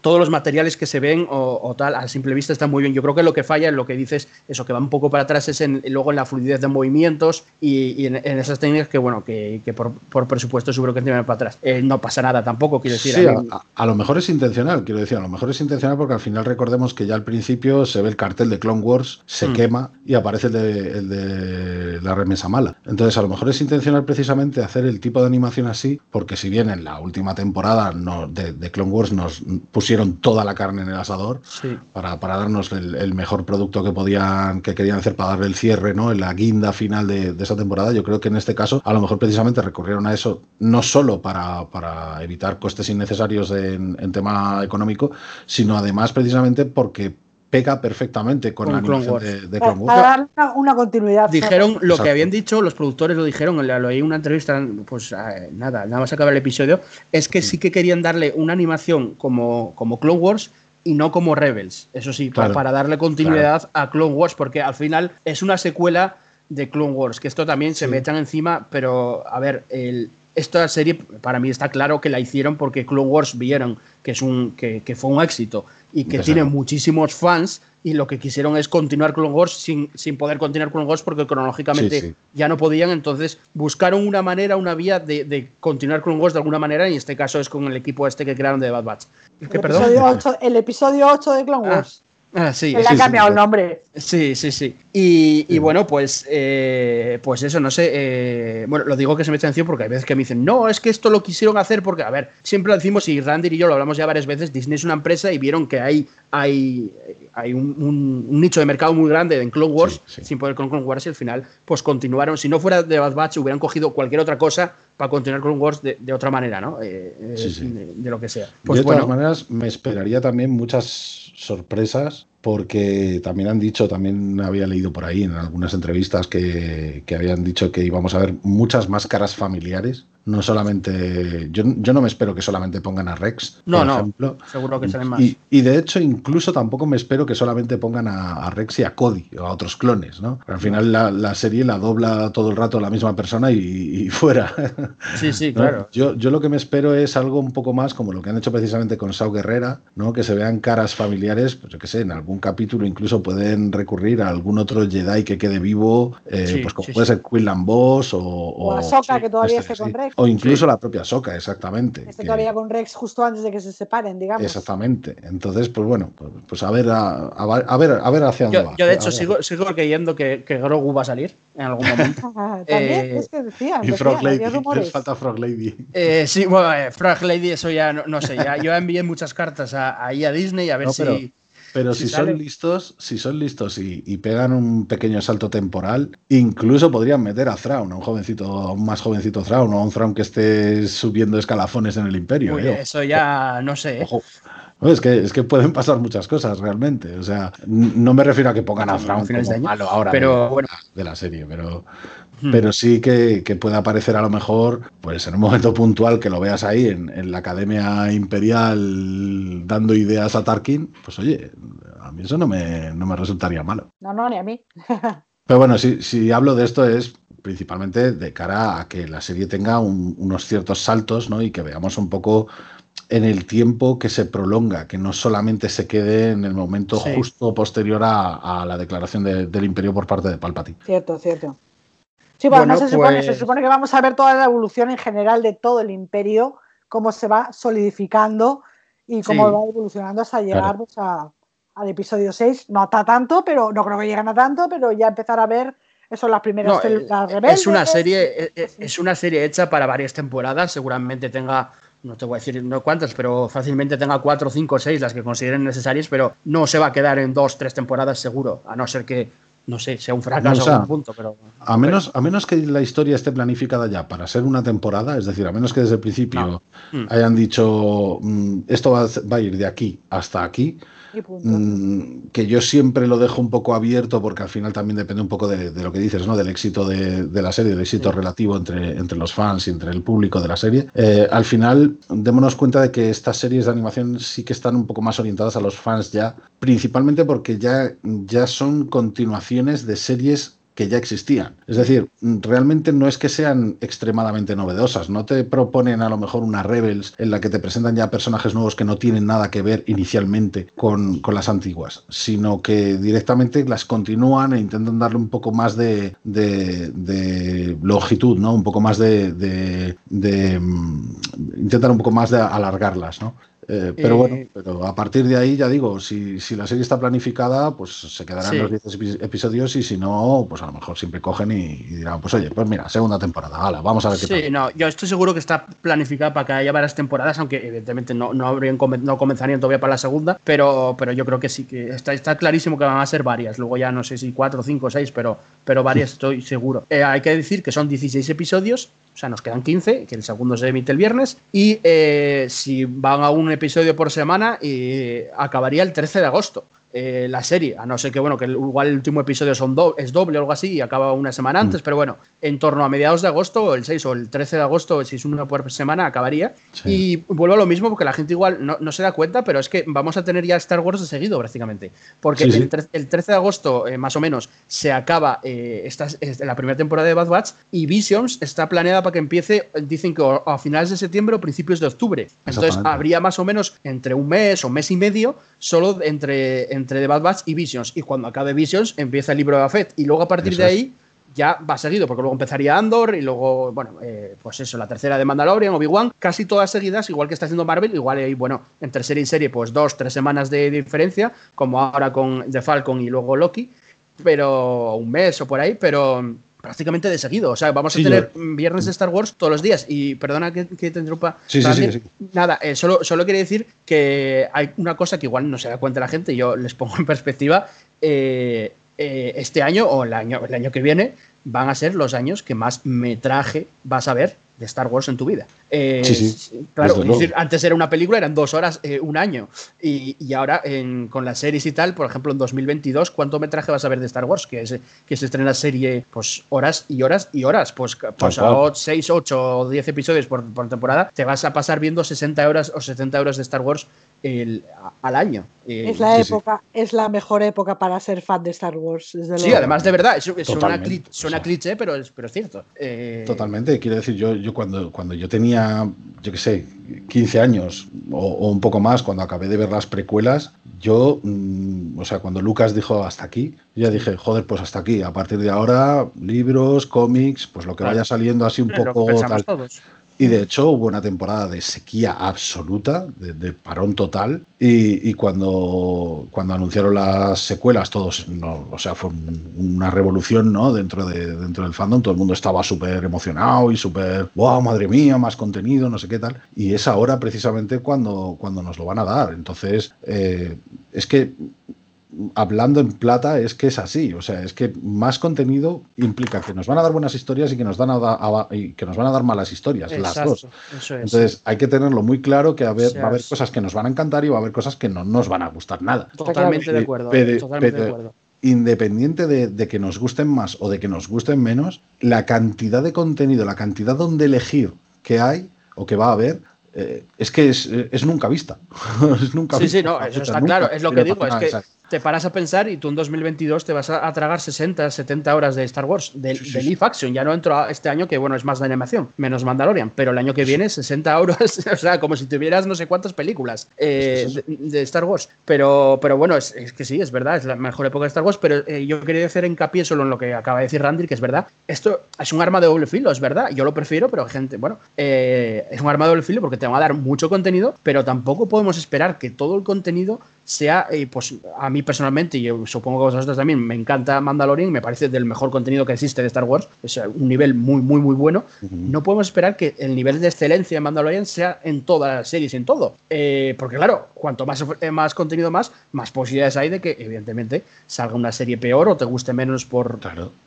todos los materiales que se ven o, tal a simple vista están muy bien. Yo creo que lo que falla en lo que dices, eso que va un poco para atrás es en, luego en la fluidez de movimientos y, en, esas técnicas que, bueno, que, por, presupuesto seguro que tienen para atrás. Eh, no pasa nada tampoco, quiero decir. Sí, a, lo mejor es intencional, quiero decir, a lo mejor es intencional porque al final recordemos que ya al principio se ve el cartel de Clone Wars, se mm. quema y aparece el de, la remesa mala. Entonces, a lo mejor es intencional precisamente hacer el tipo de animación así, porque si bien en la última temporada de, de Clone Wars nos pusieron toda la carne en el asador para, darnos el, mejor producto que podían, que querían hacer para darle el cierre, ¿no? En la guinda final de, esa temporada. Yo creo que en este caso, a lo mejor precisamente recurrieron a eso, no solo para, para evitar costes innecesarios en, tema económico, sino además precisamente porque pega perfectamente con, la animación de, Clone Wars. Para dar una, continuidad. Dijeron lo que habían dicho, los productores lo dijeron, lo oí en una entrevista, pues eh, nada, nada más acabar el episodio, es que sí que querían darle una animación como, como Clone Wars y no como Rebels. Eso sí, para, darle continuidad a Clone Wars, porque al final es una secuela de Clone Wars, que esto también se me echan encima, pero a ver, el, esta serie para mí está claro que la hicieron porque Clone Wars vieron que, es un, que, que fue un éxito y que tiene muchísimos fans y lo que quisieron es continuar Clone Wars sin, sin poder continuar Clone Wars porque cronológicamente ya no podían, entonces buscaron una manera, una vía de, de, continuar Clone Wars de alguna manera y en este caso es con el equipo este que crearon de Bad Batch. El, episodio 8, el episodio 8 de Clone ah. Wars. Ah, sí. Le ha cambiado el nombre. Sí, sí, sí. Y, bueno, pues, eh, pues eso, no sé. Eh, bueno, lo digo que se me echa atención porque hay veces que me dicen, no, es que esto lo quisieron hacer porque, a ver, siempre lo decimos y Randy y yo lo hablamos ya varias veces, Disney es una empresa y vieron que hay, hay, hay un, nicho de mercado muy grande en Clone Wars, sin poder con Clone Wars y al final, pues continuaron. Si no fuera de Bad Batch, hubieran cogido cualquier otra cosa para continuar Clone Wars de, otra manera, ¿no? Eh, de, lo que sea. Pues, de todas maneras, me esperaría también muchas sorpresas porque también han dicho, también había leído por ahí en algunas entrevistas que, que habían dicho que íbamos a ver muchas máscaras familiares no solamente. Yo, yo, no me espero que solamente pongan a Rex, no, por no, ejemplo. Seguro que salen más. Y, de hecho, incluso tampoco me espero que solamente pongan a, Rex y a Cody o a otros clones, ¿no? al final la, serie la dobla todo el rato la misma persona y, fuera. Sí, sí, claro. Yo, yo lo que me espero es algo un poco más como lo que han hecho precisamente con Sao Guerrera, ¿no? Que se vean caras familiares, pues yo qué sé, en algún capítulo incluso pueden recurrir a algún otro Jedi que quede vivo, eh, pues como puede ser Quinlan Boss o. O, a Soka, que todavía este, esté con Rex. O incluso la propia Soca, exactamente. Este todavía con Rex justo antes de que se separen, digamos. Exactamente. Entonces, pues bueno, pues, pues a ver a, ver a ver hacia dónde yo, va. Yo de hecho sigo, sigo creyendo que, que, Grogu va a salir en algún momento. También eh, es que decía. Y Frog Lady. Les falta Frog Lady. Eh, sí, bueno, eh, Frog Lady, eso ya no, sé. Ya, yo envié muchas cartas ahí a Disney a ver si pero si, son listos, si son listos y, pegan un pequeño salto temporal, incluso podrían meter a Thrawn, a un jovencito, a un más jovencito Thrawn, o a un Thrawn que esté subiendo escalafones en el Imperio. ¿eh? Eso ya no sé. ¿eh? Es que, es que pueden pasar muchas cosas realmente. O sea, no me refiero a que pongan a Thrawn como malo ahora pero, de, bueno. de la serie, pero, hmm. pero sí que, que, puede aparecer a lo mejor, pues en un momento puntual que lo veas ahí en, en, la Academia Imperial dando ideas a Tarkin, pues oye, a mí eso no me, no me resultaría malo. No, no, ni a mí. pero bueno, si, si hablo de esto es principalmente de cara a que la serie tenga un, unos ciertos saltos, ¿no? Y que veamos un poco en el tiempo que se prolonga, que no solamente se quede en el momento sí. justo posterior a, a la declaración de, del imperio por parte de Palpatine. Cierto, cierto. Sí, bueno, bueno no se, supone, pues... se supone que vamos a ver toda la evolución en general de todo el imperio, cómo se va solidificando y cómo sí. va evolucionando hasta llegar claro. pues, a, al episodio 6. No está tanto, pero no creo que lleguen a tanto, pero ya empezar a ver eso las primeras no, células rebeldes. Es una serie, es, es, una serie hecha para varias temporadas, seguramente tenga no te voy a decir no cuántas, pero fácilmente tenga cuatro, cinco, seis, las que consideren necesarias, pero no se va a quedar en dos, tres temporadas seguro, a no ser que, no sé, sea un fracaso o sea, a un punto. Pero, a, menos, a menos que la historia esté planificada ya para ser una temporada, es decir, a menos que desde el principio no. mm. hayan dicho mm, esto va, va, a ir de aquí hasta aquí, Mm, que yo siempre lo dejo un poco abierto porque al final también depende un poco de, de lo que dices, ¿no? Del éxito de, de la serie, del éxito sí. relativo entre, entre, los fans y entre el público de la serie. Eh, al final, démonos cuenta de que estas series de animación sí que están un poco más orientadas a los fans ya, principalmente porque ya, ya son continuaciones de series que ya existían. Es decir, realmente no es que sean extremadamente novedosas, no te proponen a lo mejor una Rebels en la que te presentan ya personajes nuevos que no tienen nada que ver inicialmente con, con las antiguas, sino que directamente las continúan e intentan darle un poco más de, de, de longitud, ¿no? Un poco más de, de, de, intentar un poco más de alargarlas, ¿no? Eh, pero eh, bueno, pero a partir de ahí ya digo, si, si, la serie está planificada, pues se quedarán sí. los 10 episodios y si no, pues a lo mejor siempre cogen y, y, dirán, pues oye, pues mira, segunda temporada, vamos a ver qué Sí, pasa. no, yo estoy seguro que está planificada para que haya varias temporadas, aunque evidentemente no, no, habrían, no comenzarían todavía para la segunda, pero, pero yo creo que sí, que está, está clarísimo que van a ser varias, luego ya no sé si 4, 5, 6, pero, pero varias estoy seguro. Eh, hay que decir que son 16 episodios, o sea, nos quedan 15, que el segundo se emite el viernes, y eh, si van a un episodio por semana, eh, acabaría el 13 de agosto. Eh, la serie, a no ser que bueno, que igual el último episodio son do es doble o algo así y acaba una semana antes, mm. pero bueno, en torno a mediados de agosto, el 6 o el 13 de agosto, si es una por semana, acabaría. Sí. Y vuelvo a lo mismo porque la gente igual no, no, se da cuenta, pero es que vamos a tener ya Star Wars de seguido prácticamente, porque sí, sí. El, 13, el, 13 de agosto, eh, más o menos, se acaba eh, esta, la primera temporada de Bad Batch y Visions está planeada para que empiece, dicen que a finales de septiembre o principios de octubre. Entonces habría más o menos entre un mes o mes y medio solo entre, entre The Bad Batch y Visions. Y cuando acabe Visions, empieza el libro de Afet. Y luego a partir eso de ahí ya va seguido, porque luego empezaría Andor y luego, bueno, eh, pues eso, la tercera de Mandalorian, Obi-Wan, casi todas seguidas, igual que está haciendo Marvel, igual hay, bueno, entre serie y serie, pues dos, tres semanas de diferencia, como ahora con The Falcon y luego Loki, pero un mes o por ahí, pero prácticamente de seguido. O sea, vamos a sí, tener yo... viernes de Star Wars todos los días. Y perdona que, que te interrumpa. Sí, sí, sí, Nada, eh, solo, solo quería decir que hay una cosa que igual no se da cuenta la gente, yo les pongo en perspectiva. Eh, eh, este año o el año, el año que viene van a ser los años que más metraje vas a ver de Star Wars en tu vida. Eh, sí, sí. Claro, decir, antes era una película, eran dos horas, eh, un año. Y, y ahora en, con las series y tal, por ejemplo, en 2022, ¿cuánto metraje vas a ver de Star Wars? Que, es, que se estrena la serie, pues horas y horas y horas. Pues, pues a 6, 8 o 10 episodios por, por, temporada, te vas a pasar viendo 60 horas o 70 horas de Star Wars el, al año. Eh, es la sí, época, sí. es la mejor época para ser fan de Star Wars. Desde sí, además de verdad, es, es una cli suena o sea, cliché, pero es, pero es cierto. Eh... Totalmente, quiero decir, yo, yo cuando, cuando yo tenía, yo qué sé, 15 años o, o, un poco más, cuando acabé de ver las precuelas, yo, mmm, o sea, cuando Lucas dijo hasta aquí, ya dije, joder, pues hasta aquí, a partir de ahora, libros, cómics, pues lo que vaya saliendo así un poco tal. Todos. Y de hecho hubo una temporada de sequía absoluta, de, parón total. Y, y, cuando, cuando anunciaron las secuelas, todos, no, o sea, fue una revolución ¿no? dentro, de, dentro del fandom. Todo el mundo estaba súper emocionado y súper, wow, madre mía, más contenido, no sé qué tal. Y es ahora precisamente cuando, cuando nos lo van a dar. Entonces, eh, es que hablando en plata, es que es así. O sea, es que más contenido implica que nos van a dar buenas historias y que nos, van a, dar, y que nos van a dar malas historias, las dos. Entonces, hay que tenerlo muy claro que va a haber cosas que nos van a encantar y va a haber cosas que no nos van a gustar nada. Totalmente de acuerdo. totalmente de acuerdo independiente de, que nos gusten más o de que nos gusten menos, la cantidad de contenido, la cantidad donde elegir que hay o que va a haber, eh, es que es, nunca vista. es nunca sí, sí, no, eso está claro. Es lo que digo, es que te paras a pensar y tú en 2022 te vas a, tragar 60, 70 horas de Star Wars, de, live action. Ya no entro este año, que bueno, es más de animación, menos Mandalorian, pero el año que viene 60 horas, o sea, como si tuvieras no sé cuántas películas eh, de, Star Wars. Pero, pero bueno, es, que sí, es verdad, es la mejor época de Star Wars, pero eh, yo quería hacer hincapié solo en lo que acaba de decir Randy, que es verdad. Esto es un arma de doble filo, es verdad. Yo lo prefiero, pero gente, bueno, eh, es un arma de doble filo porque te va a dar mucho contenido, pero tampoco podemos esperar que todo el contenido sea, eh, pues a mí personalmente, y yo supongo que a vosotros también, me encanta Mandalorian, me parece del mejor contenido que existe de Star Wars, es un nivel muy, muy, muy bueno. No podemos esperar que el nivel de excelencia de Mandalorian sea en todas las series, en todo. Eh, porque claro, cuanto más, eh, más contenido más, más posibilidades hay de que, evidentemente, salga una serie peor o te guste menos por,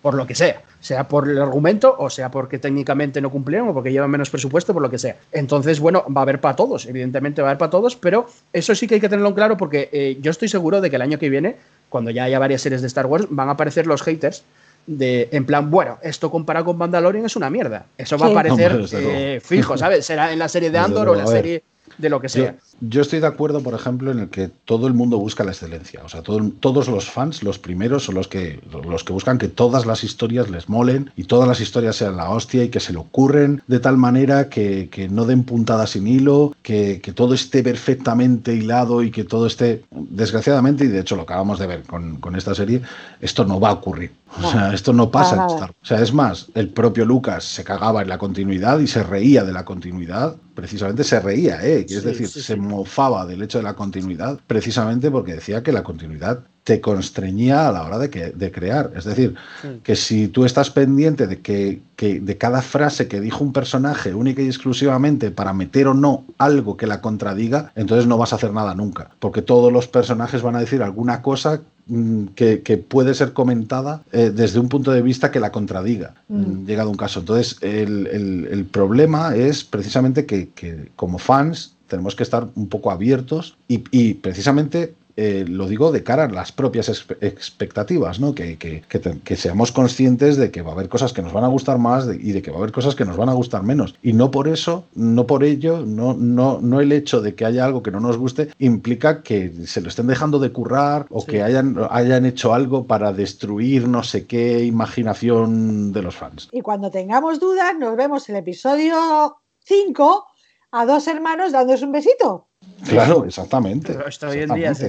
por lo que sea. Sea por el argumento, o sea porque técnicamente no cumplieron, o porque llevan menos presupuesto, por lo que sea. Entonces, bueno, va a haber para todos, evidentemente va a haber para todos, pero eso sí que hay que tenerlo claro porque eh, yo estoy seguro de que el año que viene, cuando ya haya varias series de Star Wars, van a aparecer los haters de, en plan, bueno, esto comparado con Mandalorian es una mierda. Eso va a aparecer eh, fijo, ¿sabes? Será en la serie de Andor o en la serie de lo que sea. Yo, estoy de acuerdo, por ejemplo, en el que todo el mundo busca la excelencia. O sea, todos los fans, los primeros, son los que, los que buscan que todas las historias les molen y todas las historias sean la hostia y que se le ocurren de tal manera que, no den puntadas sin hilo, que, todo esté perfectamente hilado y que todo esté, desgraciadamente, y de hecho lo acabamos de ver con, con esta serie, esto no va a ocurrir. O sea, esto no pasa en Star O sea, es más, el propio Lucas se cagaba en la continuidad y se reía de la continuidad precisamente se reía, ¿eh? es decir, se mofaba del hecho de la continuidad, precisamente porque decía que la continuidad te constreñía a la hora de, que, de crear. Es decir, que si tú estás pendiente de que, que, de cada frase que dijo un personaje única y exclusivamente para meter o no algo que la contradiga, entonces no vas a hacer nada nunca, porque todos los personajes van a decir alguna cosa Mm, que, puede ser comentada eh, desde un punto de vista que la contradiga, mm. Mm, llegado un caso. Entonces, el, problema es precisamente que, que, como fans tenemos que estar un poco abiertos y, y precisamente eh, lo digo de cara a las propias expectativas, ¿no? Que, que, seamos conscientes de que va a haber cosas que nos van a gustar más y de que va a haber cosas que nos van a gustar menos. Y no por eso, no por ello, no, no, no el hecho de que haya algo que no nos guste implica que se lo estén dejando de currar o que hayan, hayan hecho algo para destruir no sé qué imaginación de los fans. Y cuando tengamos dudas, nos vemos en el episodio 5 a dos hermanos dándose un besito. Claro, exactamente. esto hoy en día se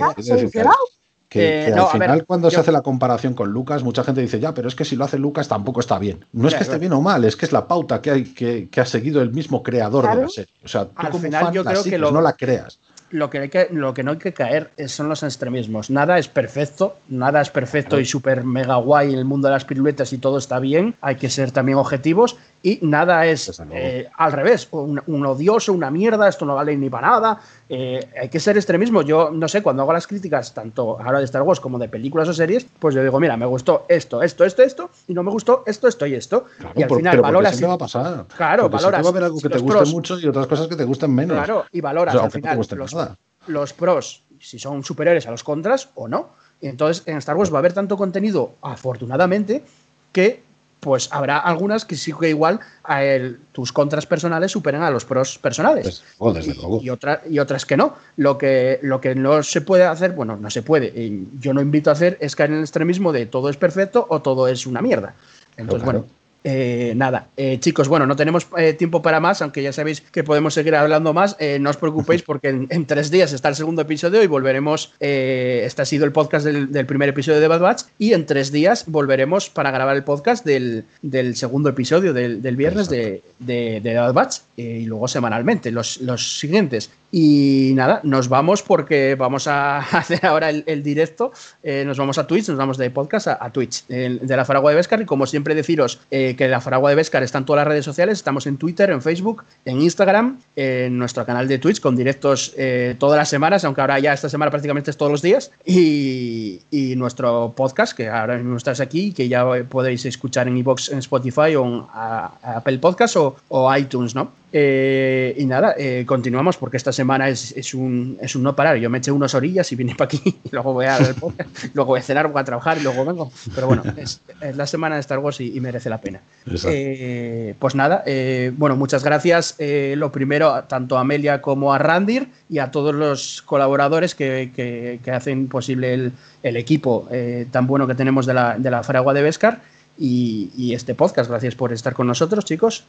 que, al final, cuando se hace la comparación con Lucas, mucha gente dice, ya, pero es que si lo hace Lucas tampoco está bien. No es que esté bien o mal, es que es la pauta que, hay, que, ha seguido el mismo creador de la serie. O sea, tú al final yo creo que no la creas. Lo que, hay que, lo que no hay que caer son los extremismos. Nada es perfecto, nada es perfecto y súper mega guay en el mundo de las piruletas y todo está bien. Hay que ser también objetivos y nada es eh, al revés, un, odioso, una mierda, esto no vale ni para nada. Eh, hay que ser extremismo. Yo no sé, cuando hago las críticas, tanto ahora de Star Wars como de películas o series, pues yo digo, mira, me gustó esto, esto, esto, esto, y no me gustó esto, esto y esto. y al final valora. Si... va a pasar. Claro, valora. Va a haber algo que te guste mucho y otras cosas que te gusten menos. Claro, y valora al final los, los pros, si son superiores a los contras o no. Y entonces en Star Wars va a haber tanto contenido, afortunadamente, que pues habrá algunas que sí que igual a tus contras personales superen a los pros personales. Pues, y, y, otras que no. Lo que, lo que no se puede hacer, bueno, no se puede, yo no invito a hacer es caer en el extremismo de todo es perfecto o todo es una mierda. Entonces, bueno, eh, nada, eh, chicos, bueno, no tenemos eh, tiempo para más, aunque ya sabéis que podemos seguir hablando más. no os preocupéis porque en, tres días está el segundo episodio y volveremos. este ha sido el podcast del, primer episodio de Bad Batch y en tres días volveremos para grabar el podcast del, segundo episodio del, viernes de, de, Bad Batch y luego semanalmente los, los siguientes. Y nada, nos vamos porque vamos a hacer ahora el, directo. Eh, nos vamos a Twitch, nos vamos de podcast a, Twitch de la Faragua de Vescar. Y como siempre, deciros eh, que la Faragua de Vescar está en todas las redes sociales. Estamos en Twitter, en Facebook, en Instagram, en nuestro canal de Twitch con directos eh, todas las semanas, aunque ahora ya esta semana prácticamente es todos los días. Y, nuestro podcast, que ahora mismo estás aquí, que ya podéis escuchar en iBox, en Spotify o en Apple Podcast o, o iTunes, ¿no? Eh, y nada, eh, continuamos porque esta semana es, un, es un no parar. Yo me eché unas orillas y vine para aquí, y luego voy a luego voy a cenar, voy a trabajar y luego vengo. Pero bueno, es, la semana de Star Wars y, merece la pena. Eh, pues nada, bueno, muchas gracias. lo primero, tanto a Amelia como a Randir y a todos los colaboradores que, hacen posible el, equipo tan bueno que tenemos de la, de la Faragua de Vescar y, y este podcast. Gracias por estar con nosotros, chicos.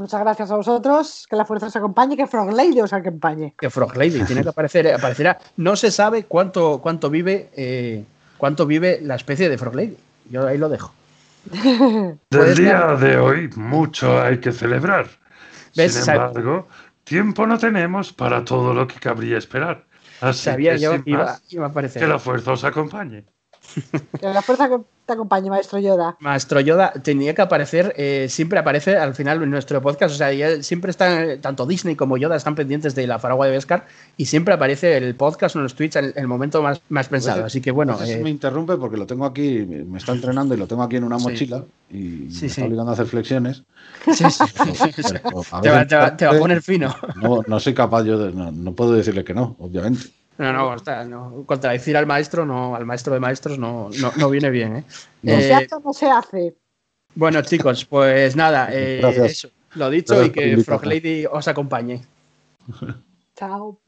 Muchas gracias a vosotros. Que la fuerza os acompañe, que Frog Lady os acompañe. Que Frog Lady tiene que aparecer, aparecerá. No se sabe cuánto, cuánto vive eh, cuánto vive la especie de Frog Lady. Yo ahí lo dejo. Del día de hoy mucho hay que celebrar. Sin embargo, tiempo no tenemos para todo lo que cabría esperar. Así Sabía que, yo iba, iba a aparecer. Que la fuerza os acompañe. Que la fuerza te acompañe, Maestro Yoda. Maestro Yoda tenía que aparecer, eh, siempre aparece al final en nuestro podcast, o sea, siempre están, tanto Disney como Yoda están pendientes de la Faragua de Beskar y siempre aparece el podcast o los tweets en el, momento más, más pensado. Pues, Así que bueno. Eh, me interrumpe porque lo tengo aquí, me está entrenando y lo tengo aquí en una mochila y me está obligando a hacer flexiones. te, va, a poner fino. No, no soy capaz, yo no puedo decirle que no, obviamente. No, no, está, no, contradecir al maestro, no, al maestro de maestros no, no, viene bien. ¿eh? No. Eh, no se hace. Bueno, chicos, pues nada, eh, eso, lo dicho y que Frog Lady os acompañe. Chao.